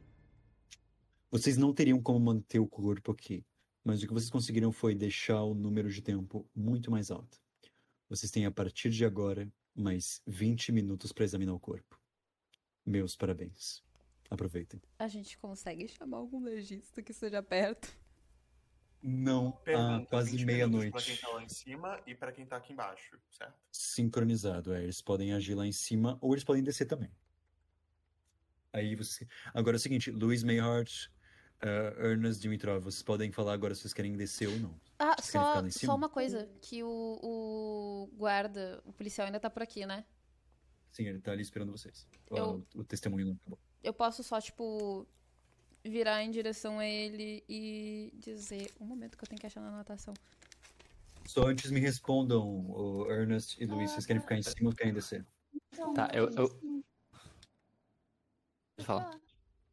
Vocês não teriam como manter o corpo aqui, mas o que vocês conseguiram foi deixar o número de tempo muito mais alto. Vocês têm a partir de agora mais 20 minutos para examinar o corpo. Meus parabéns. Aproveitem. A gente consegue chamar algum legista que esteja perto? Não há Pergunta, quase 20 minutos Pra meia-noite. quem tá lá em cima e pra quem tá aqui embaixo, certo? Sincronizado, é. Eles podem agir lá em cima ou eles podem descer também. Aí você. Agora é o seguinte, Luiz Mayhart, uh, Ernest Dimitrov, vocês podem falar agora se vocês querem descer ou não. Ah, só, só uma coisa. Que o, o guarda, o policial ainda tá por aqui, né? Sim, ele tá ali esperando vocês. Eu- O, testemunho não acabou. Eu posso só, tipo, virar em direção a ele e dizer. Um momento que eu tenho que achar na anotação. Só antes me respondam, o Ernest e Luiz, vocês querem ficar em cima ou querem descer? Então, Tá, eu- eu- Pode falar.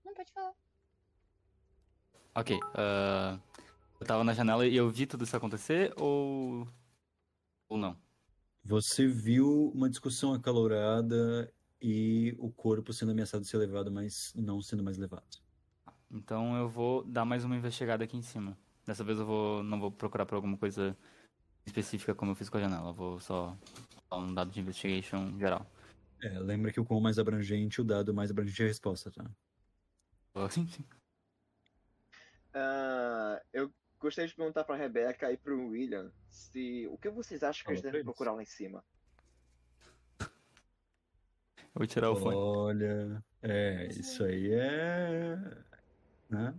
Não, pode falar. Ok. ah, eu tava na janela e eu vi tudo isso acontecer ou. Ou não? Você viu uma discussão acalorada e o corpo sendo ameaçado de ser levado, mas não sendo mais levado. Então eu vou dar mais uma investigada aqui em cima. Dessa vez eu vou, não vou procurar por alguma coisa específica como eu fiz com a janela. Eu vou só dar um dado de investigation geral. É, lembra que o quão mais abrangente o dado, mais abrangente é a resposta, tá? Ah, Sim, sim. Ah, eu gostaria de perguntar pra Rebeca e pro William se o que vocês acham que eles devem procurar lá em cima. Eu vou tirar o fone. Olha, é, isso aí é. Né?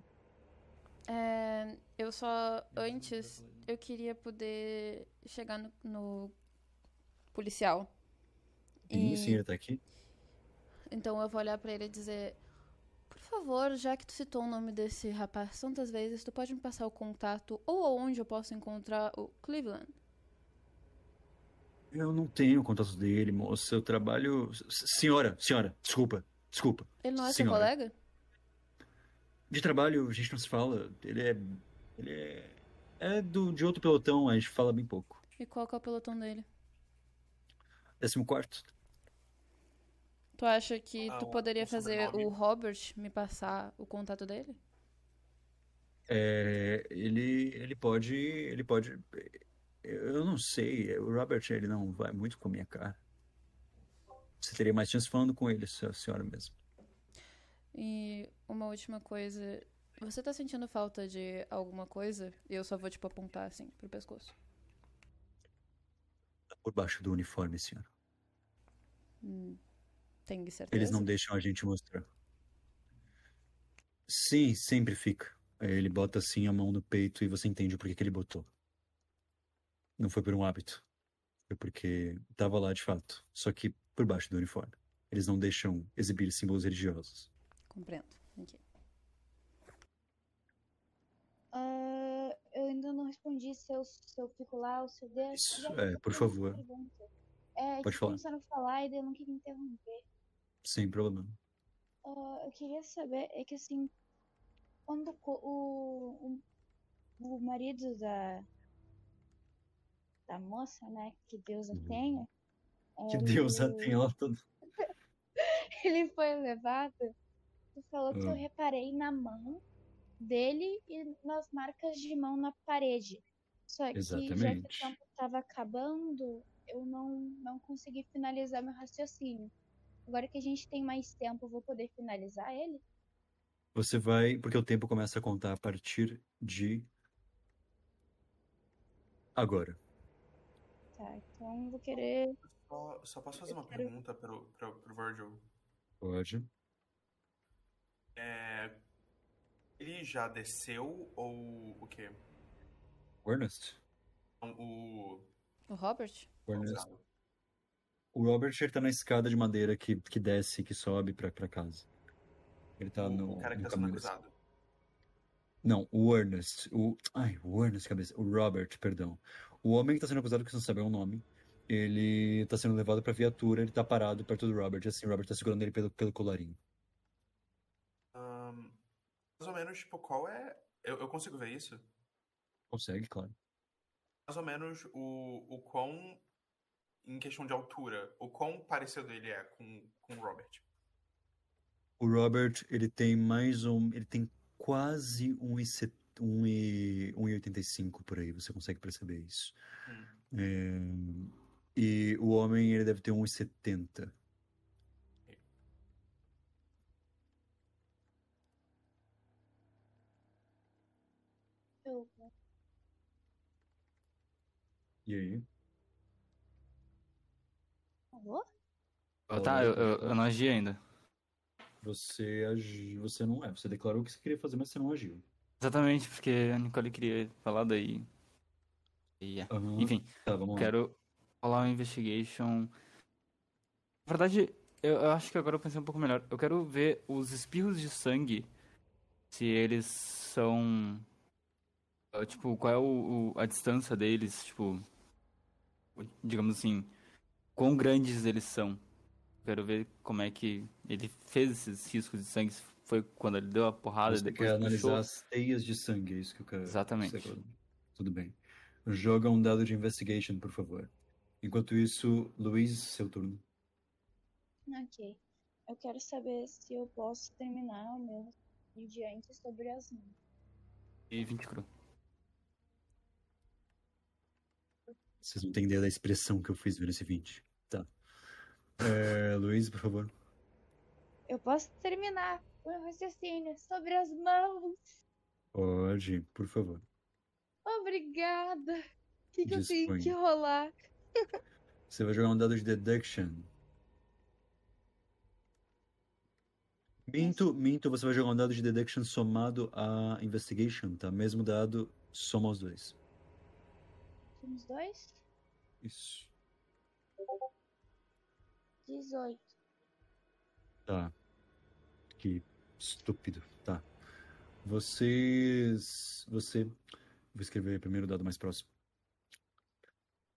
É, eu só. Antes, eu queria poder chegar no, no policial. Sim, E- sim, ele tá aqui. Então eu vou olhar pra ele e dizer: Por favor, já que tu citou o nome desse rapaz tantas vezes, tu pode me passar o contato ou aonde eu posso encontrar o Cleveland? Eu não tenho contato dele, moça. Eu trabalho. Senhora, senhora, desculpa, desculpa. Ele não é seu Senhora. colega? De trabalho a gente não se fala. Ele é. Ele é. É do, de outro pelotão, a gente fala bem pouco. E qual que é o pelotão dele? Décimo quarto. Tu acha que Ah, tu poderia um fazer o Robert me passar o contato dele? É, ele, ele pode. Ele pode. Eu não sei. O Robert, ele não vai muito com a minha cara. Você teria mais chance falando com ele, se a senhora mesmo. E uma última coisa. Você tá sentindo falta de alguma coisa? E eu só vou, tipo, apontar assim pro pescoço. Por baixo do uniforme, senhora. Hum, tem certeza? Eles não deixam a gente mostrar. Sim, sempre fica. Ele bota assim a mão no peito e você entende o porquê que ele botou. Não foi por um hábito. Foi porque tava lá de fato. Só que por baixo do uniforme. Eles não deixam exibir símbolos religiosos. Compreendo. Ok. Ah, eu ainda não respondi se eu, se eu fico lá ou se eu desço. Isso, é, por favor. pergunta. É, Pode falar. começaram a falar e eu não queria interromper. Sem problema. Ah, eu queria saber, é que assim, quando o, o, o marido da, da moça, né, que Deus a Uhum. tenha, Que Deus a ele- tenha ela toda. ele foi levado, tu falou que eu Ah. reparei na mão dele e nas marcas de mão na parede. Só que já que o Exatamente. tempo estava acabando, eu não, não consegui finalizar meu raciocínio. Agora que a gente tem mais tempo, eu vou poder finalizar ele? Você vai. Porque o tempo começa a contar a partir de. Agora. Tá, então eu vou querer. Só, só posso fazer Eu uma quero- pergunta pro, pro, pro Virgil? Pode. É, ele já desceu ou o quê? O Ernest? Não, O. O Robert? O Ernest. O Robert ele tá na escada de madeira que, que desce e que sobe pra, pra casa. Ele tá o, no, o cara que tá sendo acusado. Não, o Ernest. O... Ai, o Ernest, cabeça. O Robert, perdão. O homem que tá sendo acusado, que você não sabe o nome, ele tá sendo levado pra viatura, ele tá parado perto do Robert. Assim, o Robert tá segurando ele pelo, pelo colarinho. Mais ou menos, tipo, qual é. Eu, eu consigo ver isso? Consegue, claro. Mais ou menos o, o quão. Em questão de altura, o quão parecido ele é com, com o Robert. O Robert, ele tem mais um. Ele tem quase 1,85 um e, um e 1,85 por aí, você consegue perceber isso. Hum. É, e o homem, ele deve ter 1,70. Eu... E aí? Alô? Ah, Tá, eu, eu, eu não agi ainda. Você agiu. Você não é. Você declarou o que você queria fazer, mas você não agiu. Exatamente, porque a Nicole queria falar daí. E, é. Aham. Enfim, Tá, vamos lá. quero rolar uma investigation Na verdade, eu, eu acho que agora eu pensei um pouco melhor. Eu quero ver os espirros de sangue, se eles são. ah, Tipo, qual é o, o- a distância deles, tipo. Digamos assim, quão grandes eles são. Quero ver como é que ele fez esses riscos de sangue. Foi quando ele deu a porrada Você depois quer puxou. analisar as teias de sangue, é isso que eu quero. Exatamente. quer- Tudo bem. Joga um dado de investigation, por favor. Enquanto isso, Luiz, seu turno. Ok. Eu quero saber se eu posso terminar o meu diante sobre as mãos. E 20 cru. Vocês não têm ideia da expressão que eu fiz vendo esse 20. Tá. É, Luiz, por favor. Eu posso terminar o meu raciocínio sobre as mãos. Pode, por favor. Obrigada. O que, que eu tenho que rolar? Você vai jogar um dado de deduction. Minto, minto, você vai jogar um dado de deduction somado a investigation, tá? Mesmo dado, soma os dois. Somos dois? Isso. 18. Tá. Que estúpido. Tá. Vocês. Você. Vou escrever primeiro o dado mais próximo.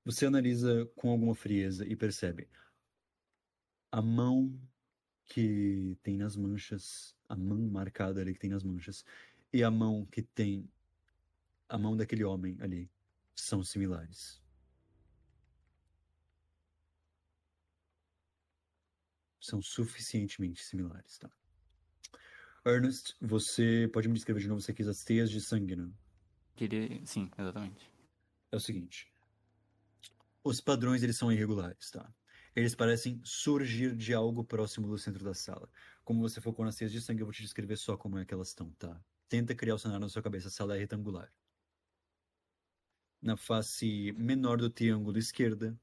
Você analisa com alguma frieza e percebe a mão que tem nas manchas, a mão marcada ali que tem nas manchas, e a mão que tem a mão daquele homem ali são similares. São suficientemente similares, tá? Ernest, você pode me descrever de novo se quis as teias de sangue, né? Queria. Sim, exatamente. é o seguinte. Os padrões, eles são irregulares, tá? Eles parecem surgir de algo próximo do centro da sala. Como você focou nas teias de sangue, eu vou te descrever só como é que elas estão, tá? Tenta criar o cenário na sua cabeça. A sala é retangular. Na face menor do triângulo esquerda,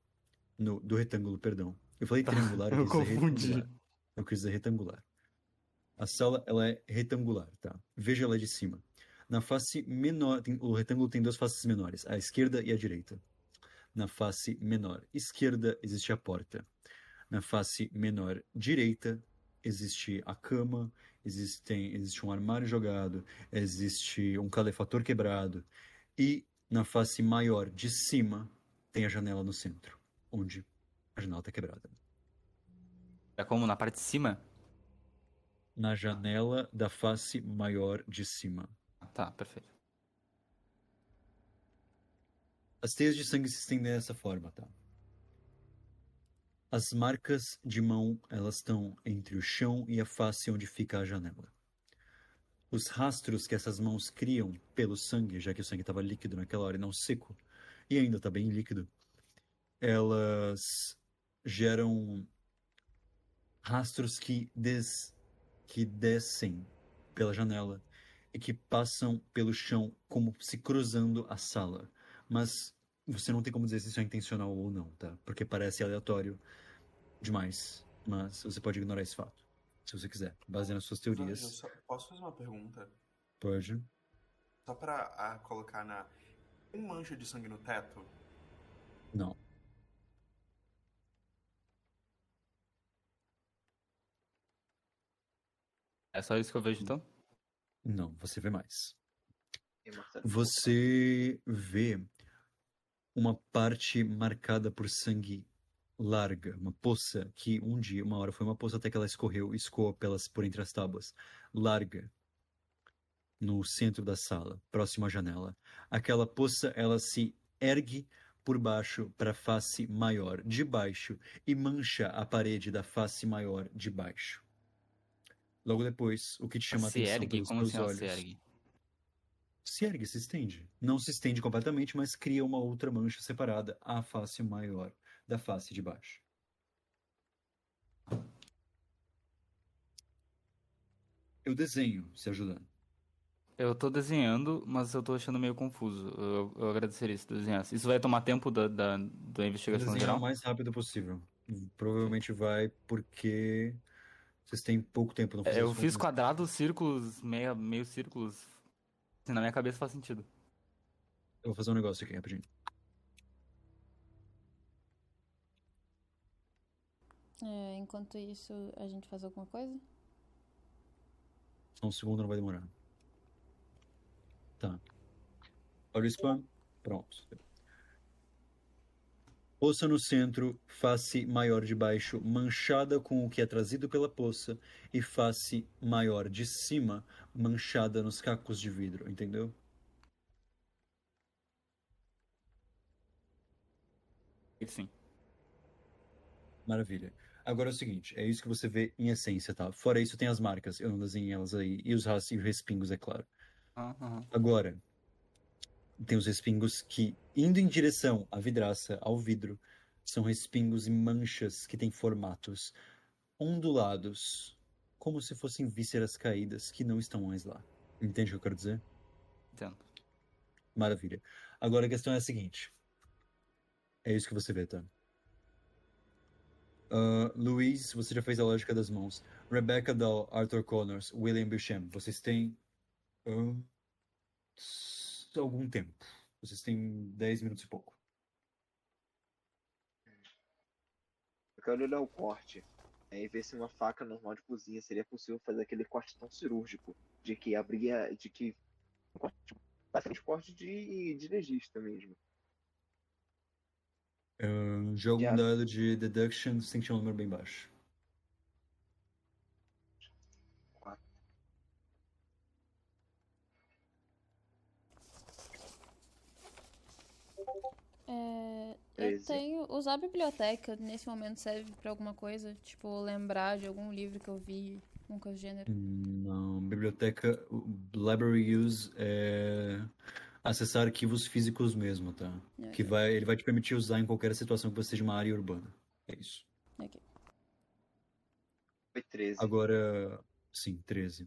no, do retângulo, perdão. Eu falei triangular, eu, eu confundi. retangular. Eu quis dizer retangular. A sala, ela é retangular, tá? Veja ela de cima. Na face menor, tem- o retângulo tem duas faces menores, a esquerda e a direita. Na face menor esquerda existe a porta. Na face menor direita existe a cama, existem, existe um armário jogado, existe um calefator quebrado. E na face maior de cima tem a janela no centro, onde a janela está quebrada. É como na parte de cima? Na janela da face maior de cima. Ah, Tá, perfeito. As teias de sangue se estendem dessa forma, tá? As marcas de mão, elas estão entre o chão e a face onde fica a janela. Os rastros que essas mãos criam pelo sangue, já que o sangue estava líquido naquela hora e não seco, e ainda está bem líquido, elas geram rastros que, des... que descem pela janela e que passam pelo chão como se cruzando a sala mas você não tem como dizer se isso é intencional ou não, tá? Porque parece aleatório demais, mas você pode ignorar esse fato, se você quiser, baseado nas suas teorias. só- posso fazer uma pergunta? Pode. Só pra ah, colocar na. Tem um mancha de sangue no teto? Não. É só isso que eu vejo então? Não, você vê mais. Você vê uma parte marcada por sangue larga, uma poça que um dia, uma hora foi uma poça até que ela escorreu, escoou pelas por entre as tábuas, larga no centro da sala, próximo à janela. Aquela poça, ela se ergue por baixo para a face maior de baixo e mancha a parede da face maior de baixo. Logo depois, o que te chama a se atenção ergue? pelos Como teus assim olhos se ergue? se ergue, se estende. Não se estende completamente, mas cria uma outra mancha separada à face maior da face de baixo. Eu desenho, se ajudando. Eu tô desenhando, mas eu tô achando meio confuso. Eu, eu agradeceria se tu desenhasse. Isso vai tomar tempo da, da, da investigação Desenhar geral? o mais rápido possível. Provavelmente vai porque vocês têm pouco tempo. Não É, Eu fiz quadrados, círculos, meia, meio círculos. Assim, na minha cabeça faz sentido. Eu vou fazer um negócio aqui rapidinho. É, enquanto isso, a gente faz alguma coisa? Só um segundo, não vai demorar. Tá. Olha o spam. Pronto. Poça no centro, face maior de baixo, manchada com o que é trazido pela poça, e face maior de cima, manchada nos cacos de vidro, entendeu? Sim. Maravilha. Agora é o seguinte, é isso que você vê em essência, tá? Fora isso, tem as marcas, eu não desenhei elas aí, e os e os respingos, é claro. Aham. Agora, tem os respingos que, indo em direção à vidraça, ao vidro, são respingos e manchas que têm formatos ondulados, como se fossem vísceras caídas que não estão mais lá. Entende o que eu quero dizer? Entendo. Maravilha. Agora a questão é a seguinte. É isso que você vê, tá? Ah, Luiz, você já fez a lógica das mãos. Rebecca Dahl, Arthur Connors, William Beauchamp. Vocês têm. s- algum tempo. Vocês têm 10 minutos e pouco. Eu quero olhar o corte. É, e ver se uma faca normal de cozinha seria possível fazer aquele corte tão cirúrgico. De que abria. De que. Bastante corte de, de legista mesmo. Ah, joga Já. um dado de deduction, você tem que tirar um número bem baixo. É, eu tenho. Usar a biblioteca nesse momento serve pra alguma coisa? Tipo, lembrar de algum livro que eu vi, alguma coisa do gênero. Não, biblioteca, library use é acessar arquivos físicos mesmo, tá? Que Ok, vai, ele vai te permitir usar em qualquer situação que você esteja uma área urbana. É isso. ok. Foi 13. Agora, sim, 13.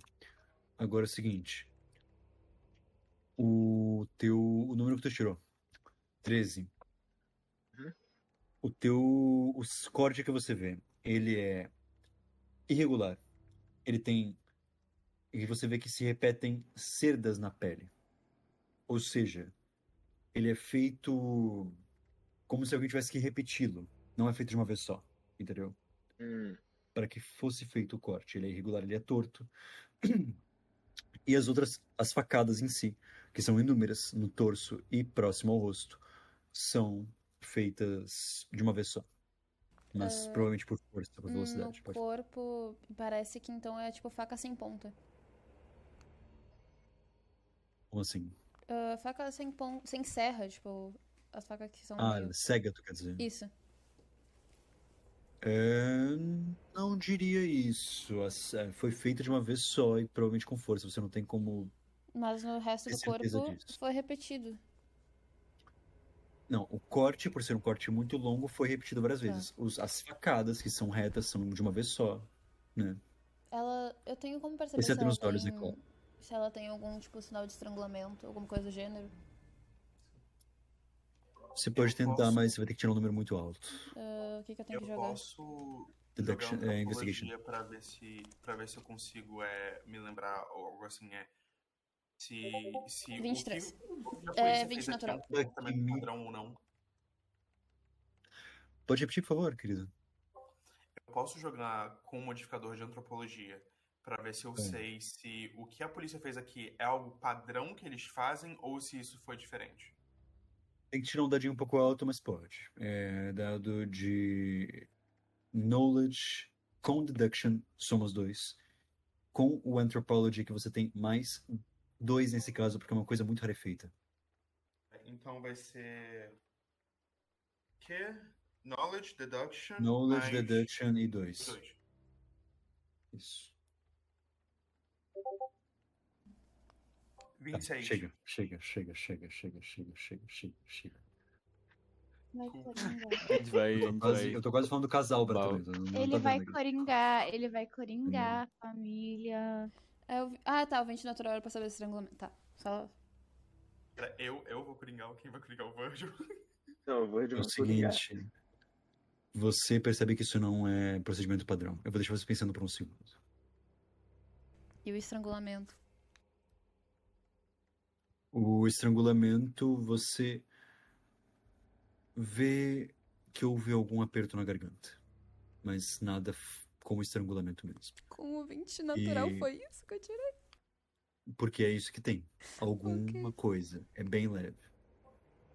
Agora é o seguinte. O teu, o número que tu tirou, 13. Uhum. O teu, o corte que você vê, ele é irregular. Ele tem, e você vê que se repetem cerdas na pele. Ou seja, ele é feito como se alguém tivesse que repeti-lo. Não é feito de uma vez só, entendeu? Hum, para que fosse feito o corte. Ele é irregular, ele é torto. E as outras, as facadas em si, que são inúmeras no torso e próximo ao rosto, são feitas de uma vez só. Mas Ah, provavelmente por força, por velocidade. Pode... corpo, parece que então é tipo faca sem ponta. Como assim? Ah, faca sem pon... sem serra, tipo, as facas que são Ah, meio... cega, tu quer dizer? Isso. É, não diria isso. É, Foi feita de uma vez só e provavelmente com força. Você não tem como. Mas no resto do corpo disso. foi repetido. Não, o corte, por ser um corte muito longo, foi repetido várias Tá. vezes. Os- as facadas, que são retas, são de uma vez só. Né? Ela. Eu tenho como perceber se Exceto nos olhos, é tem. claro. Se ela tem algum tipo sinal de estrangulamento, alguma coisa do gênero. Você pode Eu tentar, posso- mas você vai ter que tirar um número muito alto. Ah, o que, que eu tenho Eu que jogar? posso Deduction, jogar é, investigation. pra ver se para ver se eu consigo é, me lembrar ou algo assim é se se 23. o que É, polícia 20 fez aqui natural. padrão ou não. Pode repetir, por favor, querido? Eu posso jogar com o modificador de antropologia pra ver se eu É. sei se o que a polícia fez aqui é algo padrão que eles fazem ou se isso foi diferente. Tem que tirar um dadinho um pouco alto, mas pode. É dado de knowledge com deduction, somos dois. Com o anthropology, que você tem mais dois nesse caso, porque é uma coisa muito rarefeita. Então vai ser que knowledge deduction Knowledge, mais deduction e dois. dois. Isso. 26. chega, chega, chega, chega, chega, chega, chega, chega, chega. Vai coringar. A gente vai. A Tô gente quase- vai... eu tô quase falando do casal, não Ele tá vai coringar, ele vai coringar a família. É, eu Ah, tá, o 20 natural era pra saber estrangulamento. Tá. Só. Eu, eu vou coringar, quem vai coringar o Virgil? Não, eu vou de É o seguinte. Você percebe que isso não é procedimento padrão. Eu vou deixar você pensando por um segundo. E o estrangulamento. O estrangulamento, você vê que houve algum aperto na garganta. mas nada como estrangulamento mesmo. Com o 20 natural E- foi isso que eu tirei. Porque é isso que tem. Alguma coisa. É bem leve.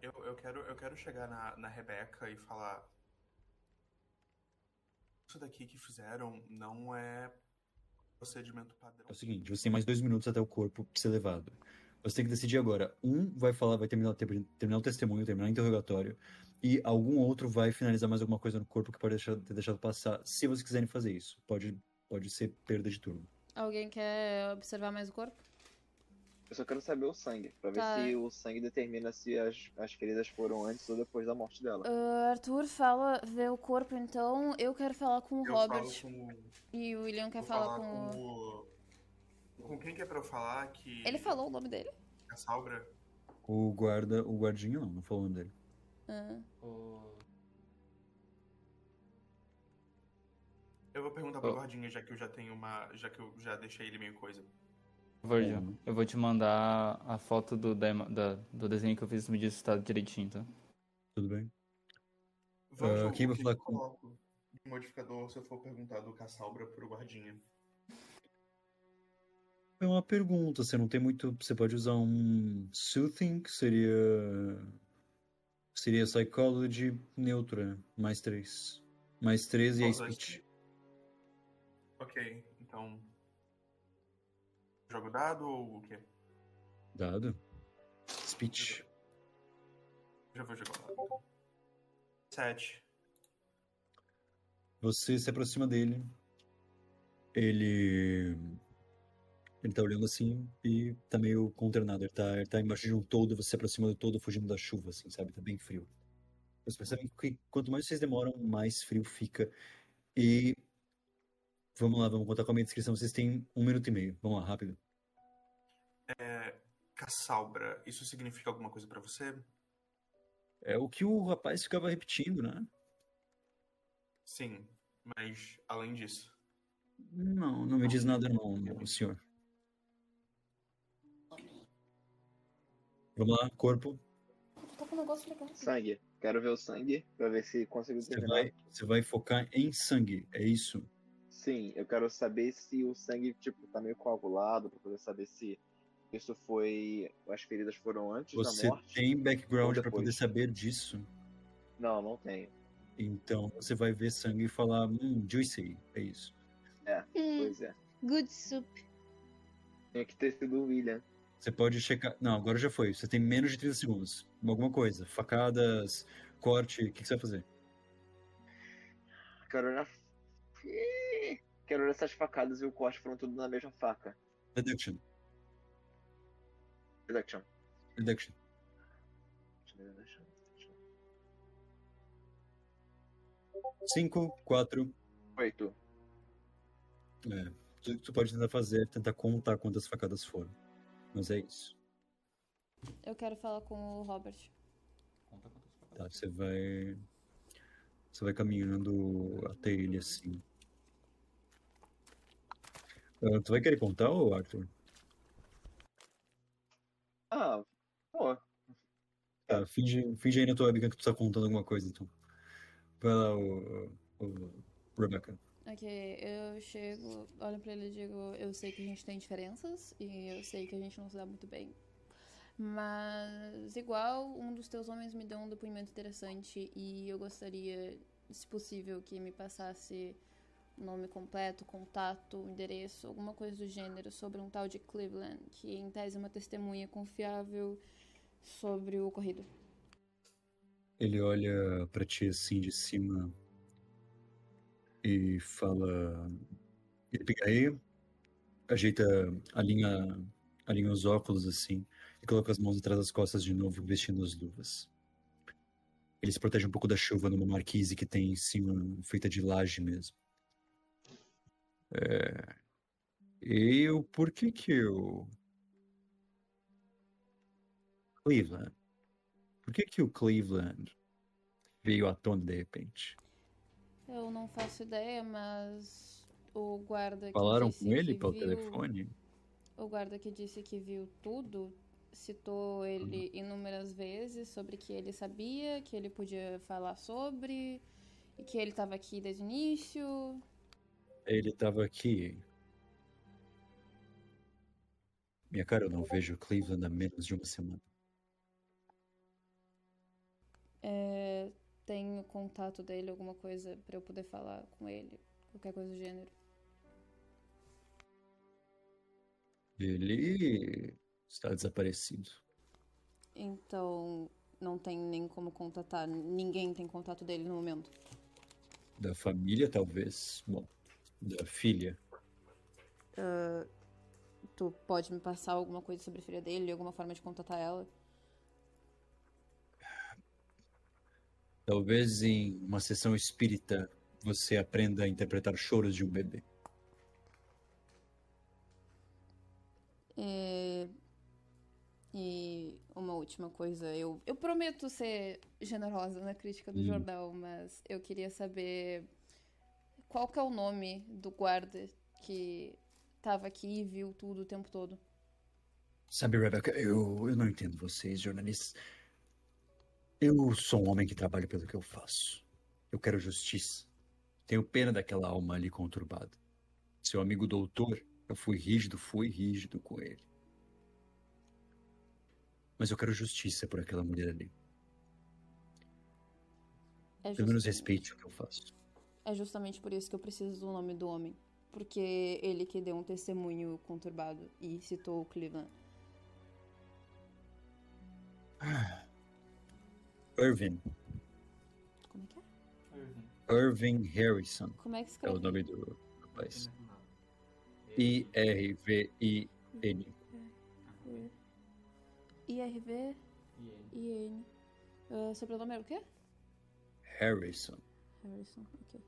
Eu, eu, quero, eu quero chegar na, na Rebeca e falar. Isso daqui que fizeram não é procedimento padrão. É o seguinte, você tem mais dois minutos até o corpo ser levado. Você tem que decidir agora. Um vai falar, vai terminar, ter- terminar o testemunho, terminar o interrogatório. E algum outro vai finalizar mais alguma coisa no corpo que pode deixar, ter deixado passar. Se vocês quiserem fazer isso. Pode, pode ser perda de turno. Alguém quer observar mais o corpo? Eu só quero saber o sangue, pra ver Tá. se o sangue determina se as, as feridas foram antes ou depois da morte dela. Ah, Arthur fala, vê o corpo então. Eu quero falar com o Eu Robert. falo com. E o William quer vou falar falar com com o. Com quem que é pra eu falar que. Ele falou o nome dele? A Salbra? O guarda, o guardinha não, não falou o nome dele. Ah. Eu vou perguntar pro Oh. Gordinha, já que eu já tenho uma. Já que eu já deixei ele meio coisa. Virgil, eu vou te mandar a foto do, demo- da- do desenho que eu fiz me diz se tá direitinho, tá? Tudo bem? Vamos Ah, quem vai o falar com- coloco de modificador se eu for perguntar do Cassalbra pro Guardinha. É uma pergunta, você não tem muito. Você pode usar um Soothing, que seria. Seria Psychology neutra, mais três. Mais três e é dois? Speech. Ok, então. Jogo dado ou o quê? Dado? Speech. Já vou jogar dado. Sete. Você se aproxima dele. Ele. Ele tá olhando assim e tá meio consternado. Ele tá, ele tá embaixo de um todo, você se aproxima do todo, fugindo da chuva, assim, sabe? Tá bem frio. Vocês percebem que quanto mais vocês demoram, mais frio fica. E. Vamos lá, vamos contar com a minha descrição. Vocês têm um minuto e meio. Vamos lá, rápido. É, Cassalbra, isso significa alguma coisa pra você? É o que o rapaz ficava repetindo, né? Sim, mas além disso. Não, não me diz nada, não, senhor. Vamos lá, corpo. Tá com um negócio legal. Sangue. Quero ver o sangue pra ver se consigo Você determinar. vai, você vai focar em sangue, é isso? Sim, eu quero saber se o sangue, tipo, tá meio coagulado, pra poder saber se isso foi. As feridas foram antes Você da morte. tem background ou para poder saber disso. Não, não tenho. Então você vai ver sangue e falar, hum, juicy, é isso. Hum, Pois é. good soup. Tinha que ter sido o William. Você pode checar. Não, agora já foi. Você tem menos de 30 segundos. Alguma coisa. Facadas, corte, o que, que você vai fazer? Quero olhar. Quero olhar essas facadas e o corte foram tudo na mesma faca. Deduction. Reduction. Deduction. Reduction. 5, 4. Oito. É. Que tu pode tentar fazer tentar contar quantas facadas foram. Mas é isso. Eu quero falar com o Robert. Tá, você vai. Você vai caminhando até ele assim. Ah, tu vai querer contar, ô Arthur? Ah, pô. Tá, finge, finge aí na tua webcam que tu tá contando alguma coisa, então. Vai lá, o, o Rebecca. Ok, eu chego, olho pra ele e digo, eu sei que a gente tem diferenças e eu sei que a gente não se dá muito bem. Mas igual um dos teus homens me deu um depoimento interessante e eu gostaria, se possível, que me passasse nome completo, contato, endereço, alguma coisa do gênero sobre um tal de Cleveland, que em tese é uma testemunha confiável sobre o ocorrido. Ele olha pra ti assim de cima e fala. Ele pigarreia, ajeita, alinha, alinha os óculos assim e coloca as mãos atrás das costas de novo, vestindo as luvas. Ele se protege um pouco da chuva numa marquise que tem em cima, feita de laje mesmo. É. Eu. Por que que eu. Cleveland. Por que que o Cleveland veio à tona de repente? Eu não faço ideia, mas o guarda que Falaram com ele pelo viu- telefone? O guarda que disse que viu tudo citou ele Uhum. inúmeras vezes sobre que ele sabia, que ele podia falar sobre E que ele tava aqui desde o início. Ele tava aqui. Minha cara, eu não vejo Cleveland há menos de uma semana. O contato dele, alguma coisa pra eu poder falar com ele. Qualquer coisa do gênero. Ele está desaparecido. Então, não tem nem como contatar. Ninguém tem contato dele no momento. Da família, talvez. Bom, da filha. Ah, tu pode me passar alguma coisa sobre a filha dele, alguma forma de contatar ela? Talvez em uma sessão espírita você aprenda a interpretar choros de um bebê. É, E uma última coisa, eu, eu prometo ser generosa na crítica do Hum. jornal, mas eu queria saber qual que é o nome do guarda que tava aqui e viu tudo o tempo todo. Sabe, Rebecca, eu, eu não entendo vocês, jornalistas. Eu sou um homem que trabalha pelo que eu faço. Eu quero justiça. Tenho pena daquela alma ali conturbada. Seu amigo doutor, eu fui rígido, fui rígido com ele. Mas eu quero justiça por aquela mulher ali. É Pelo menos respeite o que eu faço. É justamente por isso que eu preciso do nome do homem. Porque ele que deu um testemunho conturbado e citou o Cleveland. Irving. Como é que é? Irving Harrison Como é que é escreve? o nome do rapaz. I-R-V-I-N. IRV IN. Uh, sobrenome era o quê? Harrison. Harrison, ok.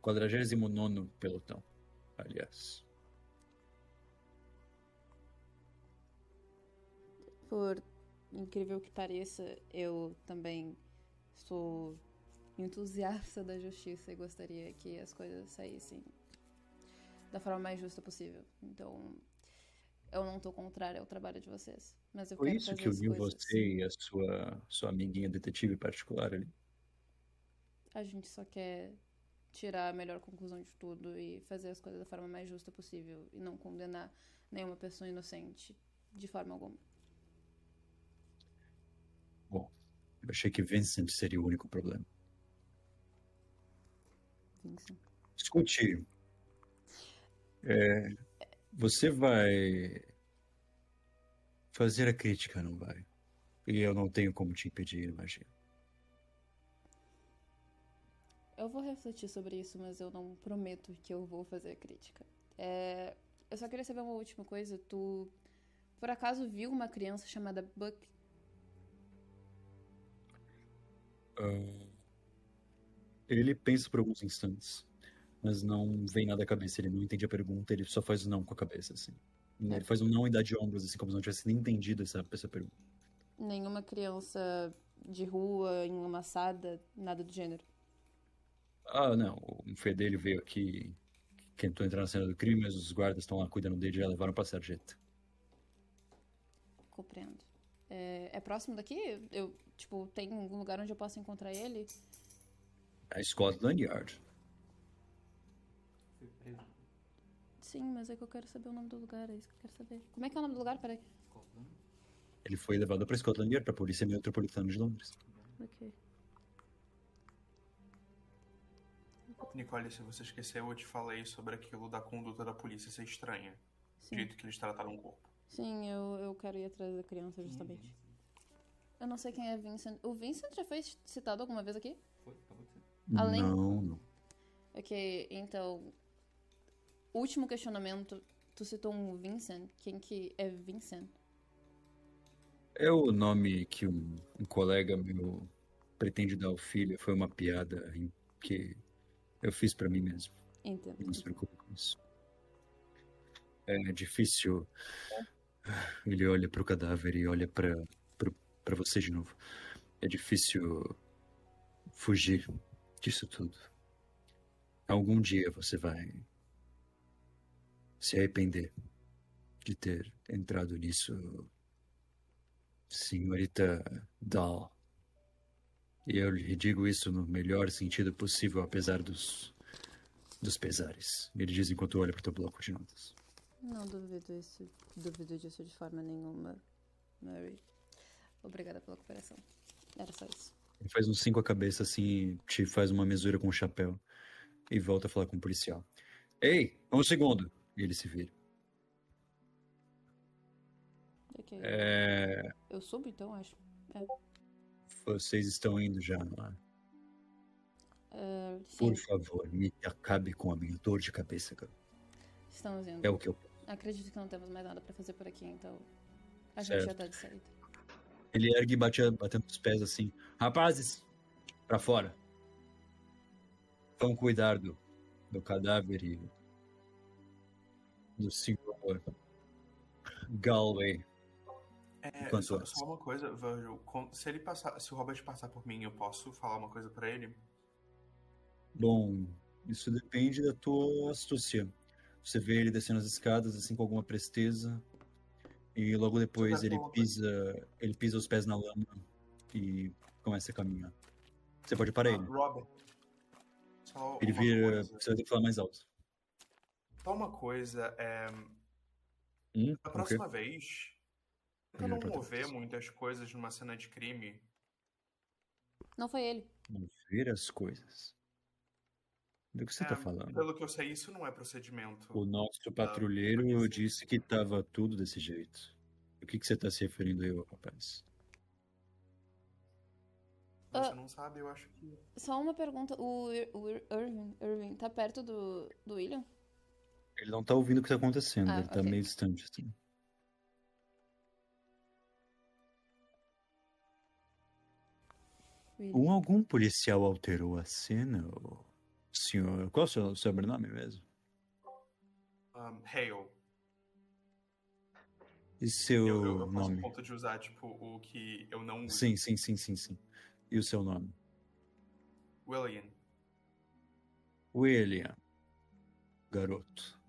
49 pelotão, aliás. Por incrível que pareça, eu também sou entusiasta da justiça e gostaria que as coisas saíssem da forma mais justa possível. Então, eu não tô contrária ao trabalho de vocês, mas eu Foi quero isso que as uniu você e a sua, sua amiguinha detetive particular ali. A gente só quer tirar a melhor conclusão de tudo e fazer as coisas da forma mais justa possível e não condenar nenhuma pessoa inocente de forma alguma. Bom, eu achei que Vincent seria o único problema. Vincent. Escute, é, você vai fazer a crítica, não vai? E eu não tenho como te impedir, imagina. Eu vou refletir sobre isso, mas eu não prometo que eu vou fazer a crítica. É, eu só queria saber uma última coisa. Tu, por acaso, viu uma criança chamada Buck? Ah, ele pensa por alguns instantes, mas não vem nada à cabeça. Ele não entende a pergunta, ele só faz um não com a cabeça, assim. Ele faz um não e dá de ombros, assim, como se não tivesse nem entendido essa, essa pergunta. Nenhuma criança de rua, enlamaçada, nada do gênero. Ah, não. Um fê dele veio aqui, tentou entrar na cena do crime, mas os guardas estão lá cuidando dele e já levaram pra sarjeta. Compreendo. É, é próximo daqui? Eu, tipo, tem algum lugar onde eu possa encontrar ele? A Scotland Yard. Sim, mas é que eu quero saber o nome do lugar, é isso que eu quero saber. Como é que é o nome do lugar? Peraí. Ele foi levado pra Scotland Yard, pra Polícia Metropolitana de Londres. Ok. Nicole, se você esqueceu, eu te falei sobre aquilo da conduta da polícia ser estranha. O Sim. jeito que eles trataram o corpo. Sim, eu, eu quero ir atrás da criança, justamente. Eu não sei quem é Vincent. O Vincent já foi citado alguma vez aqui? Além- Não, não. Ok, então. Último questionamento. Tu citou um Vincent. Quem que é Vincent? É o nome que um, um colega meu pretende dar ao filho. Foi uma piada em que eu fiz pra mim mesmo. Entendo. Não se preocupe com isso. É difícil. Ele olha pro cadáver e olha pra você de novo. É difícil fugir disso tudo. Algum dia você vai se arrepender de ter entrado nisso, senhorita Dahl. E eu lhe digo isso no melhor sentido possível, apesar dos, dos pesares. Ele diz enquanto olha para o teu bloco de notas. Não duvido isso. Duvido disso de forma nenhuma, Mary. Obrigada pela cooperação. Era só isso. Ele faz uns cinco a cabeça assim, te faz uma mesura com o chapéu e volta a falar com o policial. Ei, um segundo. E ele se vira. Ok. É, Eu subo então, acho. É. vocês estão indo já, não é? É, sim, Por favor, me acabe com a minha dor de cabeça, cara. estamos indo. É o que eu. Acredito que não temos mais nada pra fazer por aqui, então. A gente já Certo. tá de saída. Ele ergue e bate, batendo os pés assim. Rapazes, pra fora. Vão cuidar do, do cadáver e do senhor Galway. É, só, antes. só uma coisa, Virgil. Se ele passar, se o Robert passar por mim, eu posso falar uma coisa pra ele? Bom, isso depende da tua astúcia. Você vê ele descendo as escadas assim com alguma presteza e logo depois ele pisa, ele pisa os pés na lama e começa a caminhar. Você pode parar Ah, ele. Robert. Só Ele vira, coisa. você vai ter que falar mais alto. Só uma coisa, é, Hum, quê? próxima vez, tenta não mover muitas coisas numa cena de crime. Não foi ele. Mover as coisas. Do que você É, tá falando? Pelo que eu sei, isso não é procedimento. O nosso Ah, patrulheiro isso. disse que tava tudo desse jeito. O que, que você tá se referindo aí, rapaz? Você Ah. não sabe, eu acho que. Só uma pergunta. O, Ir- o Ir- Irving, Irving tá perto do, do William? Ele não tá ouvindo o que tá acontecendo, Ah, ele tá ok. meio distante, assim. William. Um algum policial alterou a cena, ô senhor? Qual é o seu sobrenome mesmo? Um, Hale. E seu Eu, eu, eu nome? ponto de usar, tipo, o que eu não uso. Sim, sim, sim, sim, sim. E o seu nome? William. William. Garoto.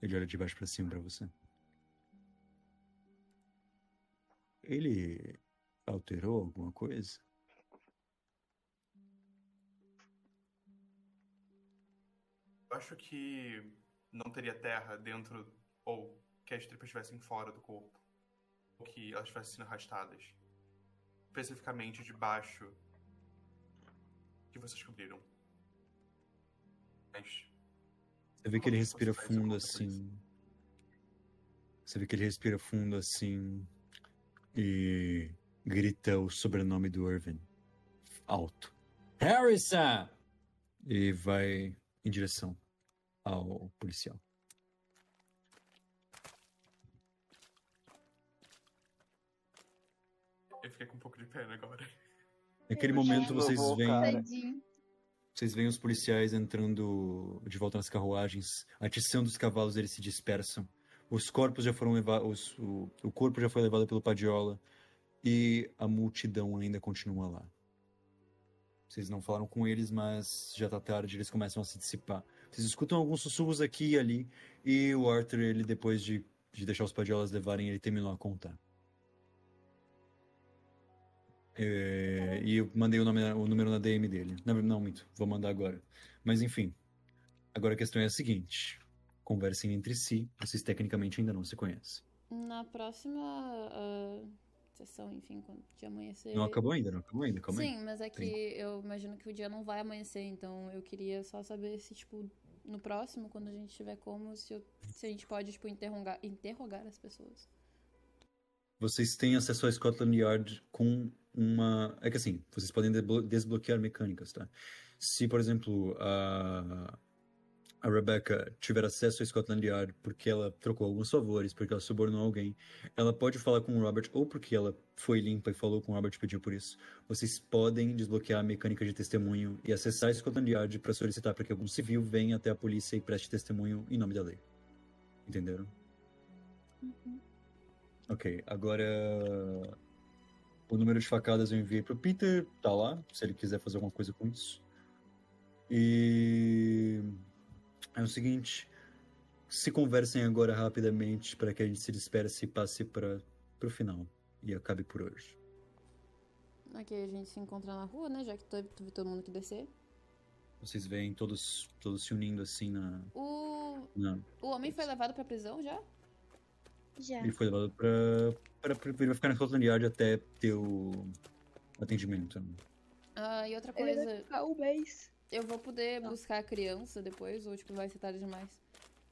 Ele olha de baixo pra cima pra você. Ele alterou alguma coisa? Acho que não teria terra dentro, ou que as tripas estivessem fora do corpo. Ou que elas estivessem sendo arrastadas. Especificamente debaixo que vocês cobriram. Mas. Você vê que ele respira fundo assim. Você vê que ele respira fundo assim. E grita o sobrenome do Irvin. Alto. Harrison! E vai em direção ao policial. Eu fiquei com um pouco de pena agora. Naquele Eu momento vocês veem. Vocês veem os policiais entrando de volta nas carruagens, atiçando os cavalos, eles se dispersam. Os corpos já foram levados, o, o corpo já foi levado pelo Padiola e a multidão ainda continua lá. Vocês não falaram com eles, mas já tá tarde, eles começam a se dissipar. Vocês escutam alguns sussurros aqui e ali e o Arthur, ele depois de, de deixar os Padiolas levarem, ele terminou a contar. É, e eu mandei o, nome, o número na DM dele. Não, não, muito. Vou mandar agora. Mas enfim. Agora a questão é a seguinte: conversem entre si. Vocês tecnicamente ainda não se conhecem. Na próxima ah, sessão, enfim, quando de amanhecer. Não acabou ainda, não acabou ainda. Calma aí. Sim, mas é que eu imagino que o dia não vai amanhecer, então eu queria só saber se, tipo, no próximo, quando a gente tiver como, se, eu- se a gente pode, tipo, interrogar, interrogar as pessoas. Vocês têm acesso a Scotland Yard com uma. É que assim, vocês podem desbloquear mecânicas, tá? Se, por exemplo, a. A Rebecca tiver acesso a Scotland Yard porque ela trocou alguns favores, porque ela subornou alguém, ela pode falar com o Robert, ou porque ela foi limpa e falou com o Robert e pediu por isso. Vocês podem desbloquear a mecânica de testemunho e acessar Scotland Yard para solicitar para que algum civil venha até a polícia e preste testemunho em nome da lei. Entenderam? Ok, agora. O número de facadas eu enviei pro Peter, tá lá, se ele quiser fazer alguma coisa com isso. E. É o seguinte. Se conversem agora rapidamente para que a gente se disperse e passe para pro final. E acabe por hoje. Aqui a gente se encontra na rua, né? Já que teve teve todo mundo que descer. Vocês veem todos, todos se unindo assim na. O, na o homem foi levado pra prisão já? Já. ele foi levado pra. pra, pra ele vai ficar na Scotland Yard até ter o atendimento. Ah, e outra Ele vai coisa, ficar um mês. Eu vou poder buscar a criança depois, ou tipo, vai ser tarde demais?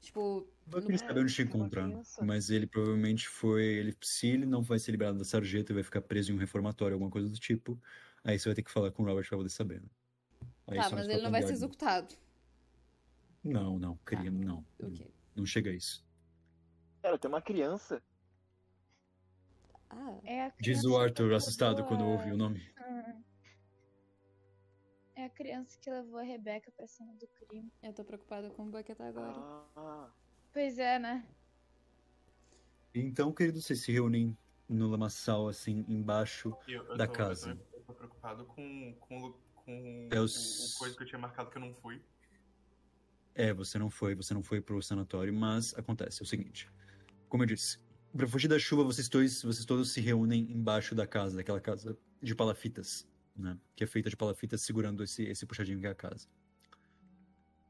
Tipo, Eu no- queria saber onde te encontrar. Mas ele provavelmente foi. Ele, se ele não vai ser liberado da sarjeta e vai ficar preso em um reformatório, alguma coisa do tipo, aí você vai ter que falar com o Robert pra poder saber. Né? Aí tá, mas ele não vai ser executado. Não, não, queria, não. Ok. Não chega a isso. Cara, tem uma criança. Ah, É a Diz criança o que Arthur, assustado, quando ouve o nome. Hum. É a criança que levou a Rebeca pra cena do crime. eu tô preocupada com o Bucket agora. Ah, Pois é, né? Então, queridos, vocês se reúnem no lamaçal, assim, embaixo. Eu, eu Da tô, casa. Eu tô, eu tô preocupado com, com, com É o, os- o coisa que eu tinha marcado que eu não fui. É, você não foi, você não foi pro sanatório, mas acontece, é o seguinte. Como eu disse, pra fugir da chuva, vocês todos, vocês todos se reúnem embaixo da casa, daquela casa de palafitas, né? Que é feita de palafitas segurando esse, esse puxadinho que é a casa.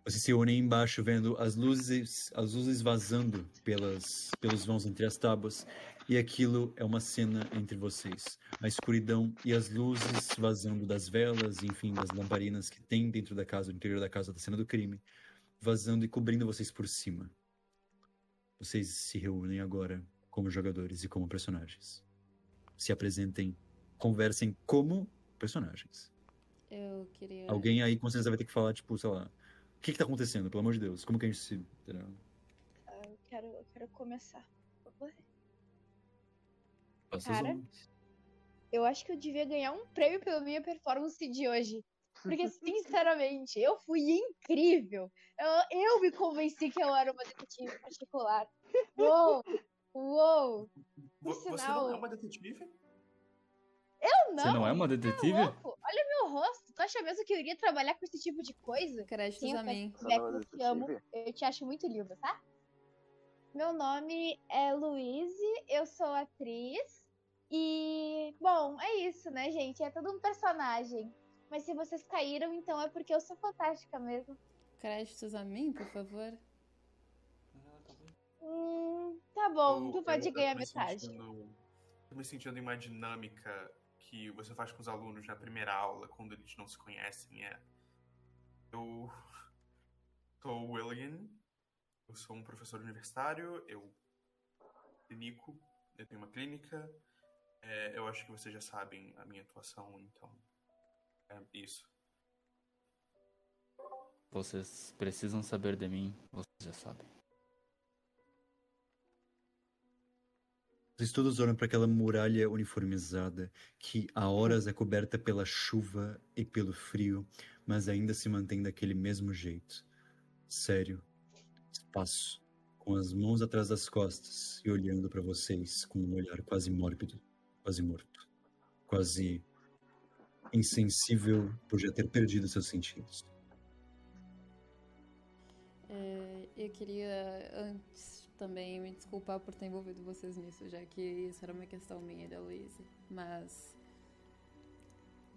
Vocês se unem embaixo vendo as luzes, as luzes vazando pelas, pelos vãos entre as tábuas, e aquilo é uma cena entre vocês. A escuridão e as luzes vazando das velas, enfim, das lamparinas que tem dentro da casa, no interior da casa da cena do crime, vazando e cobrindo vocês por cima. Vocês se reúnem agora como jogadores e como personagens. Se apresentem, conversem como personagens. Eu queria. Alguém aí com certeza vai ter que falar, tipo, sei lá, o que que tá acontecendo, pelo amor de Deus? Como que a gente se. entendeu? Eu quero, eu quero começar. Por favor. Cara. Eu acho que eu devia ganhar um prêmio pela minha performance de hoje. Porque, sinceramente, eu fui incrível. Eu, eu me convenci que eu era uma detetive particular. Uou! Uou! Por Você não sinal- é uma detetive? Eu não! Você não é uma detetive? Tá louco? Olha meu rosto. Tu acha mesmo que eu iria trabalhar com esse tipo de coisa? Créditos Sim, a eu mim. eu te amo. Eu te acho muito linda, tá? Meu nome é Luíse, eu sou atriz. E, bom, é isso, né, gente? É todo um personagem. Mas se vocês caíram, então é porque eu sou fantástica mesmo. Créditos a mim, por favor. Hum, tá bom, Eu- tu pode eu- eu ganhar me metade. sentindo- tô me sentindo em uma dinâmica que você faz com os alunos na primeira aula, quando eles não se conhecem. É. Eu sou o William, eu sou um professor universitário, eu clinico, eu tenho uma clínica. É, eu acho que vocês já sabem a minha atuação, então. É isso. Vocês precisam saber de mim, vocês já sabem. Vocês todos olham para aquela muralha uniformizada que há horas é coberta pela chuva e pelo frio, mas ainda se mantém daquele mesmo jeito. Sério, espaço, com as mãos atrás das costas e olhando para vocês com um olhar quase mórbido, quase morto, quase insensível por já ter perdido seus sentidos. É, eu queria antes também me desculpar por ter envolvido vocês nisso, já que isso era uma questão minha da Luísa. Mas.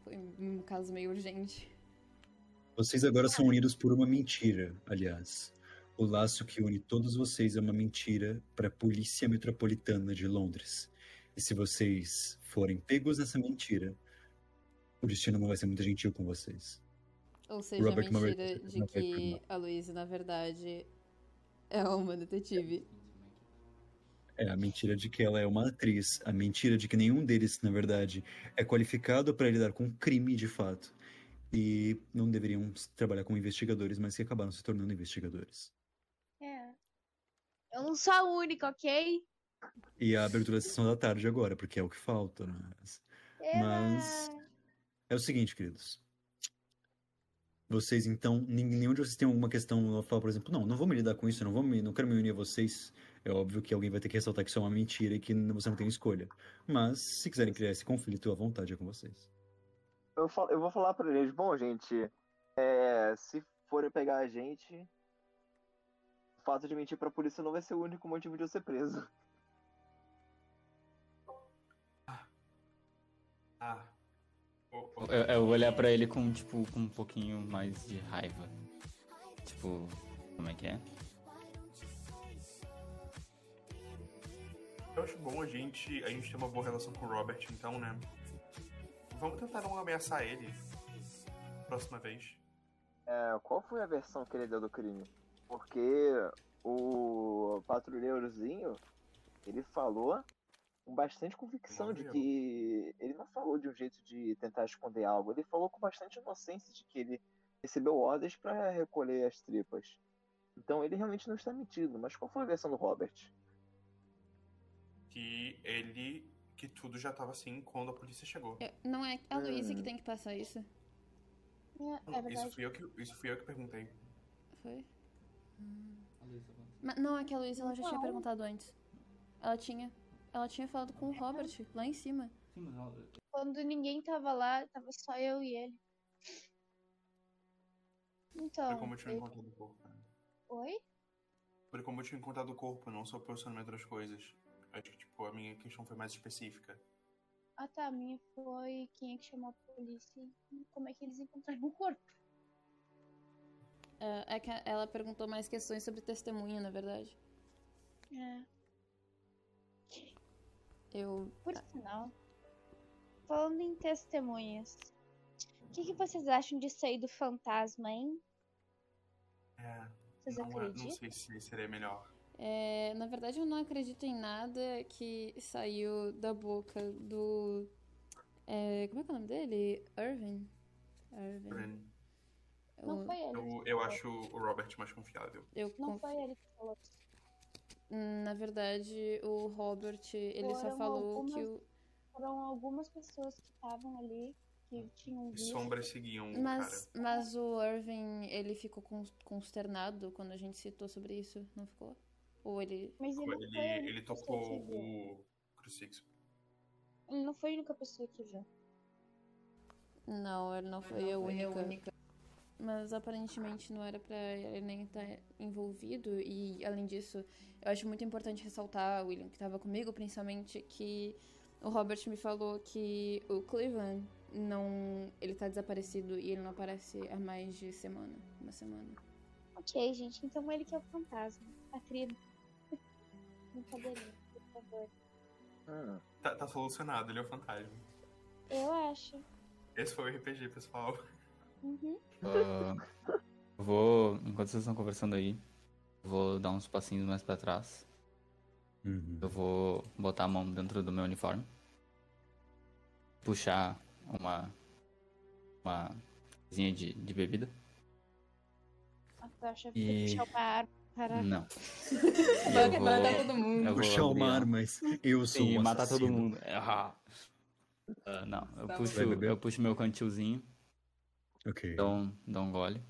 Foi um caso meio urgente. Vocês agora são unidos por uma mentira, aliás. O laço que une todos vocês é uma mentira para a Polícia Metropolitana de Londres. E se vocês forem pegos nessa mentira, o destino não vai ser muito gentil com vocês. Ou seja, Robert a Murray, mentira você de que a Luísa, na verdade, é uma detetive. É a mentira de que ela é uma atriz, a mentira de que nenhum deles, na verdade, é qualificado para lidar com crime de fato. E não deveriam trabalhar como investigadores, mas que acabaram se tornando investigadores. É. Eu não sou a única, ok? E a abertura da sessão da tarde agora, porque é o que falta, né? Mas- É o seguinte, queridos. Vocês, então, nenhum de vocês tem alguma questão a falar, por exemplo, não, não vou me lidar com isso, não, vou me, não quero me unir a vocês. É óbvio que alguém vai ter que ressaltar que isso é uma mentira e que você não tem escolha. Mas, se quiserem criar esse conflito, à vontade é com vocês. Eu, fal- eu vou falar pra eles, bom, gente, é, se forem pegar a gente, o fato de mentir pra polícia não vai ser o único motivo de eu ser preso. Ah, ô, Eu, eu vou olhar pra ele com, tipo, com um pouquinho mais de raiva. Tipo, como é que é? Eu acho bom a gente, a gente ter uma boa relação com o Robert, então, né? Vamos tentar não ameaçar ele próxima vez. É, qual foi a versão que ele deu do crime? Porque o patrulheirozinho, ele falou com bastante convicção de que ele não falou de um jeito de tentar esconder algo, ele falou com bastante inocência de que ele recebeu ordens para recolher as tripas. Então ele realmente não está mentindo, mas qual foi a versão do Robert? Que ele. que tudo já tava assim quando a polícia chegou. Eu- não é a Luísa que Hum. tem que passar isso? É, Não, é isso, fui eu que, isso fui eu que perguntei. Foi? Mas, não, é que a Luísa ela já tinha Não. perguntado antes. Ela tinha. Ela tinha falado com o Robert lá em cima. Quando ninguém tava lá, tava só eu e ele. Foi Então, como eu tinha eu- encontrado o corpo. né? oi? Foi como eu tinha encontrado o corpo, não só o posicionamento das coisas. Acho que, tipo, a minha questão foi mais específica. Ah tá, a minha foi quem é que chamou a polícia e como é que eles encontraram o corpo. É, é que ela perguntou mais questões sobre testemunha, na verdade. É, Eu. por sinal. Falando em testemunhas, o que, que vocês acham disso aí do fantasma, hein? É, Vocês não, é- não acreditam? sei se seria melhor. É, na verdade, eu não acredito em nada que saiu da boca do. é, como é que é o nome dele? Irving? Irving. Ren, Não foi ele. Eu, eu acho o Robert mais confiável. eu Não conf- foi ele que falou. Na verdade, o Robert, ele só Foram falou que algumas- o. Foram algumas pessoas que estavam ali, que tinham visto. sombras seguiam o Mas, cara. mas o Irving, ele ficou cons- consternado quando a gente citou sobre isso, não ficou? Ou ele. Mas ele, não Ele, foi a única ele pessoa tocou que o crucifixo. Ele não foi a única pessoa que viu. Não, ele não foi a única. Mas aparentemente não era pra ele nem estar envolvido. E além disso, eu acho muito importante ressaltar, William, que tava comigo, principalmente, que o Robert me falou que o Cleveland não. Ele tá desaparecido e ele não aparece há mais de semana. Uma semana. Ok, gente, então ele que é o fantasma. A tribo. Brincadeirinha, por favor. Hum, Tá, tá solucionado, ele é o fantasma. Eu acho. Esse foi o RPG, pessoal. Uhum. Eu vou, enquanto vocês estão conversando aí, vou dar uns passinhos mais pra trás. Uhum. Eu vou botar a mão dentro do meu uniforme. Puxar uma. Uma coisinha de, de bebida. A tocha E- puxar uma arma. Caraca. Não. Vai Eu vou- matar todo mundo. Puxar uma arma, mas eu sou Sim, um matar todo mundo. Ah. Ah, não, eu Tá puxo, eu puxo meu cantilzinho, Ok. dou um, dou um gole.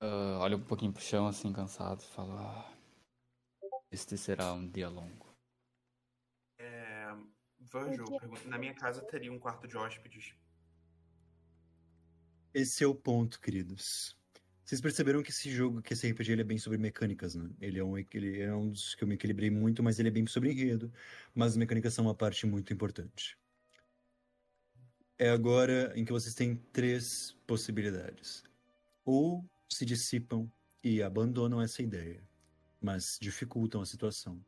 Ah, olho um pouquinho pro chão, assim, cansado, e falo: ah, Este será um dia longo. É, pergunta, na minha casa teria um quarto de hóspedes. Esse é o ponto, queridos. Vocês perceberam que esse jogo, que esse RPG, ele é bem sobre mecânicas, né? Ele é um, ele é um dos que eu me equilibrei muito, mas ele é bem sobre enredo. Mas as mecânicas são uma parte muito importante. É agora em que vocês têm três possibilidades. Ou se dissipam e abandonam essa ideia, mas dificultam a situação.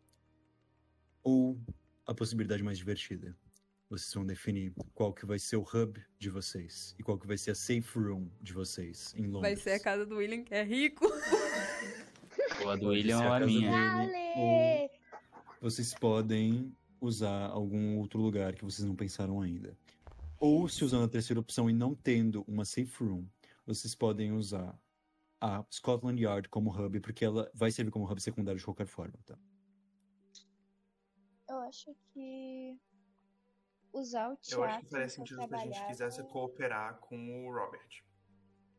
Ou a possibilidade mais divertida. Vocês vão definir qual que vai ser o hub de vocês e qual que vai ser a safe room de vocês em Londres. Vai ser a casa do William, que é rico. Ou a do William ou a a casa minha. dele. Vocês podem usar algum outro lugar que vocês não pensaram ainda. Ou se usando a terceira opção e não tendo uma safe room, vocês podem usar a Scotland Yard como hub, porque ela vai servir como hub secundário de qualquer forma, tá? Eu acho que usar o Eu teatro acho que faria sentido se a gente quisesse com- cooperar com o Robert.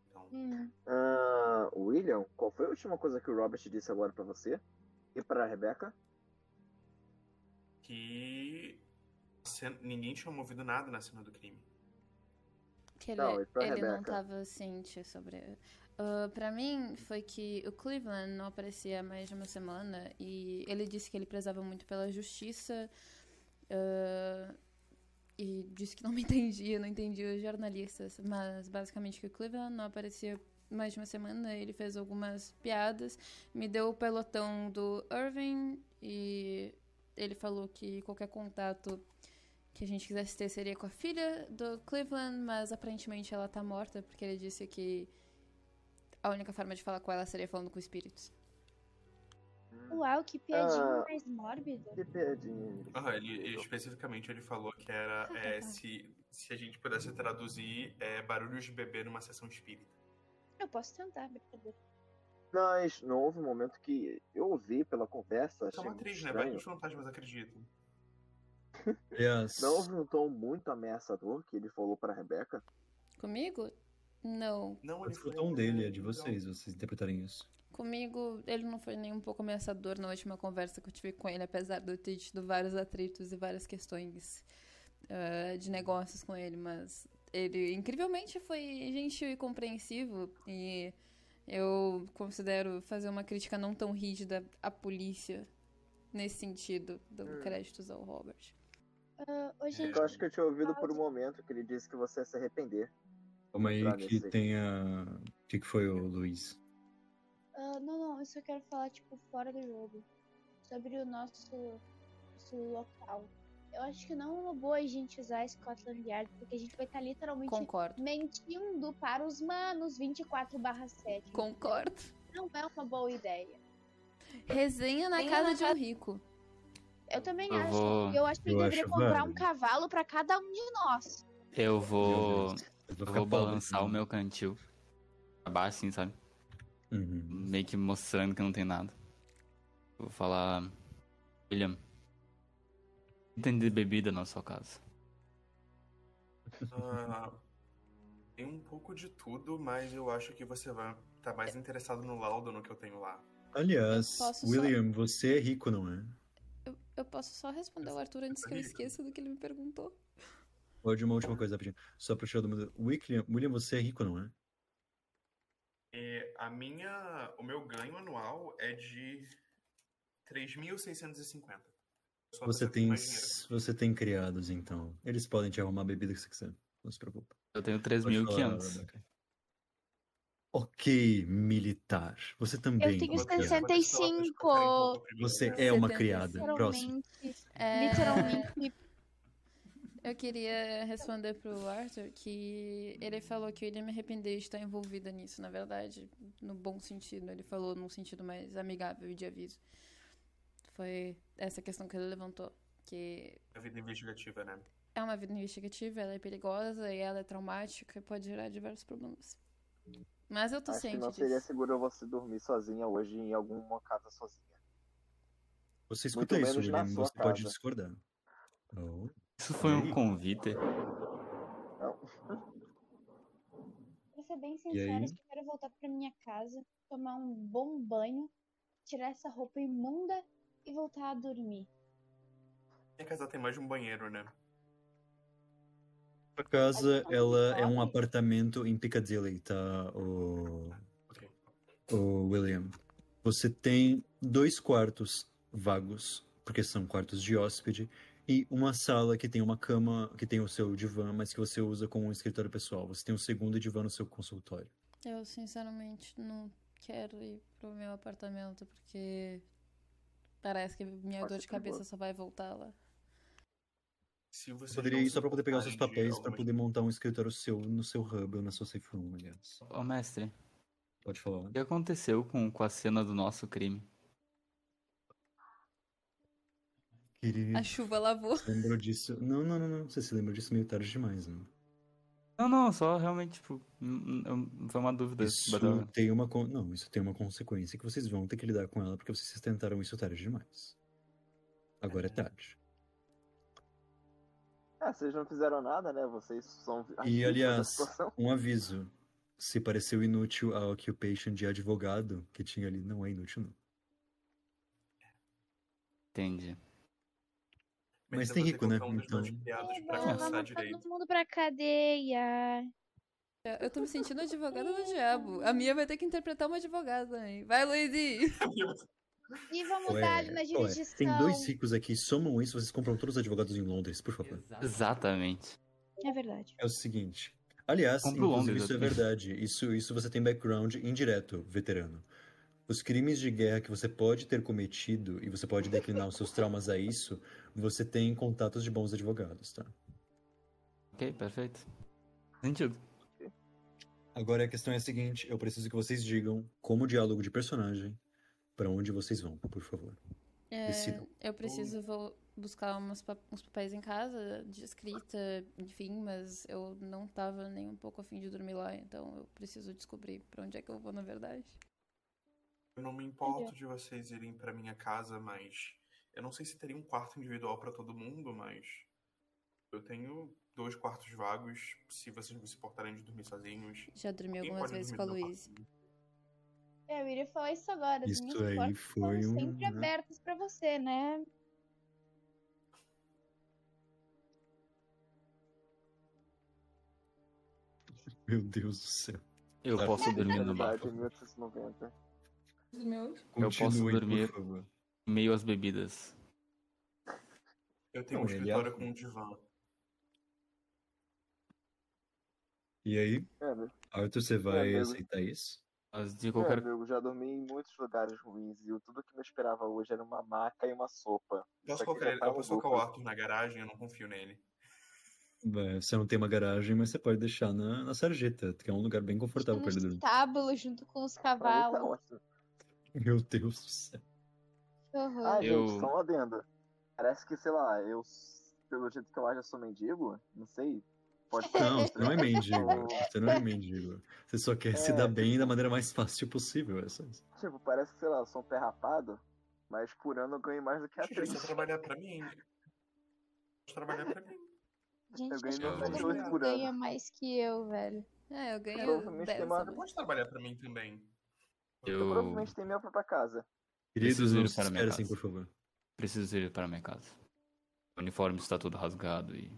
Então, Hum, Ah, William, qual foi a última coisa que o Robert disse agora pra você? E pra Rebecca? que a cena- ninguém tinha movido nada na cena do crime. Que ele, Não, ele não tava ciente sobre. Uh, pra mim, foi que o Cleveland não aparecia há mais de uma semana e ele disse que ele prezava muito pela justiça. uh, e disse que não me entendia, não entendia os jornalistas, mas basicamente que o Cleveland não aparecia mais de uma semana, ele fez algumas piadas, me deu o pelotão do Irving e ele falou que qualquer contato que a gente quisesse ter seria com a filha do Cleveland, mas aparentemente ela tá morta, porque ele disse que a única forma de falar com ela seria falando com espíritos. Uau, que piadinha Ah. mais mórbida. Que piadinha. Aham, ele, ele- especificamente ele falou que era é, se, se a gente pudesse traduzir é, barulhos de bebê numa sessão espírita. Eu posso tentar, brincadeira. Mas não houve um momento que eu ouvi pela conversa, É uma atriz, né? Vai que os fantasmas acreditam. Aliás, Não houve um tom muito ameaçador que ele falou pra Rebeca? Comigo? Não. Não, ele foi o tom dele, é de vocês, vocês interpretarem isso. Comigo, ele não foi nem um pouco ameaçador na última conversa que eu tive com ele, apesar de eu ter tido vários atritos e várias questões ah, de negócios com ele, mas ele incrivelmente foi gentil e compreensivo e eu considero fazer uma crítica não tão rígida à polícia nesse sentido, dando Hum. créditos ao Robert. Ah, ô, gente, Eu acho que eu tinha ouvido por um momento que ele disse que você ia se arrepender. Calma aí que nesse- tem a... O que, que foi, o Luiz? ah, não, não, isso eu quero falar, tipo, fora do jogo. Sobre o nosso, nosso local. Eu acho que não é uma boa a gente usar Scotland Yard, porque a gente vai estar literalmente Concordo. mentindo para os manos 24 7. Concordo. Não é uma boa ideia. Resenha na Resenha casa na de um rico. Eu também Eu acho. vou- E eu acho que ele eu deveria acho comprar um cavalo para cada um de nós. Eu vou. Eu vou balançar o meu cantil. Pra baixo, assim, sabe? Uhum. Meio que mostrando que não tem nada. Vou falar. William. Item de bebida na sua casa. Ah, tem um pouco de tudo, mas eu acho que você vai estar mais interessado no laudo no que eu tenho lá. Aliás, posso só- William, você é rico, não é? Eu, posso só responder ao Arthur antes que eu esqueça do que ele me perguntou. Pode uma última coisa, rapidinho. Só pra tirar do mundo. William, William, você é rico, não é? E a minha, o meu ganho anual é de 3.650. Só Você você tem, você tem criados, então. Eles podem te arrumar a bebida que você quiser. Não se preocupe. Eu tenho Pode falar, 3.500. Ok, militar. Você também. Eu tenho é uma criada. 65. Você é uma 70. criada. Próximo. Literalmente, É, literalmente. Eu queria responder pro Arthur que ele falou que ele me arrependeu de estar envolvida nisso, na verdade, no bom sentido. Ele falou num sentido mais amigável e de aviso. Foi essa questão que ele levantou. Que A vida investigativa, né? é uma vida investigativa, ela é perigosa e ela é traumática e pode gerar diversos problemas. Mas eu tô Acho que ciente não disso. seria seguro você dormir sozinha hoje em alguma casa sozinha. Você escuta Muito isso, sua Você pode casa. discordar. Oh. Isso foi um convite. Não. Pra ser bem aí? sincera, eu quero voltar pra minha casa, tomar um bom banho, tirar essa roupa imunda e voltar a dormir. Minha casa tem mais de um banheiro, né? A casa, ela é um apartamento em Piccadilly, tá? O, Ok. o William. Você tem dois quartos vagos, porque são quartos de hóspede, e uma sala que tem uma cama, que tem o seu divã, mas que você usa como um escritório pessoal. Você tem um segundo divã no seu consultório. Eu, sinceramente, não quero ir pro meu apartamento porque parece que minha Pode dor ser de cabeça só vai voltar lá. Se você poderia ir só pra poder pegar os seus papéis, pra poder montar um escritório seu no seu hub ou na sua safe room, aliás. Ô, mestre, Pode falar. o que aconteceu com, com a cena do nosso crime? Querido, A chuva lavou. você lembrou disso? Não, não, não, não. Você se lembrou disso meio tarde demais, né? Não, não, só realmente, tipo, foi uma dúvida. Isso tem uma con- não, isso tem uma consequência que vocês vão ter que lidar com ela porque vocês tentaram isso tarde demais. Agora é tarde. Ah, vocês não fizeram nada, né? Vocês são. da aliás. Um aviso. Se pareceu inútil a occupation de advogado que tinha ali, não é inútil, não. Entendi. Mas eu tem rico, né? um Então- criados pra Vamos caçar mandar direito. todo mundo pra cadeia. Eu tô me sentindo advogada do diabo. A Mia vai ter que interpretar uma advogada também. Vai, Luizy! E vamos Ué, dar ali na jurisdição. tem dois ricos aqui, somam isso, vocês compram todos os advogados em Londres, por favor. Exatamente. É verdade. É o seguinte. Aliás, Compro inclusive, Londres isso é verdade. Isso, isso você tem background indireto, veterano. Os crimes de guerra que você pode ter cometido e você pode declinar os seus traumas a isso, você tem contatos de bons advogados, tá? Ok, perfeito. Sentido. Agora a questão é a seguinte, eu preciso que vocês digam, como diálogo de personagem, pra onde vocês vão, por favor. É, eu preciso vou buscar umas uns papéis em casa, de escrita, enfim, mas eu não tava nem um pouco afim de dormir lá, então eu preciso descobrir pra onde é que eu vou, na verdade. Eu não me importo de vocês irem pra minha casa, mas eu não sei se teria um quarto individual pra todo mundo, mas eu tenho dois quartos vagos, se vocês não se importarem de dormir sozinhos. Já dormi algumas vezes com a no eu iria falar isso agora. As Isso minhas aí foi estão um- sempre né? abertas pra você, né? Meu Deus do céu. Eu Tá. posso dormir no. 1890. Eu posso dormir-. Meio às bebidas. Eu tenho Não, um ele escritório é- com um divã. E aí, É, Arthur, você vai amigo. aceitar isso? Mas de é, qualquer amigo, já dormi em muitos lugares ruins e o- tudo que me esperava hoje era uma maca e uma sopa. Posso tá eu posso colocar o. Arthur na garagem, eu não confio nele. É, Você não tem uma garagem, mas você pode deixar na, na sarjeta, que é um lugar bem confortável pra ele dormir. estábulo junto com os Aí tá cavalos. ótimo. Meu Deus do céu. Horror. Ah, Eu- gente, só um adendo. Parece que, sei lá, eu, pelo jeito que eu acho, eu sou mendigo. Não sei. Pode ser. Não, você não é mendigo. Você não é mendigo. Você só quer se É, dar bem da maneira mais fácil possível. É só isso. Tipo, parece que, sei lá, eu sou um pé rapado, mas por ano eu ganho mais do que a atriz. você trabalhar pra mim. Pode trabalhar pra mim. Gente, eu ganho acho que todo mundo ganha mais que eu, velho. É, eu ganho Provavelmente 10 tem uma- Você pode trabalhar pra mim também. Eu Eu provavelmente tenho minha própria casa. Queridos, não ir se para minha espera assim, casa. por favor. preciso ir para minha casa. O uniforme está todo rasgado e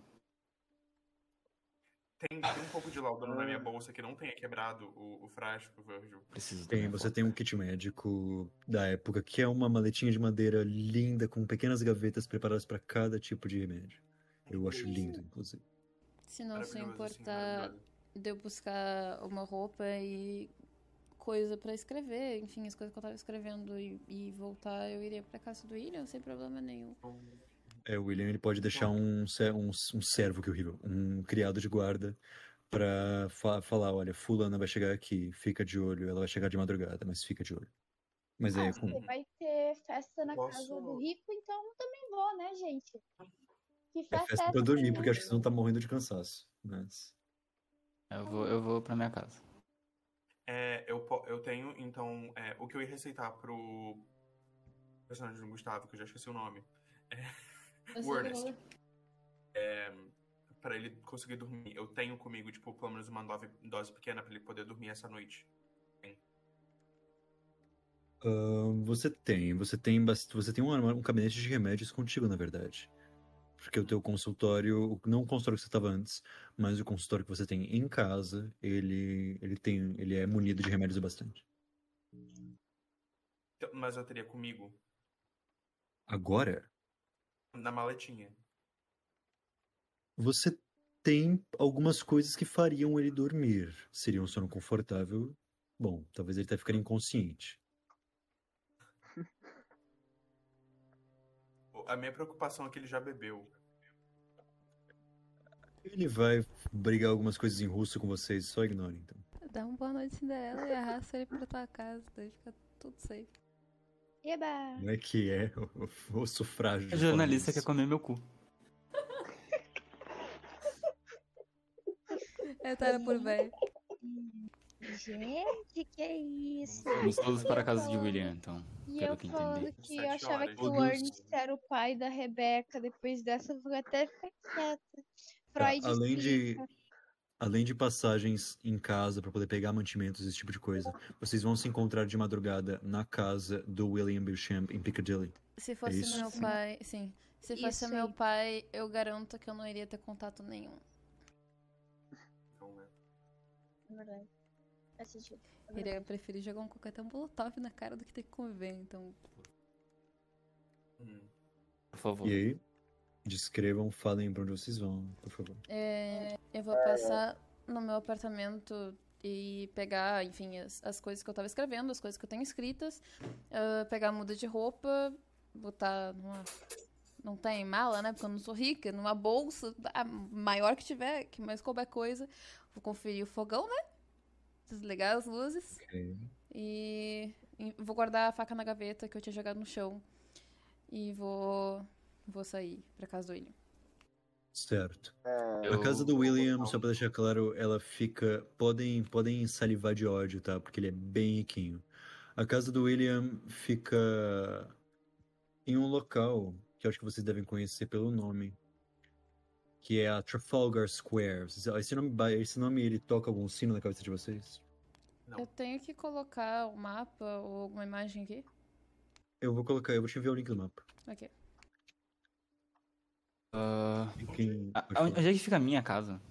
Tem, tem um pouco de laudano na minha bolsa que não tenha quebrado o, o frasco, Virgil. preciso Tem, você tem um kit médico da época, que é uma maletinha de madeira linda, com pequenas gavetas preparadas para cada tipo de remédio. Eu acho lindo, inclusive. Se não se assim, importar de eu buscar uma roupa e coisa pra escrever, enfim, as coisas que eu tava escrevendo e, e voltar, eu iria pra casa do William sem problema nenhum. É, o William ele pode deixar um, um, um servo, que horrível, um criado de guarda, pra fa- falar, olha, fulana vai chegar aqui, fica de olho, ela vai chegar de madrugada, mas fica de olho. Mas é Ah, com... você vai ter festa na Posso- casa do rico, então eu também vou, né, gente? Que É festa festa é pra essa dormir, que porque acho que você não tá morrendo de cansaço. Mas... Eu vou, eu vou para minha casa. É, eu, eu tenho, então, é, o que eu ia receitar pro personagem do Gustavo, que eu já esqueci o nome. O Ernest. É, pra ele conseguir dormir. Eu tenho comigo, tipo, pelo menos uma dose, dose pequena pra ele poder dormir essa noite. Ahn, você tem, você tem, você tem um, armário- um gabinete de remédios contigo, na verdade. Porque o teu consultório, não o consultório que você estava antes, mas o consultório que você tem em casa, ele, ele tem, ele é munido de remédios o bastante. Então, Mas eu teria comigo, Agora, na maletinha. você tem algumas coisas que fariam ele dormir. Seria um sono confortável. Bom, talvez ele até ficaria inconsciente. A minha preocupação é que ele já bebeu. Ele vai brigar algumas coisas em russo com vocês, só ignorem, então. Dá uma boa noite Cinderela e arrasta ele pra tua casa, daí fica tudo safe. Eba! Não é que é o, o sufrágio. A jornalista fala quer isso. comer meu cu. É, tá, era por velho. Gente, que é isso? Vamos todos para a casa de William, então. E eu que falando que eu achava horas. que o. Ernest era o pai da Rebeca. Depois dessa, eu vou até ficar quieta. Tá, Freud além de. Além de passagens em casa pra poder pegar mantimentos esse tipo de coisa, vocês vão se encontrar de madrugada na casa do William Beauchamp em Piccadilly. Se fosse isso? meu pai, sim. Se fosse Isso meu aí. pai, eu garanto que eu não iria ter contato nenhum. Né? É verdade. Faz sentido. É Iria preferir jogar um coquetel molotov na cara do que ter que conviver, então. Hum. Por favor. E aí, descrevam, falem pra onde vocês vão, por favor. É, eu vou passar no meu apartamento e pegar, enfim, as, as coisas que eu tava escrevendo, as coisas que eu tenho escritas, ah, pegar a muda de roupa, botar numa. Não tem mala, né? Porque eu não sou rica, numa bolsa, a maior que tiver, que mais couber coisa. Vou conferir o fogão, né? Desligar as luzes. Ok. E, e vou guardar a faca na gaveta que eu tinha jogado no chão. E vou. Vou sair pra casa do William. Certo. É, A casa do William, só pra deixar claro, ela fica. Podem, podem salivar de ódio, tá? Porque ele é bem riquinho. A casa do William fica em um local que eu acho que vocês devem conhecer pelo nome. Que é a Trafalgar Square. Esse nome, esse nome ele toca algum sino na cabeça de vocês? Não. Eu tenho que colocar o mapa ou alguma imagem aqui? Eu vou colocar, eu vou te enviar o link do mapa. Ok. Ah, Quem- a- falar. onde é que fica a minha casa?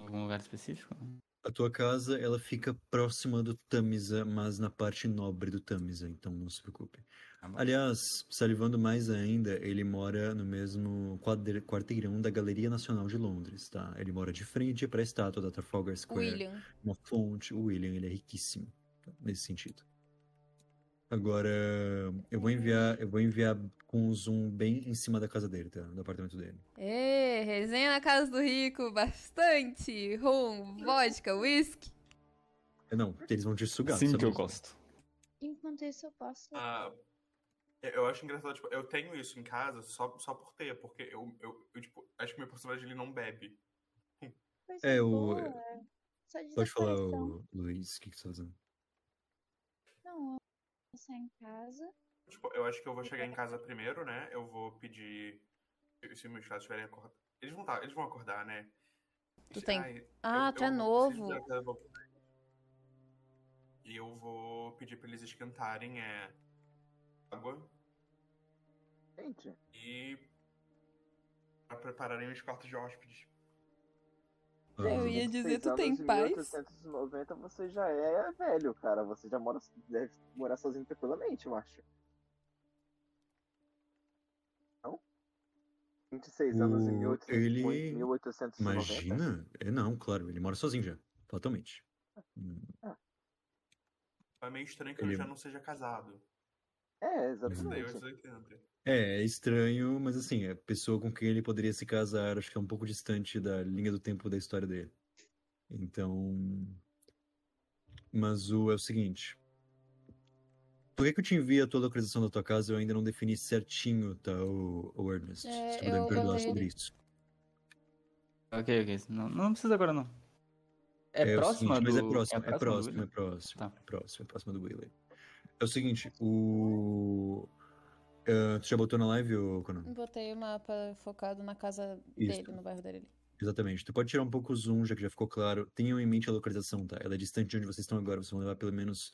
Algum lugar específico? A tua casa, ela fica próxima do Tamisa, mas na parte nobre do Tamisa, então não se preocupe. Bom. Aliás, salivando mais ainda, ele mora no mesmo quarteirão da Galeria Nacional de Londres, tá? Ele mora de frente para a estátua da Trafalgar Square. William. Uma fonte, o William, ele é riquíssimo, tá? nesse sentido. Agora, eu vou enviar, eu vou enviar com um zoom bem em cima da casa dele, tá? Do apartamento dele. Ê, resenha na casa do rico, bastante. Rum, vodka, whisky. É, Não, eles vão te sugar. Sabe que eu gosto. Enquanto isso, eu posso. Ah, eu- acho engraçado, tipo, eu tenho isso em casa só, só por ter, porque eu, eu, eu, tipo, acho que meu personagem ele não bebe. Coisa É, o-. Só de Pode falar, o Luiz, o que, que você tá fazendo? Não, eu vou sair em casa. Tipo, eu acho que eu vou chegar em casa primeiro, né? Eu vou pedir. Se meus pais estiverem acordados. Eles vão, tá, eles vão acordar, né? Tu tem- ai, Ah, eu- tu é eu preciso novo. E eu vou pedir pra eles esquentarem é, água Gente, e pra prepararem os quartos de hóspedes. Eu ia dizer, 26 tu tem anos, em paz? 1890 você já é velho, cara. Você já mora, deve morar sozinho tranquilamente, eu acho. Não? 26 anos em O- 1800, ele- 1890? Imagina? É, não, claro, ele mora sozinho já. Totalmente. Hum, É meio estranho que Ele- eu já não seja casado. É, exatamente. É, é estranho, mas assim, a pessoa com quem ele poderia se casar, acho que é um pouco distante da linha do tempo da história dele. Então. Mas o é o seguinte. Por que, que eu te envio a tua localização da tua casa? Eu ainda não defini certinho, tá, o, o Ernest. É, Se puder me perdoar sobre isso. Ok, ok. Não, não precisa agora, não. É, o próxima seguinte, do... Mas é próximo, é do próximo, é William? próximo, Tá. é próximo, é próximo do Willie. É o seguinte, o. ah, tu já botou na live, ô Conan? Botei o mapa focado na casa Isso. dele, no bairro dele. Exatamente. Tu pode tirar um pouco o zoom, já que já ficou claro. Tenham em mente a localização, tá? Ela é distante de onde vocês estão agora. Vocês vão levar pelo menos.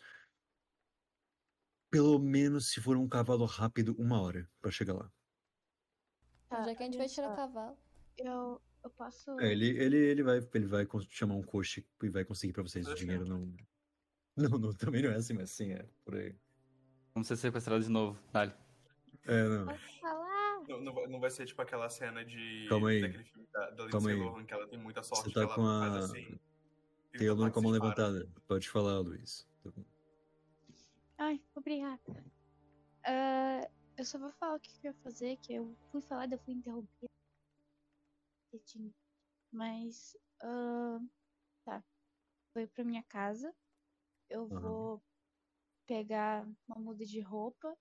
Pelo menos, se for um cavalo rápido, uma hora pra chegar lá. Tá, Onde é que a gente vai tirar o só, cavalo? Eu, eu posso. É, ele, ele, ele vai, ele vai chamar um coche e vai conseguir pra vocês. O dinheiro não. Não, não, também não é assim, mas sim, é por aí. Vamos ser sequestrados de novo. Dale. É, não. Posso falar? Não, não vai- não vai ser tipo aquela cena de. Calma aí. Daquele filme da, da Calma Lindsay aí. Lohan, que ela tem muita sorte. Você tá que com ela a- faz assim. Tem o a Luna com a mão levantada. Pode falar, Luiz. Ai, obrigada. Ah, eu só vou falar o que eu ia fazer, que eu fui falar, daí eu fui interromper. Quietinho. Mas, ah, tá. Vou ir pra minha casa. Eu Aham. vou pegar uma muda de roupa,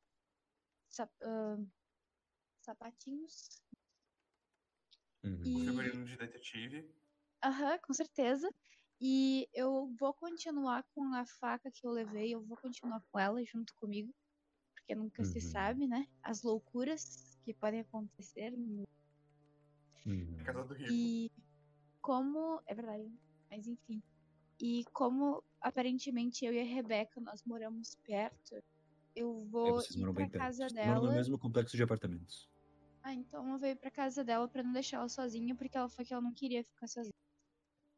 sap- ah, sapatinhos. Uhum. E, Figurino de detetive. aham, com certeza. E eu vou continuar com a faca que eu levei, eu vou continuar com ela junto comigo. Porque nunca se Uhum. sabe, né? As loucuras que podem acontecer. Uhum. Na casa do Rico. E como. É verdade, mas enfim. E como aparentemente eu e a Rebeca nós moramos perto, eu É, vou vocês ir pra bem perto. casa Vocês moram no dela. mesmo complexo de apartamentos. Ah, então eu vou ir pra casa dela pra não deixar ela sozinha, porque ela falou que ela não queria ficar sozinha.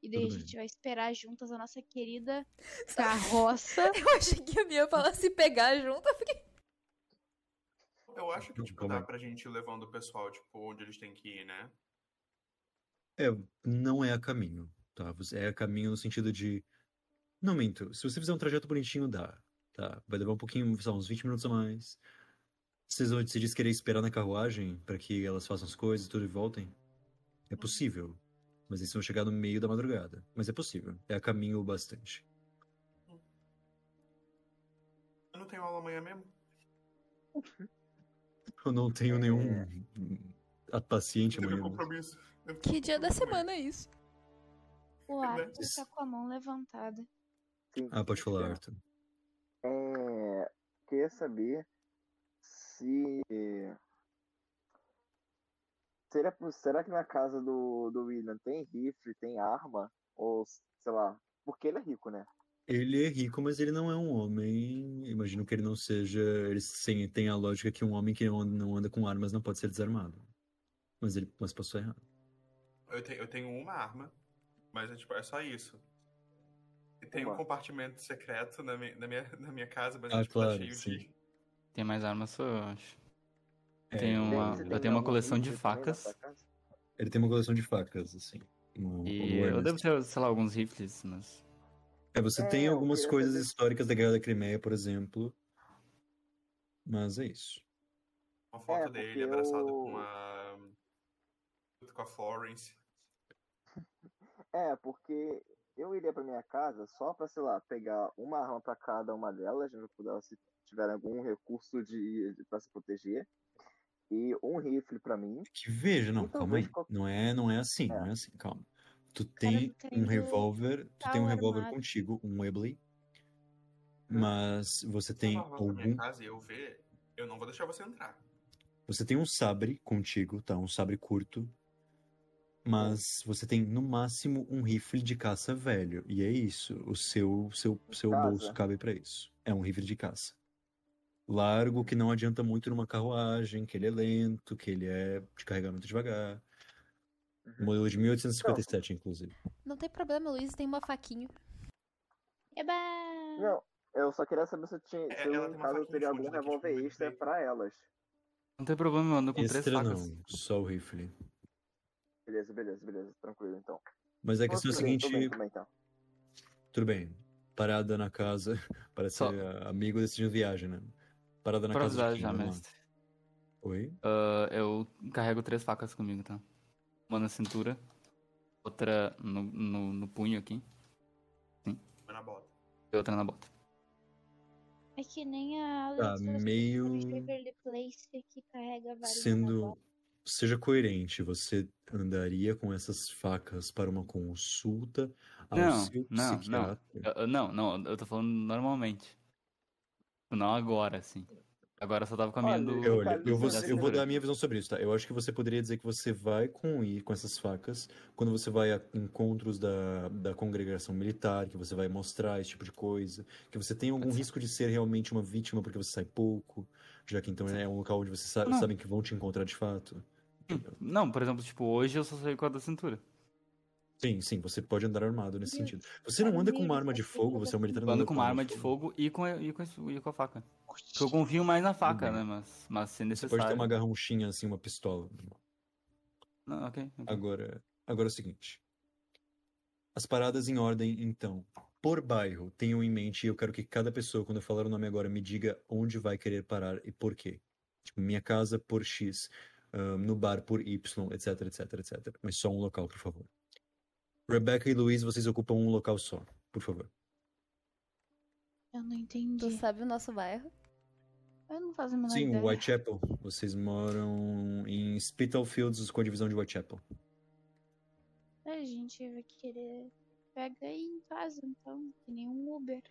E daí Tudo a bem. gente vai esperar juntas a nossa querida carroça. Eu achei que a minha ia falar se pegar junto. Eu fiquei. Eu acho que, Não, tipo, dá pra gente ir levando o pessoal, tipo, onde eles têm que ir, né? É, não é a caminho, tá? É a caminho no sentido de. Não minto. Se você fizer um trajeto bonitinho, dá. Tá? Vai levar um pouquinho, sei lá, uns 20 minutos a mais. Vocês vão decidir se querer esperar na carruagem pra que elas façam as coisas e tudo e voltem? É possível. Mas eles vão chegar no meio da madrugada. Mas é possível. É a caminho o bastante. Eu não tenho aula amanhã mesmo. Eu não tenho nenhum É. a paciente Eu tenho amanhã. compromisso. Eu Que dia da semana é isso? O Arthur Isso. tá com a mão levantada. Sim. Ah, pode falar, Arthur. É, queria saber se. Será, será que na casa do, do William tem rifle, tem arma? Ou, sei lá. Porque ele é rico, né? Ele é rico, mas ele não é um homem. Imagino que ele não seja. Ele sim, tem a lógica que um homem que não anda, não anda com armas não pode ser desarmado. Mas ele mas passou errado. Eu, te- eu tenho uma arma, mas é, tipo, é só isso. E tem um Uma. compartimento secreto na minha, na minha, na minha casa, mas Ah, é, tipo, tá claro, cheio sim. de. Tem mais armas só, eu acho. É, Tem uma- eu tenho uma coleção de facas. Ele tem uma coleção de facas, assim. no- E no eu devo ter, sei lá, alguns rifles, mas. É, você É, tem eu algumas coisas saber- históricas da Guerra da Crimeia, por exemplo. Mas é isso. Uma foto É, dele porque abraçado eu- com a. com a Florence. É, porque eu iria pra minha casa só pra, sei lá, pegar uma arma pra cada uma delas, né, pra elas se tiverem algum recurso de, de para se proteger. E um rifle pra mim. Que veja, não, E calma aí. Não é, não é assim, É. não é assim, calma. Tu tem tá um revólver, tu tem um revólver contigo, um Webley. Mas você Se tem eu pra minha algum. casa e eu ver, eu não vou deixar você entrar. Você tem um sabre contigo, tá? Um sabre curto. Mas você tem no máximo um rifle de caça velho. E é isso. O seu, seu, seu Casa. bolso cabe pra isso. É um rifle de caça. Largo, que não adianta muito numa carruagem, que ele é lento, que ele é de carregar muito devagar. Uhum. Modelo de 1857, inclusive. Não tem problema, Luiz tem uma faquinha. Eba! Não, eu só queria saber se eu tinha. É, Se eu, uma casa eu teria algum revólver no extra meio. pra elas. Não tem problema, eu ando com três Extra facas. não, só o rifle. Beleza, beleza, beleza. Tranquilo, então. Mas a questão é a Tudo bem, seguinte, tudo bem então. tudo bem. Parada na casa, parece Só- ser ah, amigo decidindo viagem, né? Parada na Pra casa de já, mestre. Oi? Ah, eu carrego três facas comigo, tá? Uma na cintura, outra no, no, no punho aqui Foi na bota. e outra na bota. É que nem a Tá, Alex meio- Place que carrega vários na Sendo. Seja coerente, você andaria com essas facas para uma consulta ao Não, seu não, não. psiquiatra? Eu- eu- não, não, eu tô falando normalmente. Não agora, assim. Agora eu só tava caminhando. Olha, Eu, olha, eu vou, é eu vou dar a minha visão sobre isso, tá? Eu acho que você poderia dizer que você vai com ir com essas facas quando você vai a encontros da, da congregação militar, que você vai mostrar esse tipo de coisa, que você tem algum Pode ser. risco de ser realmente uma vítima porque você sai pouco, já que então é um local onde você sabe, Não. sabem que vão te encontrar de fato. Não, por exemplo, tipo, hoje eu só saí com a da cintura. Sim, sim, você pode andar armado nesse sentido. Você não anda com uma arma de você fogo, você é um militar Eu não ando com uma arma de fogo e com, a- e com, a- e com a faca. Porque eu confio mais na faca, né? Mas, mas se Você necessário. pode ter uma garranchinha assim, uma pistola. Não, ok. ok. Agora, agora é o seguinte. As paradas em ordem, então. Por bairro, tenham em mente, e eu quero que cada pessoa, quando eu falar o nome agora, me diga onde vai querer parar e por quê. Tipo, minha casa por X, ahn, no bar por Y, etc, etc, etc. Mas só um local, por favor. Rebecca e Luiz, vocês ocupam um local só, por favor. Eu não entendi. Tu sabe o nosso bairro? Eu não faço a menor Sim, ideia. Whitechapel. Vocês moram em Spitalfields com a divisão de Whitechapel. A gente vai querer pega aí em casa, então, que nem um Uber.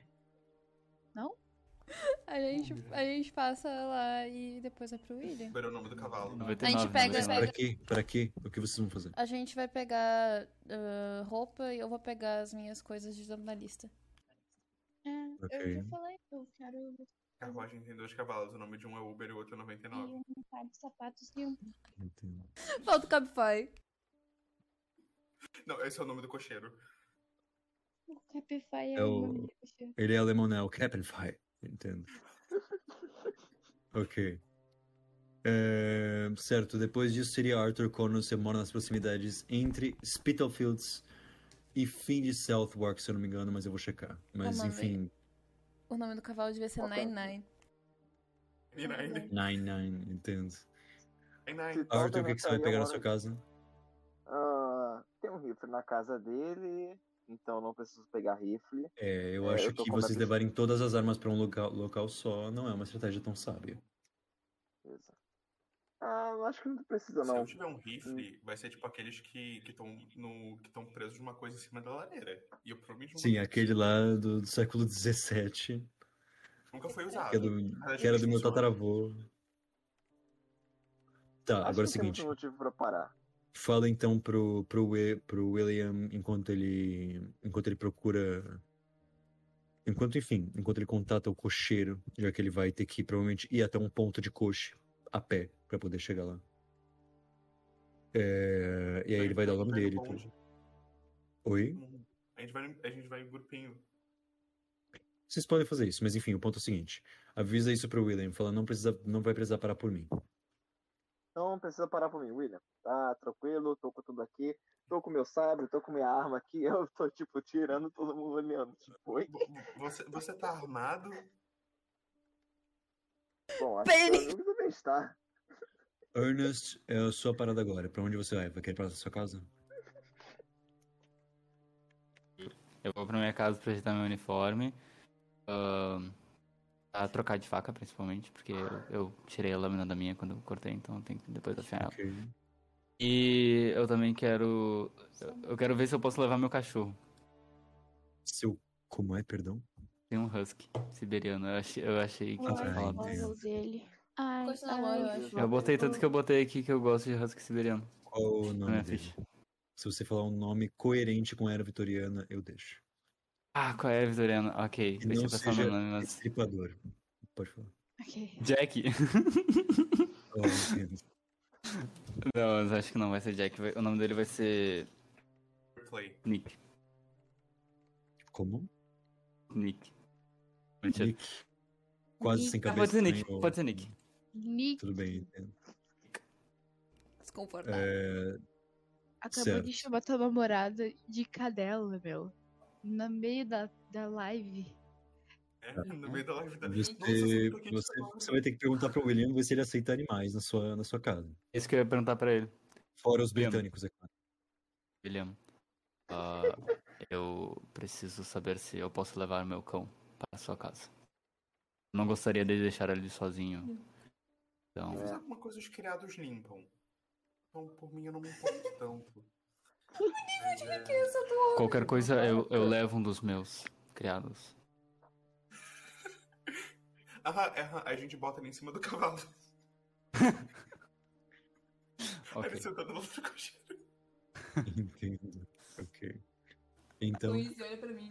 A gente, a gente passa lá e depois vai pro William. É o nome do cavalo. 99, A gente pega- 99. Para quê? Para quê? O que vocês vão fazer? A gente vai pegar ah, roupa e eu vou pegar as minhas coisas de jornalista. É, Ok. eu já falei, eu quero Carruagem tem dois cavalos, o nome de um é Uber e o outro é 99. ir um par de sapatos e um. Entendo. Falta o Cabify. Não, esse é o nome do cocheiro. O Capify é, É o o- nome do cocheiro. Ele é alemão, né? O Capify. Entendo. ok. É, certo, depois disso seria Arthur Conan, você mora nas proximidades entre Spitalfields e fim de Southwark, se eu não me engano, mas eu vou checar. Mas enfim, O nome do cavalo devia ser Ok. Nine Nine. Nine, Nine entendo. nine. Arthur, o que, que você vai pegar na sua casa? Ah, tem um rifle na casa dele, então não preciso pegar rifle. É, eu É, acho eu tô que vocês levarem todas as armas pra um local, local só não é uma estratégia tão sábia. Beleza. Ah, eu acho que não precisa Se não. eu tiver um rifle, Hum. vai ser tipo aqueles que estão no que estão presos numa coisa em cima da lareira. E eu provavelmente Sim, aquele lá do, do século XVII, nunca foi usado. que, é do, que era do meu tataravô. Tá, Acho agora é o que não seguinte. tem motivo pra parar. Fala então pro, pro, pro William enquanto ele. enquanto ele procura. Enquanto, enfim, enquanto ele contata o cocheiro, já que ele vai ter que provavelmente ir até um ponto de coche a pé pra poder chegar lá. É, e aí ele vai dar o nome no dele. tudo. Oi? Uhum. A gente vai, a gente vai em grupinho. Vocês podem fazer isso, mas enfim, o ponto é o seguinte: avisa isso pro William, fala não precisa, não vai precisar parar por mim. Não precisa parar por mim, William. Tá tranquilo, tô com tudo aqui. Tô com meu sabre, tô com minha arma aqui. Eu tô, tipo, tirando todo mundo olhando. Tipo, oi? Vo- Você, você tá armado? Bom, acho Penny! que também está. Ernest, é a sua parada agora. Pra onde você vai? Vai querer ir pra sua casa? Eu vou pra minha casa pra ajeitar meu uniforme. ahn, a trocar de faca, principalmente, porque eu, eu tirei a lâmina da minha quando eu cortei, então eu tenho que depois afiar ela. Ok. E eu também quero. eu- quero ver se eu posso levar meu cachorro. Seu. Como é, perdão? Tem um husky siberiano. Eu achei, eu achei que Ah, tinha falado. Ai, agora, eu ai, acho. Eu botei tanto que eu botei aqui que eu gosto de husky siberiano Qual o na nome dele? ficha. Se você falar um nome coerente com a era vitoriana, eu deixo. Ah, qual é, Vitoriano? Ok, Que deixa não eu seja no nome, mas. estripador. Pode falar. Ok. Jack! Oh, não, mas acho que não vai ser Jack. O nome dele vai ser Play. Nick. Como? Nick. Mentira. Nick. Quase Nick. sem Ah, cabeça. pode ser Nick, nem o- pode ser Nick. Nick Tudo bem, entendo. Desconfortável. É, acabou certo. de chamar tua namorada de cadela, meu. No meio da, da live. É, no meio da live da você, Nossa, você, você vai ter que perguntar pro William ver se ele aceita animais na sua, na sua casa. Isso que eu ia perguntar pra ele. Fora os William. britânicos, é claro. William. ah, eu preciso saber se eu posso levar meu cão para sua casa. Eu não gostaria de deixar ele sozinho. Então, Mas alguma coisa os criados limpam. Então, por mim, eu não me importo tanto. Mas, é, qualquer coisa eu, eu levo um dos meus criados. A gente bota ele em cima do cavalo. Aí Ok. ele senta do lado do cocheiro. Entendo. Ok. Então, Luiz, olha pra mim.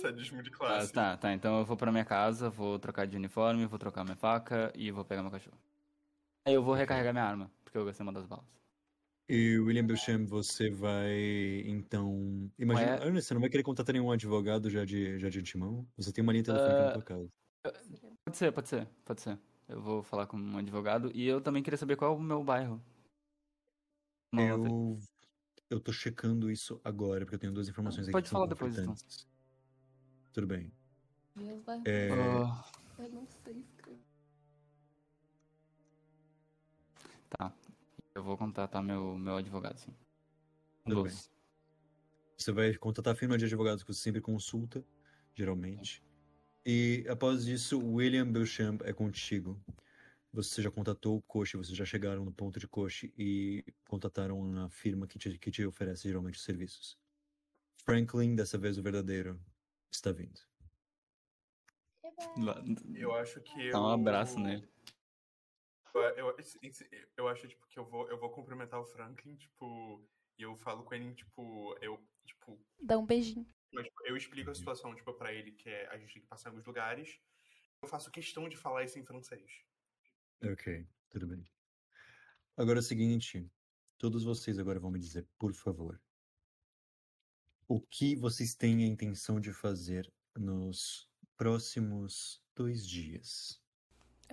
Sadismo de Ah, classe. tá, tá. Então eu vou pra minha casa, vou trocar de uniforme, vou trocar minha faca e vou pegar meu cachorro. Aí eu vou recarregar minha arma, porque eu gastei uma das balas. E William Belcham, você vai, então... Imagina? Ernest, você não vai querer contratar nenhum advogado já de, já de antemão? Você tem uma linha telefônica na Ah, tua casa. Pode ser, pode ser, pode ser. Eu vou falar com um advogado e eu também queria saber qual é o meu bairro. Não. Eu, eu tô checando isso agora, porque eu tenho duas informações aqui Pode que são falar depois, então. Tudo bem. Deus. É, Ah, Eu não sei escrever. tá. Eu vou contatar meu, meu advogado, sim. Tudo dos. Você vai contatar a firma de advogados que você sempre consulta, geralmente. E após isso, William Belchamp é contigo. Você já contatou o Coche, vocês já chegaram no ponto de Coche e contataram a firma que te, que te oferece geralmente os serviços. Franklin, dessa vez o verdadeiro, está vindo. Eu acho que eu. Dá um abraço nele. Eu, eu, eu acho, tipo, que eu vou, eu vou cumprimentar o Franklin, tipo, e eu falo com ele, tipo, eu, tipo, Dá um beijinho. mas, tipo, eu explico a situação, tipo, pra ele, que é, a gente tem que passar em alguns lugares. Eu faço questão de falar isso em francês. Ok, tudo bem. Agora é o seguinte, todos vocês agora vão me dizer, por favor, o que vocês têm a intenção de fazer nos próximos dois dias?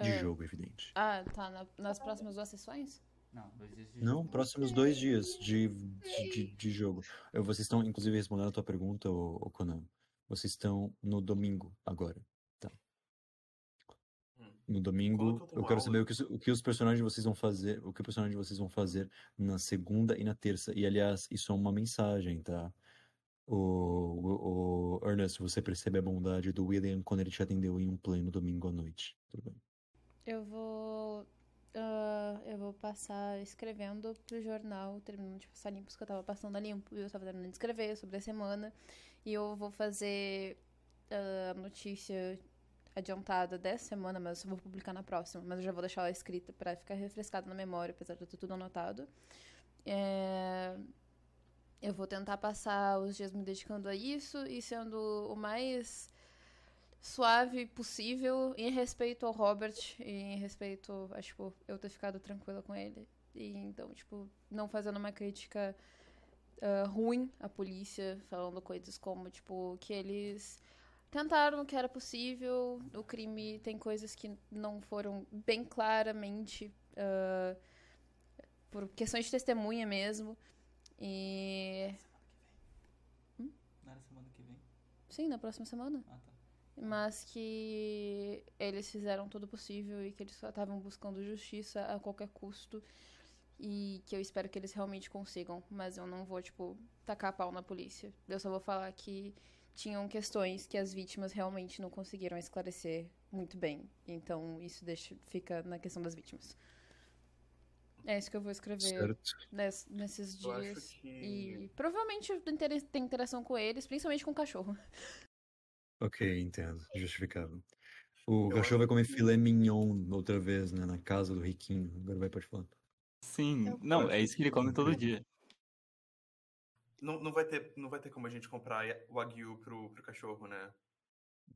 De Ah. jogo, evidente. Ah, tá. na- nas próximas duas sessões? Não, dois dias de Não, jogo. próximos dois dias de, de, de, de jogo. Vocês estão, inclusive, respondendo a tua pergunta, ô, ô Conan. Vocês estão no domingo agora. Tá. Hum. No domingo, Quando que eu quero aula? saber o que, os- o que os personagens de vocês vão fazer, o que o personagem de vocês vão fazer na segunda e na terça. E, aliás, isso é uma mensagem, tá? O, o, o Ernest, você percebe a bondade do William quando ele te atendeu em um pleno domingo à noite. Tudo bem. Eu vou. ah, eu vou passar escrevendo pro jornal, terminando de passar limpo, que eu tava passando a limpo e eu tava terminando de escrever sobre a semana. E eu vou fazer a notícia adiantada dessa semana, mas eu vou publicar na próxima. Mas eu já vou deixar ela escrita pra ficar refrescada na memória, apesar de eu ter tudo anotado. É, Eu vou tentar passar os dias me dedicando a isso e sendo o mais suave possível em respeito ao Robert e em respeito a, tipo, eu ter ficado tranquila com ele. E então, tipo, não fazendo uma crítica ah, ruim à polícia, falando coisas como, tipo, que eles tentaram o que era possível, o crime tem coisas que não foram bem claramente ah, por questões de testemunha mesmo. E. Não era semana que vem? Sim, na próxima semana. Ah, tá. Mas que eles fizeram todo o possível e que eles só estavam buscando justiça a qualquer custo e que eu espero que eles realmente consigam, mas eu não vou, tipo, tacar pau na polícia. Eu só vou falar que tinham questões que as vítimas realmente não conseguiram esclarecer muito bem. Então isso deixa, fica na questão das vítimas. É isso que eu vou escrever nes- nesses Eu dias. que. E provavelmente tem interação com eles, principalmente com o cachorro. Ok, entendo. Justificável. O Eu cachorro acho vai comer que- filé mignon outra vez, né? Na casa do riquinho. Agora vai, pode falar. Sim, Eu não, acho é isso que ele come todo dia. Não, não, vai ter, não vai ter como a gente comprar Wagyu pro, pro cachorro, né?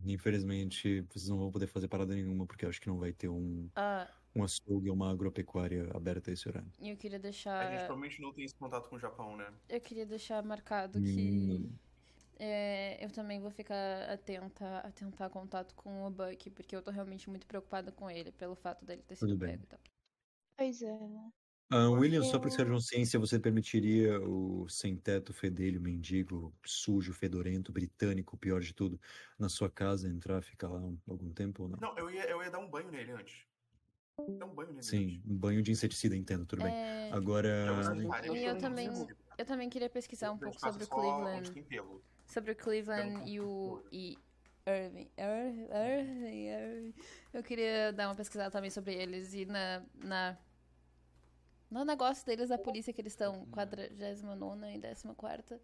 Infelizmente, vocês não vão poder fazer parada nenhuma, porque eu acho que não vai ter um, Ah, um açougue ou uma agropecuária aberta a esse horário. e eu queria A gente deixar. provavelmente não tem esse contato com o Japão, né? Eu queria deixar marcado que Hum, é, eu também vou ficar atenta a tentar contato com o Buck, porque eu tô realmente muito preocupada com ele, pelo fato dele ter sido Tudo bem. pego e tal. Pois é, né? Ah, William, só por Eu- ser de consciência, você permitiria o sem-teto, fedelho, mendigo, sujo, fedorento, britânico, pior de tudo, na sua casa entrar, ficar lá um- algum tempo ou não? Não, eu ia, eu ia dar um banho nele antes. Dar um banho nele Sim, antes. um banho de inseticida, entendo, tudo bem. É, Agora, Eu, E eu também- eu também queria pesquisar um pouco sobre o Cleveland. Pelo. Sobre o Cleveland e o. e Irving. Ir- Irving, Irving. Eu queria dar uma pesquisada também sobre eles e na. na no negócio deles da polícia que eles estão 49 e 14.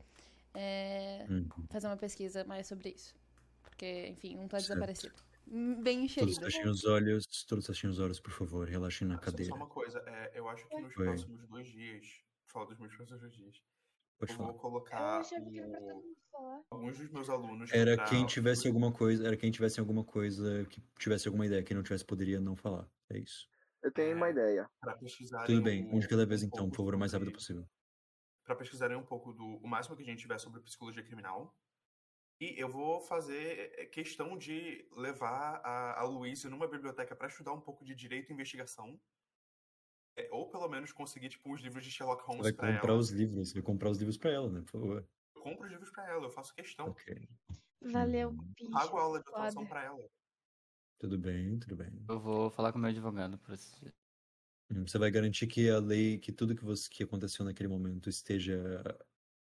É, hum, fazer uma pesquisa mais sobre isso. Porque, enfim, um tá Certo. desaparecido. Hum, Bem todos enxerido. fechem os olhos, todos fechem os olhos, por favor, relaxem na Só- cadeira. Só uma coisa, é, eu acho que nos Oi. próximos dois dias. Fala dos meus próximos dois dias. Pode eu falar. vou colocar Eu o- falar. Alguns dos meus alunos. Era pra- quem tivesse alguma coisa, era quem tivesse alguma coisa, que tivesse alguma ideia, quem não tivesse poderia não falar. É isso. Eu tenho uma É. ideia. pra pesquisarem Tudo bem, um de cada vez um então, por favor, o mais rápido possível. Pra pesquisarem um pouco do o máximo que a gente tiver sobre psicologia criminal. E eu vou fazer é, questão de levar a, a Luísa numa biblioteca pra estudar um pouco de direito e investigação. É, ou pelo menos conseguir, tipo, uns livros de Sherlock Você Holmes vai pra comprar ela. os livros, você vai comprar os livros pra ela, né, por favor. Eu compro os livros pra ela, eu faço questão. Ok. Valeu, Uhum. bicho. Pago a aula de atuação pra ela. Tudo bem, tudo bem. Eu vou falar com o meu advogado por esse dia. Hum, Você vai garantir que a lei, que tudo que, você, que aconteceu naquele momento esteja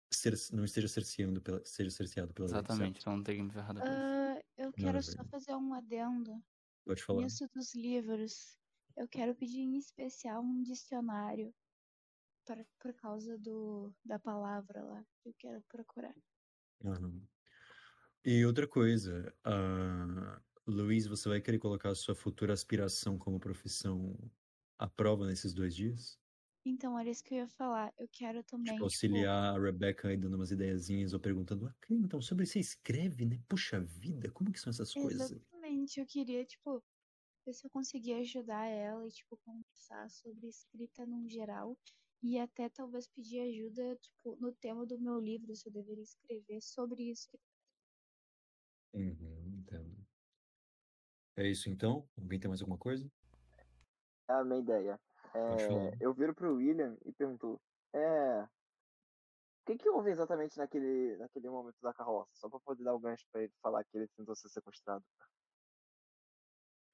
cer- não esteja cerceando pela, seja cerceado pela lei, Exatamente, certo? então não tem que me ferrar depois. Ah, eu quero só Maravilha. fazer um adendo. Pode falar. Nisso dos livros, eu quero pedir em especial um dicionário por causa do, da palavra lá que eu quero procurar. Aham. E outra coisa, ah, Luiz, você vai querer colocar a sua futura aspiração como profissão à prova nesses dois dias? Então, era isso que eu ia falar. Eu quero também. Tipo, tipo, auxiliar a Rebecca aí dando umas ideiazinhas ou perguntando, ah, então, sobre você escreve, né? Puxa vida, como que são essas coisas? Exatamente, eu queria, tipo, ver se eu conseguia ajudar ela e, tipo, conversar sobre escrita num geral. E até talvez pedir ajuda, tipo, no tema do meu livro, se eu deveria escrever sobre isso. Uhum, entendo. É isso então? Alguém tem mais alguma coisa? É a minha ideia. É, eu viro pro William e pergunto: É. O que, que houve exatamente naquele, naquele momento da carroça? Só pra poder dar o gancho pra ele falar que ele tentou ser sequestrado.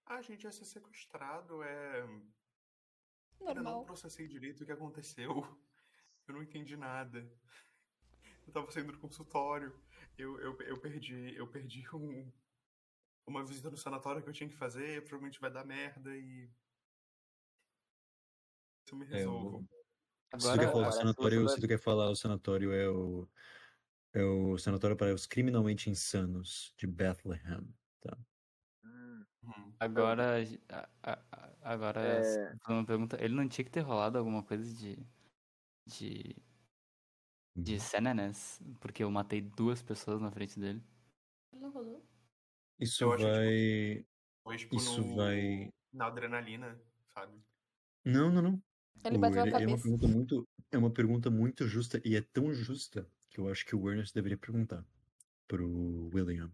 Ah, gente, ia ser sequestrado é. Eu não Normal. processei direito o que aconteceu. Eu não entendi nada. Eu tava saindo do consultório. Eu, eu, eu perdi. Eu perdi um, uma visita no sanatório que eu tinha que fazer. Provavelmente vai dar merda e. Se eu me É, eu- resolvo. Se tu Agora, quer falar o parece que sanatório, se tu quer falar o sanatório é o é o sanatório para os criminalmente insanos de Bethlehem. Uhum. Agora, a- a- a- agora, É. uma pergunta, ele não tinha que ter rolado alguma coisa de, de, de cenanas, porque eu matei duas pessoas na frente dele. Ele não rolou? Isso Eu acho que, vai Foi, tipo, Isso no- vai- Na adrenalina, sabe? Não, não, não. Ele bateu a ele- é uma cabeça. pergunta muito é uma pergunta muito justa e é tão justa que eu acho que o Ernest deveria perguntar pro William.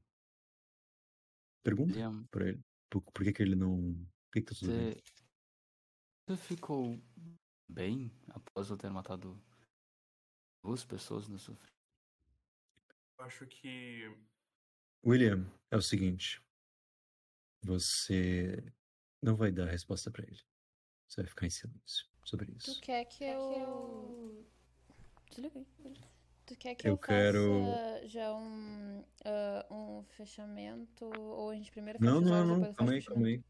Pergunta William, pra ele. Por, por que que ele não por que que tá tudo bem? você, você ficou bem após eu ter matado duas pessoas no? Eu acho que. William, é o seguinte. Você não vai dar a resposta pra ele. Você vai ficar em silêncio sobre Tu isso. quer que eu. Desliguei. Tu quer que Eu eu, quero- faça já um, ah, um fechamento? Ou a gente primeiro os não, olhos não, depois não. faz Calma aí, calma aí.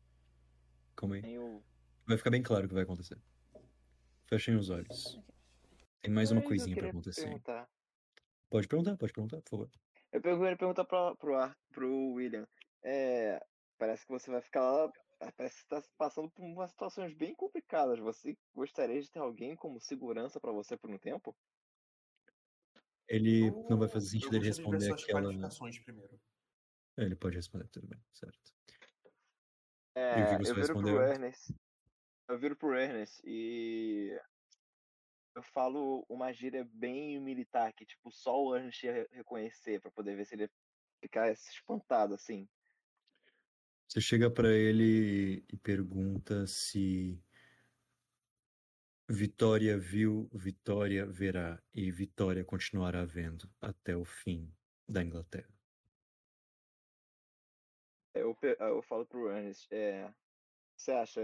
Calma aí. Vai ficar bem claro o que vai acontecer. Fechem os olhos. Tem mais uma eu coisinha pra acontecer. perguntar. Pode perguntar, pode perguntar, por favor. Eu queria perguntar pra, pro, Ar- pro William. É, parece que você vai ficar lá. ah, Parece que você tá passando por umas situações bem complicadas. Você gostaria de ter alguém como segurança pra você por um tempo? Ele Eu- não vai fazer eu sentido ele responder aquela. É, Ele pode responder, tudo bem, certo. É, E o que você eu vai viro pro? Ernest. Eu viro pro Ernest e. Eu falo uma gíria bem militar que, tipo, só o Ernest ia re- reconhecer pra poder ver se ele ia ficar espantado, assim. Você chega pra ele e pergunta se Vitória viu, Vitória verá e Vitória continuará vendo até o fim da Inglaterra. Eu, pe- eu falo pro Ernest, é, você acha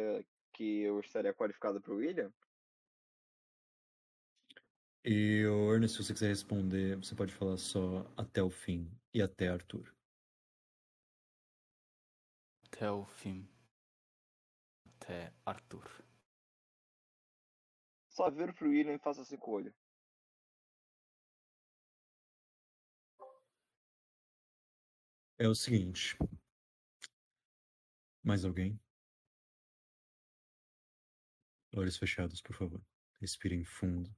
que eu estaria qualificado pro William? E o Ernest, se você quiser responder, você pode falar só até o fim e até Arthur. Até o fim. Até Arthur. Só viro pro William e faço assim com o olho. É o seguinte. Mais alguém? Olhos fechados, por favor. Respirem fundo.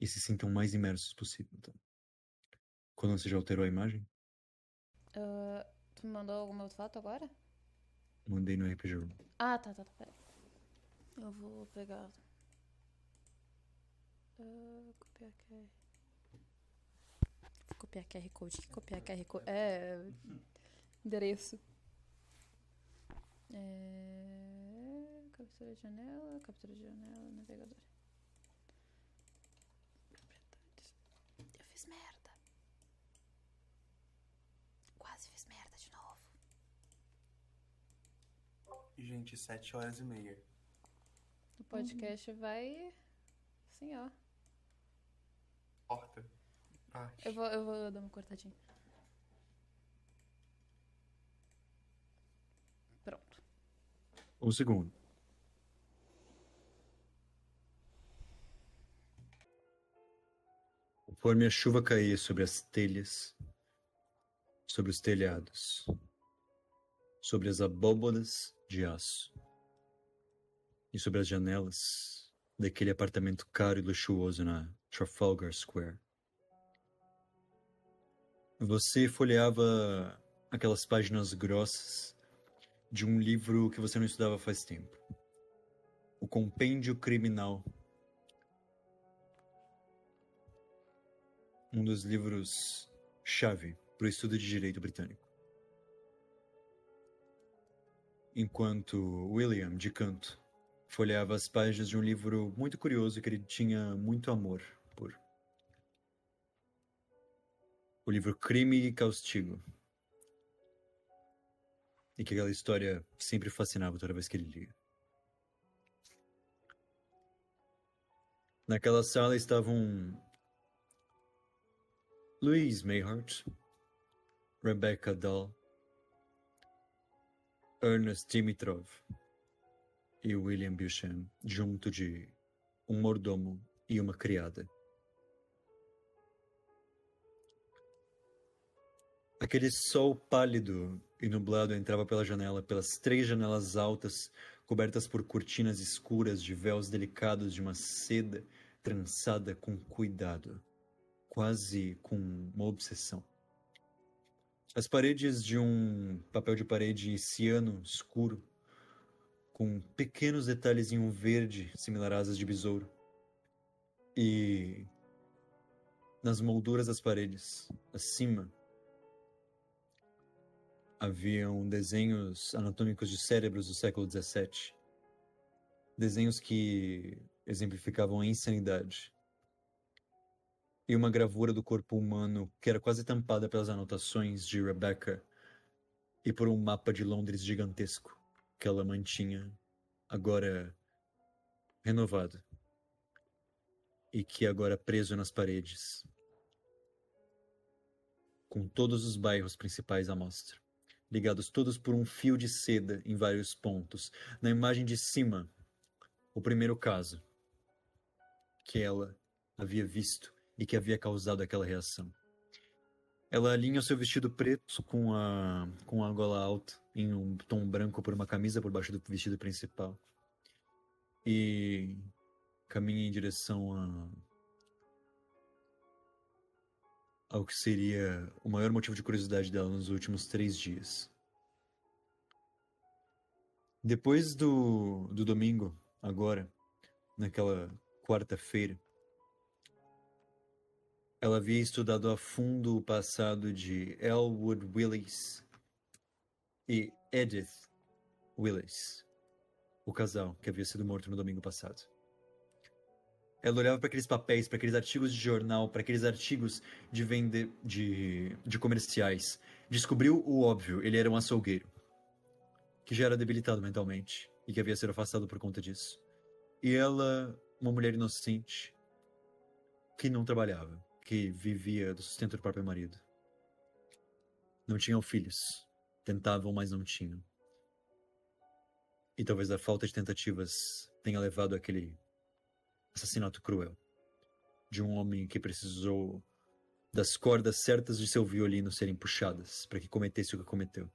E se sintam o mais imersos possível, tá? Quando você já alterou a imagem, Ah, tu me mandou alguma foto agora? mandei no RPG Room. Ah, tá, tá, tá. Peraí. Eu vou pegar. Ah, copiar QR. Vou copiar QR Code. Que copiar QR Code? É. Endereço. É... Captura de janela, captura de janela, navegador. Eu fiz merda. Quase fiz merda de novo. Gente, sete horas e meia. O podcast vai. Assim, ó. Porta. Ai, Eu vou, eu vou dar uma cortadinha. Pronto. Um segundo. Conforme a chuva caía sobre as telhas, sobre os telhados, sobre as abóbodas de aço e sobre as janelas daquele apartamento caro e luxuoso na Trafalgar Square, você folheava aquelas páginas grossas de um livro que você não estudava faz tempo. O Compêndio Criminal. Um dos livros chave para o estudo de direito britânico. enquanto William, de canto, folheava as páginas de um livro muito curioso que ele tinha muito amor por. O livro Crime e Castigo. E que aquela história sempre fascinava toda vez que ele lia. Naquela sala estavam Louise Mayhart, Rebecca Dahl, Ernest Dimitrov e William Beauchamp, junto de um mordomo e uma criada. Aquele sol pálido e nublado entrava pela janela, pelas três janelas altas, cobertas por cortinas escuras de véus delicados de uma seda trançada com cuidado, quase com uma obsessão. As paredes de um papel de parede ciano escuro, com pequenos detalhes em um verde similar a asas de besouro. E nas molduras das paredes, acima, haviam desenhos anatômicos de cérebros do século XVII. Desenhos que exemplificavam a insanidade e uma gravura do corpo humano que era quase tampada pelas anotações de Rebecca e por um mapa de Londres gigantesco que ela mantinha, agora renovado e que agora preso nas paredes, com todos os bairros principais à mostra, ligados todos por um fio de seda em vários pontos. Na imagem de cima, o primeiro caso que ela havia visto e que havia causado aquela reação. Ela alinha o seu vestido preto com a, com a gola alta, em um tom branco por uma camisa por baixo do vestido principal. E caminha em direção a, ao que seria o maior motivo de curiosidade dela nos últimos três dias. Depois do, do domingo, agora, naquela quarta-feira, ela havia estudado a fundo o passado de Elwood Willis e Edith Willis, o casal que havia sido morto no domingo passado. Ela olhava para aqueles papéis, para aqueles artigos de jornal, para aqueles artigos de vender de, de comerciais. Descobriu o óbvio: ele era um açougueiro, que já era debilitado mentalmente e que havia sido afastado por conta disso. E ela, uma mulher inocente, que não trabalhava que vivia do sustento do próprio marido. Não tinham filhos. Tentavam, mas não tinham. E talvez a falta de tentativas tenha levado àquele assassinato cruel de um homem que precisou das cordas certas de seu violino serem puxadas para que cometesse o que cometeu.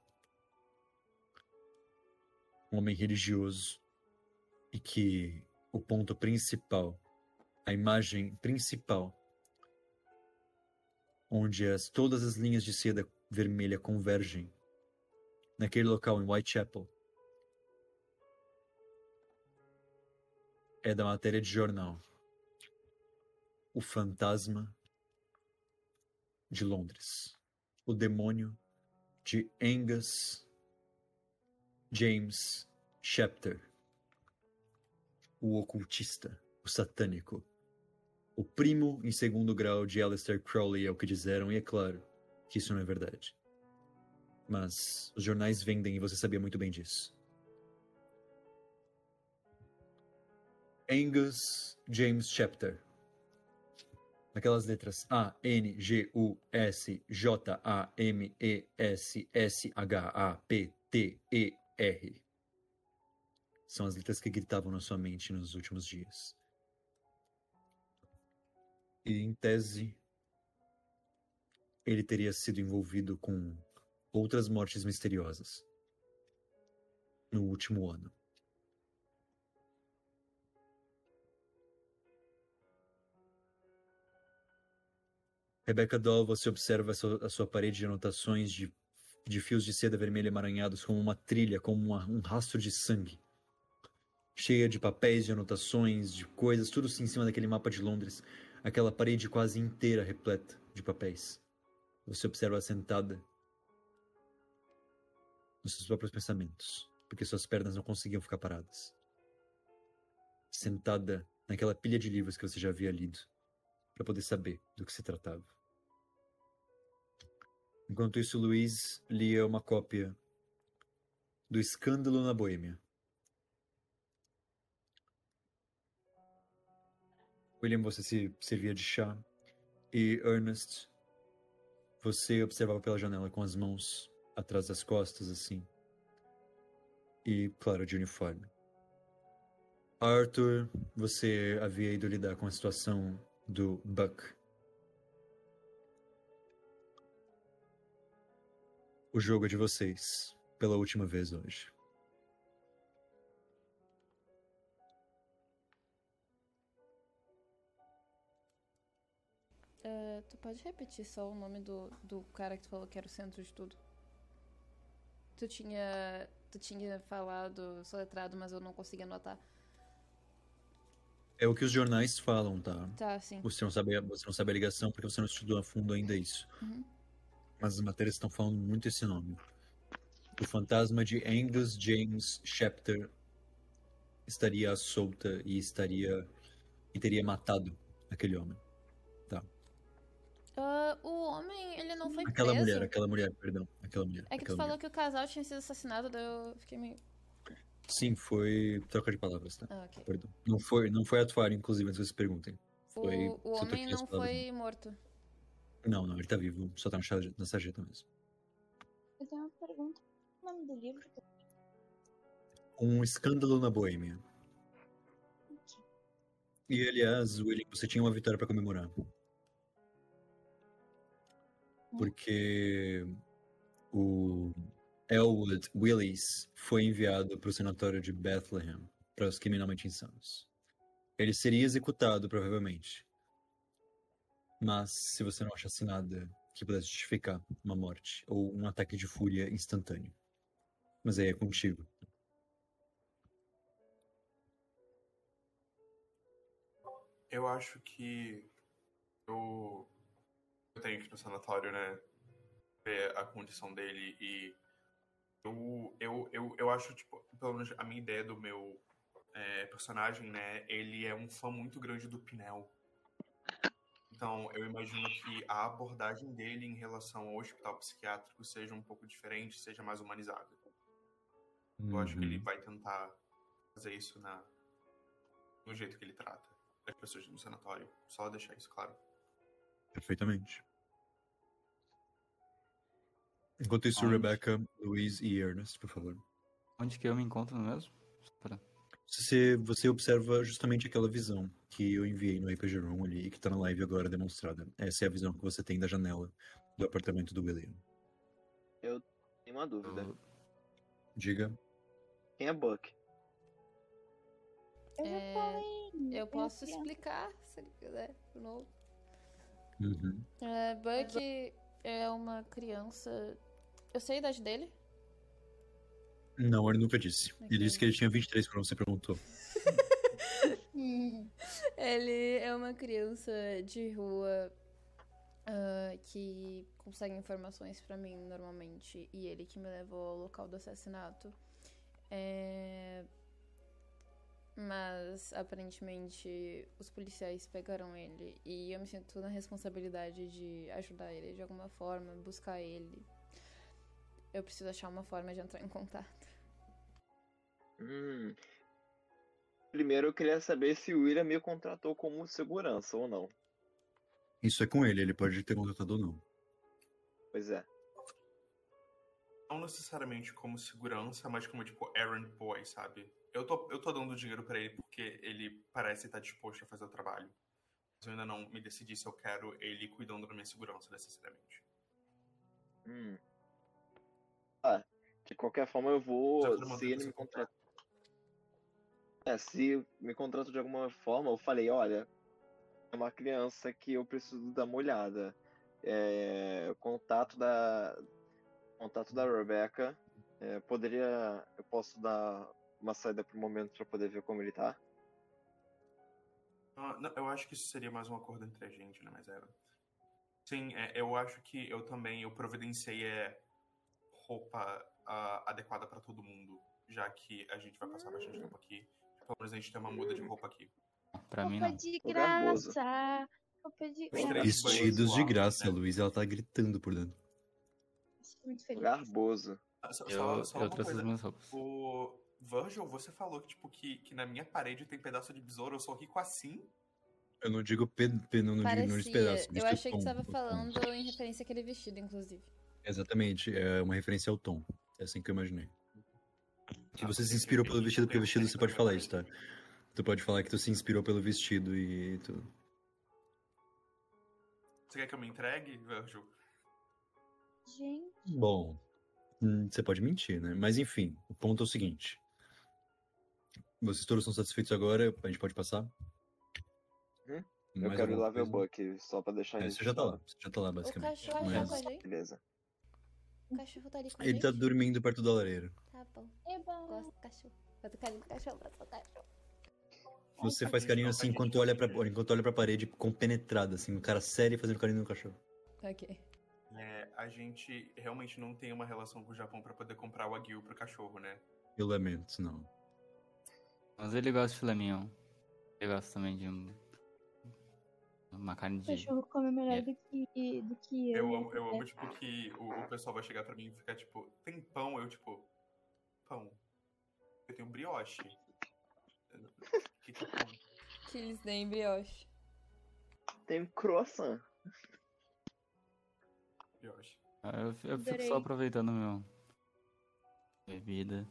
Um homem religioso e que o ponto principal, a imagem principal onde as, todas as linhas de seda vermelha convergem, naquele local em Whitechapel, é da matéria de jornal. O fantasma de Londres. O demônio de Angus James Shepter. O ocultista, o satânico, o primo em segundo grau de Aleister Crowley é o que disseram, e é claro que isso não é verdade. Mas os jornais vendem e você sabia muito bem disso. Angus James Chapter. Aquelas letras A, N, G, U, S, J, A, M, E, S, S, H, A, P, T, E, R. São as letras que gritavam na sua mente nos últimos dias. E, em tese, ele teria sido envolvido com outras mortes misteriosas no último ano. Rebecca Doll, você observa a sua, a sua, parede de anotações de, de fios de seda vermelha emaranhados como uma trilha, como uma, um rastro de sangue. Cheia de papéis, de anotações, de coisas, tudo em cima daquele mapa de Londres aquela parede quase inteira repleta de papéis. Você observa sentada nos seus próprios pensamentos, porque suas pernas não conseguiam ficar paradas. Sentada naquela pilha de livros que você já havia lido, para poder saber do que se tratava. Enquanto isso, Luiz lia uma cópia do Escândalo na Boêmia. William, você se servia de chá. E Ernest, você observava pela janela com as mãos atrás das costas, assim. E, claro, de uniforme. Arthur, você havia ido lidar com a situação do Buck. O jogo é de vocês, pela última vez hoje. É, tu pode repetir só o nome do, do cara que tu falou que era o centro de tudo? Tu tinha. Tu tinha falado soletrado, mas eu não consegui anotar. É o que os jornais falam, tá? Tá, sim. Você não sabe, você não sabe a ligação porque você não estudou a fundo ainda isso. Uhum. Mas as matérias estão falando muito esse nome. O fantasma de Angus James Shepter estaria solta e estaria e teria matado aquele homem. Ah, o homem, ele não foi Aquela preso. mulher, aquela mulher, perdão, aquela mulher. É que tu aquela falou mulher. que o casal tinha sido assassinado, daí eu fiquei meio. Sim, foi troca de palavras, tá? Ah, ok. Perdão. Não foi, não foi atuário, inclusive, antes que vocês perguntem. Foi O, o homem não foi morto. Não, não, ele tá vivo, só tá na sarjeta, mesmo. Eu tenho uma pergunta. Qual é o nome do livro? Um escândalo na Boêmia. E aliás, William, você tinha uma vitória pra comemorar. Porque o Elwood Willis foi enviado para o sanatório de Bethlehem para os criminalmente insanos. Ele seria executado, provavelmente. Mas se você não achasse nada que pudesse justificar uma morte ou um ataque de fúria instantâneo. Mas aí é contigo. Eu acho que eu, eu tenho que ir no sanatório, né? Ver a condição dele e eu, eu, eu, eu acho, tipo, pelo menos a minha ideia do meu é, personagem, né? Ele é um fã muito grande do Pinel. Então, eu imagino que a abordagem dele em relação ao hospital psiquiátrico seja um pouco diferente, seja mais humanizada. Eu acho que ele Uhum. vai tentar fazer isso na, no jeito que ele trata as pessoas no sanatório. Só deixar isso claro. Perfeitamente. Enquanto isso, Onde? Rebecca, Luiz e Ernest, por favor. Onde que eu me encontro mesmo? Pra- Você, você observa justamente aquela visão que eu enviei no RPG Room ali e que tá na live agora demonstrada. Essa é a visão que você tem da janela do apartamento do William. Tem uma dúvida. Eu- Diga. Quem é Buck? Eu É. Eu é posso explicar, se ele quiser, de novo. Uhum. É, Buck é uma criança. Eu sei a idade dele. Não, ele nunca disse. Ele Ok. disse que ele tinha 23 quando você perguntou. Ele é uma criança de rua ah, que consegue informações pra mim normalmente. E ele que me levou ao local do assassinato. É, Mas aparentemente os policiais pegaram ele. E eu me sinto na responsabilidade de ajudar ele de alguma forma, buscar ele. Eu preciso achar uma forma de entrar em contato. Hum. Primeiro eu queria saber se o William me contratou como segurança ou não. Isso é com ele, ele pode ter contratado ou não. Pois é. Não necessariamente como segurança, mas como, tipo, errand boy, sabe? Eu tô, eu tô dando dinheiro pra ele porque ele parece estar disposto a fazer o trabalho. Mas eu ainda não me decidi se eu quero ele cuidando da minha segurança, necessariamente. Hum. Ah, de qualquer forma eu vou. Se ele me contratar. É, se me contrata de alguma forma, eu falei, olha, é uma criança que eu preciso dar uma olhada. É, contato da. Contato da Rebecca. É, poderia. Eu posso dar uma saída pro momento pra poder ver como ele tá? Ah, não, eu acho que isso seria mais um acordo entre a gente, né? Mas é. Sim, é, eu acho que eu também eu providenciei é, roupa ah, adequada pra todo mundo. já que a gente vai passar bastante tempo aqui. Pelo menos a gente tem uma muda de roupa aqui. Pra mim Roupa não. de garboso. graça. Roupa de graça. Vestidos de graça, né? Luiz. Ela tá gritando por dentro. Muito feliz. Garboso. Ah, Só, Eu, só, eu trouxe as minhas roupas. O Virgil, você falou que, tipo, que, que na minha parede tem pedaço de besouro. Eu sou rico assim? Eu não digo pe, pe, não, não digo não Parecia. despedaço. eu achei que você estava falando em referência àquele vestido, inclusive. Exatamente, é uma referência ao tom. É assim que eu imaginei. Que você se inspirou pelo vestido, porque o vestido você pode falar isso, tá? Tu pode falar que tu se inspirou pelo vestido e tu. Você quer que eu me entregue, Virgil? Gente, Bom, hum, você pode mentir, né? Mas enfim, o ponto é o seguinte. Vocês todos estão satisfeitos agora? A gente pode passar? Hum? Eu quero ir lá ver o? Buck, só pra deixar É, você já tá lá, você já tá lá, basicamente. cachorro Mas com a gente? Beleza. O cachorro tá ali com a ele gente? tá dormindo perto da lareira. Tá bom. é bom. Gosto do cachorro. Gosto do carinho do cachorro, gosto do cachorro. Você faz carinho assim enquanto olha, pra, enquanto olha pra parede compenetrado, assim, um cara sério fazendo carinho no cachorro. Ok. É, a gente realmente não tem uma relação com o Japão pra poder comprar o aguil pro cachorro, né? Eu lamento, não. Mas ele gosta de filé mignon. Ele gosta também de um... uma carne O de... cachorro come melhor É. do que, do que eu. Eu amo, eu amo tipo, que o, o pessoal vai chegar pra mim e ficar tipo, tem pão? Eu, tipo, pão. Eu tenho brioche. O que, que é pão? Que eles deem brioche. Tem um croissant. Brioche. Ah, Eu, eu fico só aproveitando meu... Bebida.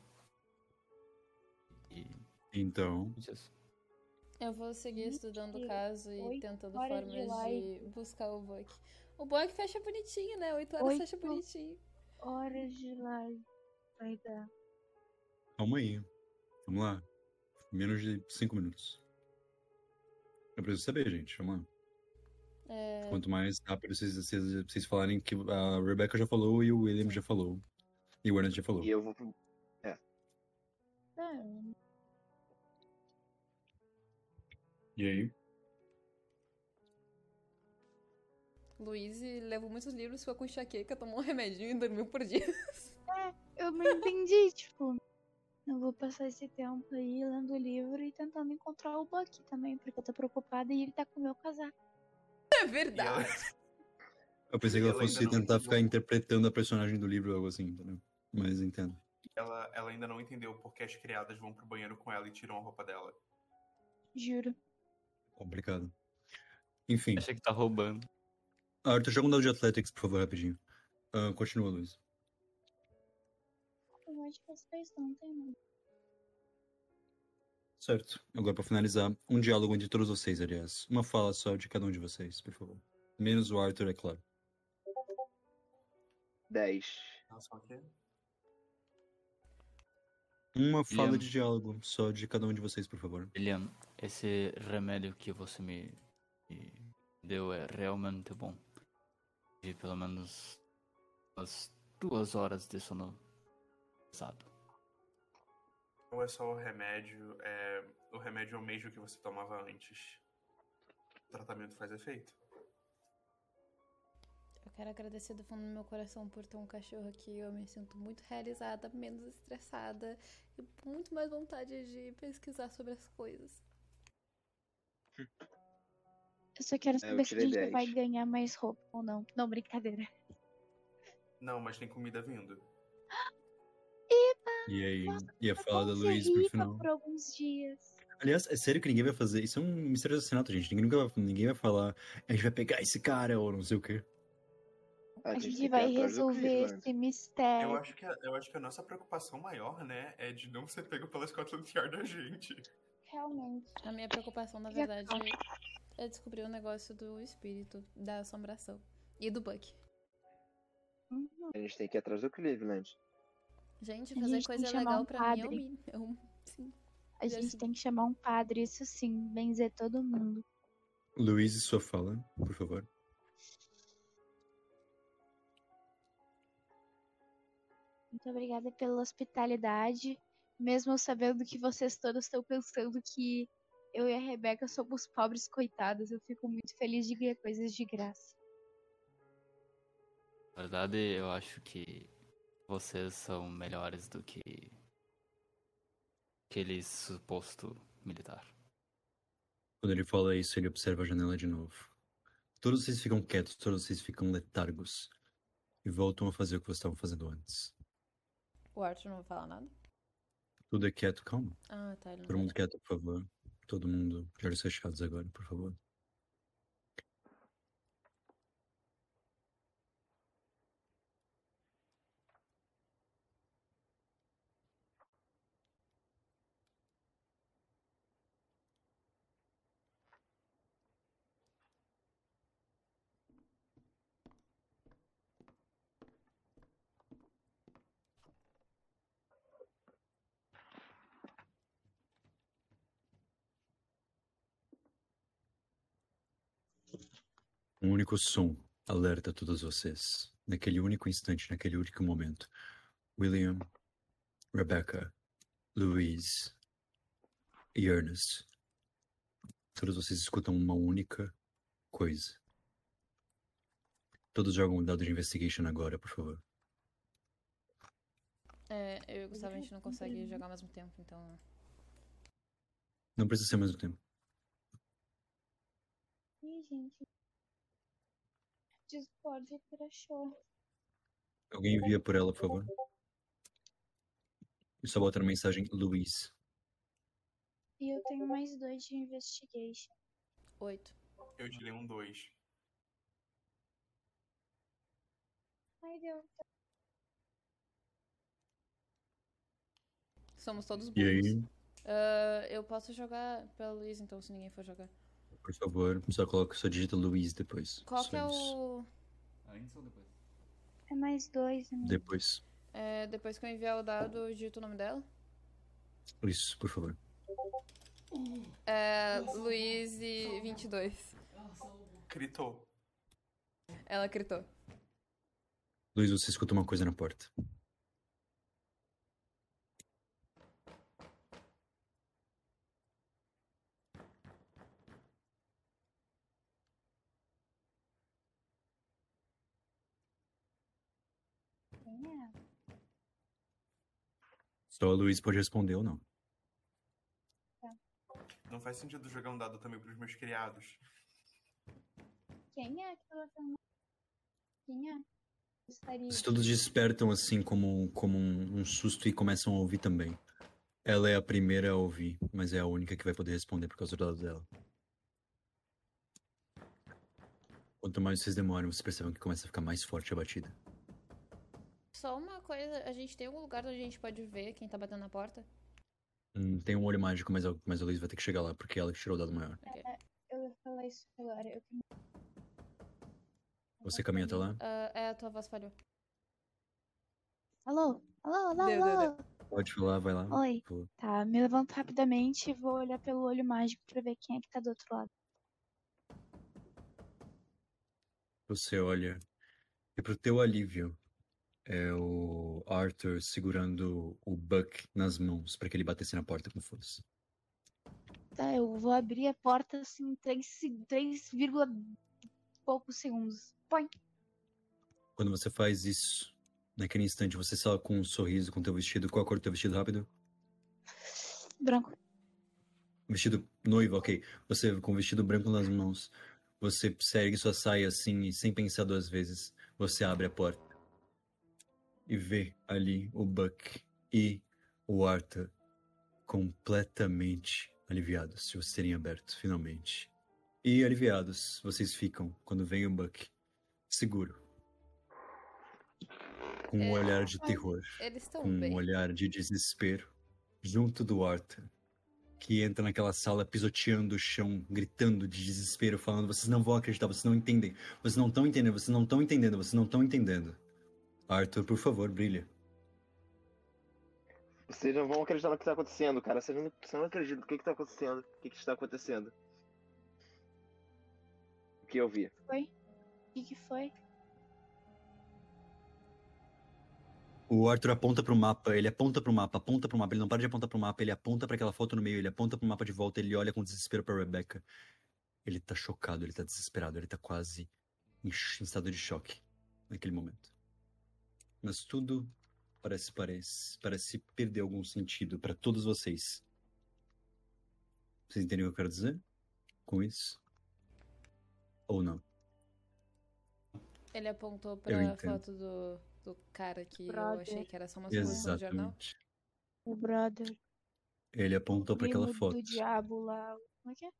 E... Então, Isso. Eu vou seguir estudando o caso e Oito tentando formas de live. buscar o Buck. O Buck fecha bonitinho, né? Oito horas Oito. fecha bonitinho. Horas de live. Vai dar. calma aí. Vamos lá. Menos de cinco minutos. Eu preciso saber, gente. Vamos lá. É, Quanto mais rápido vocês, vocês, vocês falarem que a Rebecca já falou e o William já falou. E o Ernest já falou. E eu vou pro. Ah, E aí? Luiz levou muitos livros, ficou com enxaqueca, tomou um remedinho e dormiu por dia. eu me entendi, tipo. Eu vou passar esse tempo aí lendo o livro e tentando encontrar o Buck também, porque eu tô preocupada e ele tá com o meu casaco. É ela, verdade. Eu pensei que ela Ela fosse não tentar entendeu. ficar interpretando a personagem do livro ou algo assim, entendeu? Mas entendo. ela, ela ainda não entendeu porque as criadas vão pro banheiro com ela e tiram a roupa dela. Juro. Complicado. Enfim. Achei que tá roubando. Arthur, joga um dado de Athletics, por favor, rapidinho. Ah, continua, Luiz. Eu acho que essa vez não tem nada. Certo. Agora, pra finalizar, um diálogo entre todos vocês, aliás. Uma fala só de cada um de vocês, por favor. Menos o Arthur, é claro. 10. Nossa, o quê? Uma fala William. de diálogo só de cada um de vocês, por favor. William, esse remédio que você me, me deu é realmente bom. E pelo menos umas duas horas de sono pesado. Não é só o remédio, é... o remédio é o mesmo que você tomava antes. O tratamento faz efeito. Eu quero agradecer do fundo do meu coração por ter um cachorro aqui. Eu me sinto muito realizada, menos estressada e com muito mais vontade de pesquisar sobre as coisas. Eu só quero eu saber se a gente vai 10. ganhar mais roupa ou não. Não, brincadeira. Não, mas tem comida vindo. E aí? Nossa, E a Tá fala bom da Luiz pro final? por alguns dias. Aliás, é sério que ninguém vai fazer. Isso é um mistério de assassinato, gente. Ninguém nunca vai, ninguém vai falar. A gente vai pegar esse cara ou não sei o quê. A, A gente ir vai resolver esse Eu mistério. acho, que a, eu acho que a nossa preocupação maior, né, é de não ser pego pela Scotland Yard da gente. Realmente. A minha preocupação, na verdade, é descobrir o negócio do espírito, da assombração e do Buck. Uhum. A gente tem que ir atrás do Cleveland. Gente, fazer gente coisa legal um pra mim é o padre. mínimo. Sim. A gente se- tem que chamar um padre, isso sim. Benzer todo mundo. Luiz, sua fala, por favor. Muito obrigada pela hospitalidade. Mesmo sabendo que vocês todos estão pensando que eu e a Rebeca somos pobres coitadas, eu fico muito feliz de ganhar coisas de graça. Na verdade, eu acho que vocês são melhores do que aquele suposto militar. Quando ele fala isso, ele observa a janela de novo. Todos vocês ficam quietos, todos vocês ficam letargos. E voltam a fazer o que vocês estavam fazendo antes. O Arthur não vai falar nada? Tudo é quieto, calma. Ah, tá. Todo mundo quieto, por favor. Todo mundo olhos fechados agora, por favor. Um único som alerta todos vocês. Naquele único instante, naquele único momento. William, Rebecca, Louise e Ernest. Todos vocês escutam uma única coisa. Todos jogam um dado de investigation agora, por favor. É, eu e o Gustavo a gente não consegue jogar ao mesmo tempo, então. Não precisa ser ao mesmo tempo. Ih, gente. Discord crashou. Alguém envia por ela, por favor. E só bota na mensagem Louise. E eu tenho mais dois de investigation. Oito. Eu tirei um 2. Ai, deu. Somos todos E burros. aí, Ah, eu posso jogar pela Luiz, então, se ninguém for jogar. Por favor, só coloca, só digita Louise depois. Qual que é o. Antes ou depois? É mais dois, amigo. Depois. é, depois que eu enviar o dado, eu digito o nome dela? Isso, por favor. É. Luiz e 22. Gritou. Ela gritou. Luiz, você escuta uma coisa na porta. Quem é? Só a Luiz pode responder ou não. Não faz sentido jogar um dado também pros meus criados. Quem é aquela fama? Quem é? Gostaria. Todos despertam assim como, como um, um susto e começam a ouvir também. Ela é a primeira a ouvir, mas é a única que vai poder responder por causa do dado dela. Quanto mais vocês demoram, vocês percebem que começa a ficar mais forte a batida. Só uma coisa, a gente tem algum lugar onde a gente pode ver quem tá batendo na porta? Hum, tem um olho mágico, mas a, mas a Luiz vai ter que chegar lá, porque é ela que tirou o dado maior. Ok. Eu ia falar isso agora. Eu... Você caminha até lá? Ah, é, a tua voz falhou. Alô? Alô, alô, Deu, deu, alô? Pode falar, vai lá. Oi. Tá, me levanto rapidamente e vou olhar pelo olho mágico pra ver quem é que tá do outro lado. Você olha e pro teu alívio é o Arthur segurando o Buck nas mãos para que ele batesse na porta com força. Tá, eu vou abrir a porta assim, 3, 3, poucos segundos. Põe. Quando você faz isso, naquele instante você só com um sorriso com teu vestido, qual a cor do teu vestido rápido? Branco. Vestido noivo, ok. Você com o vestido branco nas mãos, você segue sua saia assim e sem pensar duas vezes, você abre a porta e vê ali o Buck e o Arthur completamente aliviados de vocês terem aberto finalmente. E aliviados vocês ficam quando vem o Buck seguro. Com um É, olhar de terror Eles estão com bem. um olhar de desespero, junto do Arthur, que entra naquela sala pisoteando o chão, gritando de desespero, falando: vocês não vão acreditar, vocês não entendem, vocês não estão entendendo, vocês não estão entendendo, vocês não estão entendendo. Arthur, por favor, brilha. Vocês não vão acreditar no que tá acontecendo, cara. Vocês não, vocês não acreditam no que, que tá acontecendo. O que, que está acontecendo. O que eu vi? Foi? O que, que foi? O Arthur aponta pro mapa, ele aponta pro mapa, aponta pro mapa, ele não para de apontar pro mapa, ele aponta pra aquela foto no meio, ele aponta pro mapa de volta, ele olha com desespero pra Rebecca. Ele tá chocado, ele tá desesperado, ele tá quase em estado de choque naquele momento. Mas tudo parece parece parece perder algum sentido pra todos vocês Vocês entendem o que eu quero dizer com isso? Ou não? Ele apontou Eu pra entendo. foto do, do cara que eu Brother. achei que era só uma solução do jornal. O brother. Ele apontou para aquela foto. do diabo lá. Como é que é?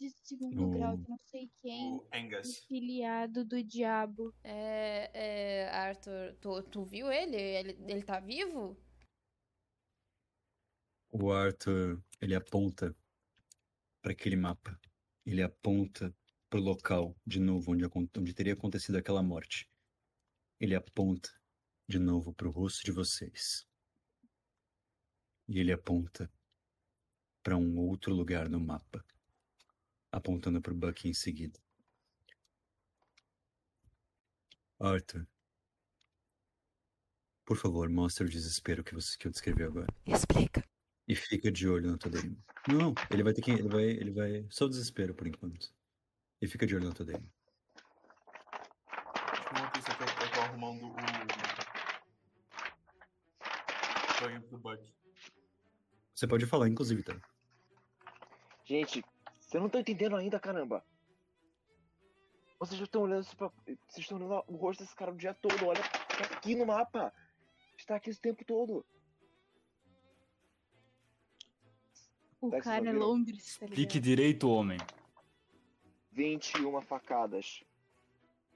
De segundo O- grau de não sei quem. O Angus. Filiado do diabo. É, é, Arthur, tu, tu viu ele? ele? Ele tá vivo? O Arthur, ele aponta para aquele mapa. Ele aponta pro local, de novo, onde, onde teria acontecido aquela morte. Ele aponta de novo pro rosto de vocês. E ele aponta para um outro lugar no mapa, apontando pro Bucky em seguida. Arthur, por favor, mostre o desespero que você que eu descrevi agora. Explica. E fica de olho na tua. Não, ele vai ter que. Ele vai. Ele vai. Só o desespero por enquanto. E fica de olho na tua. Enquanto isso, eu tô arrumando o. banho do Buck. Você pode falar, inclusive, tá? Gente, vocês não estão entendendo ainda, caramba. Vocês já estão olhando isso pra... Vocês estão olhando o rosto desse cara o dia todo. Olha, tá aqui no mapa. Está aqui o tempo todo. O Tá, cara é? Londres, tá Fique ligado? direito, homem. 21 facadas.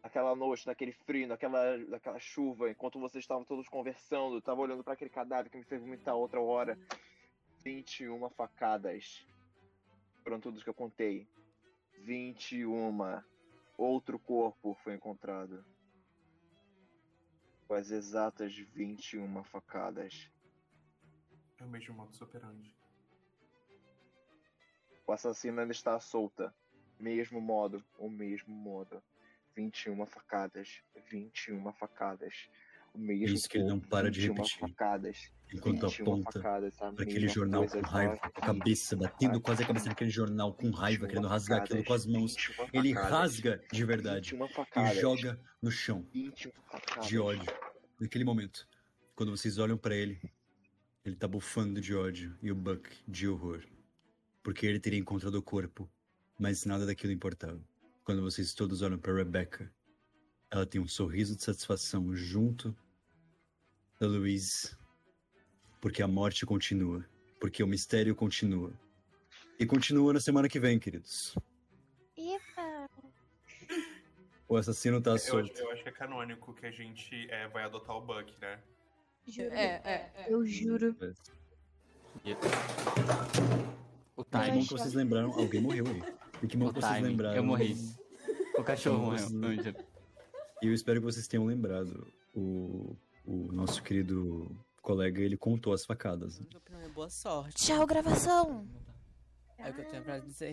Aquela noite, naquele frio, naquela, naquela chuva, enquanto vocês estavam todos conversando, tava olhando para aquele cadáver que me fez vomitar outra hora. 21 facadas. Foram todos que eu contei. 21. Outro corpo foi encontrado. Com as exatas 21 facadas. É o mesmo modus operandi. O assassino ainda está à solta. Mesmo modo, o mesmo modo. 21 facadas. 21 facadas. Mesmo isso que ele não para de 21 repetir. facadas. Enquanto 21 aponta a para aquele jornal com raiva, com a cabeça, batendo quase a cabeça naquele jornal com raiva, 21 querendo rasgar aquilo com as mãos. 21 Ele rasga de verdade 21 e joga no chão 21 facadas. de ódio. Naquele momento, quando vocês olham pra ele, ele tá bufando de ódio e o Buck de horror. Porque ele teria encontrado o corpo, mas nada daquilo importava. Quando vocês todos olham pra Rebecca, ela tem um sorriso de satisfação junto Louise. Porque a morte continua. Porque o mistério continua. E continua na semana que vem, queridos. Epa! O assassino tá Eu solto. eu acho que é canônico que a gente é, vai adotar o Buck, né? Juro. É, é, é. Eu juro. E- O Que bom timing. que vocês lembraram. Alguém morreu aí. E que bom O que vocês timing. lembraram. Eu morri. O cachorro morreu. vocês- E eu espero que vocês tenham lembrado. O, o nosso querido colega, ele contou as facadas. né? Boa sorte. Tchau, gravação! É o que eu tenho pra dizer.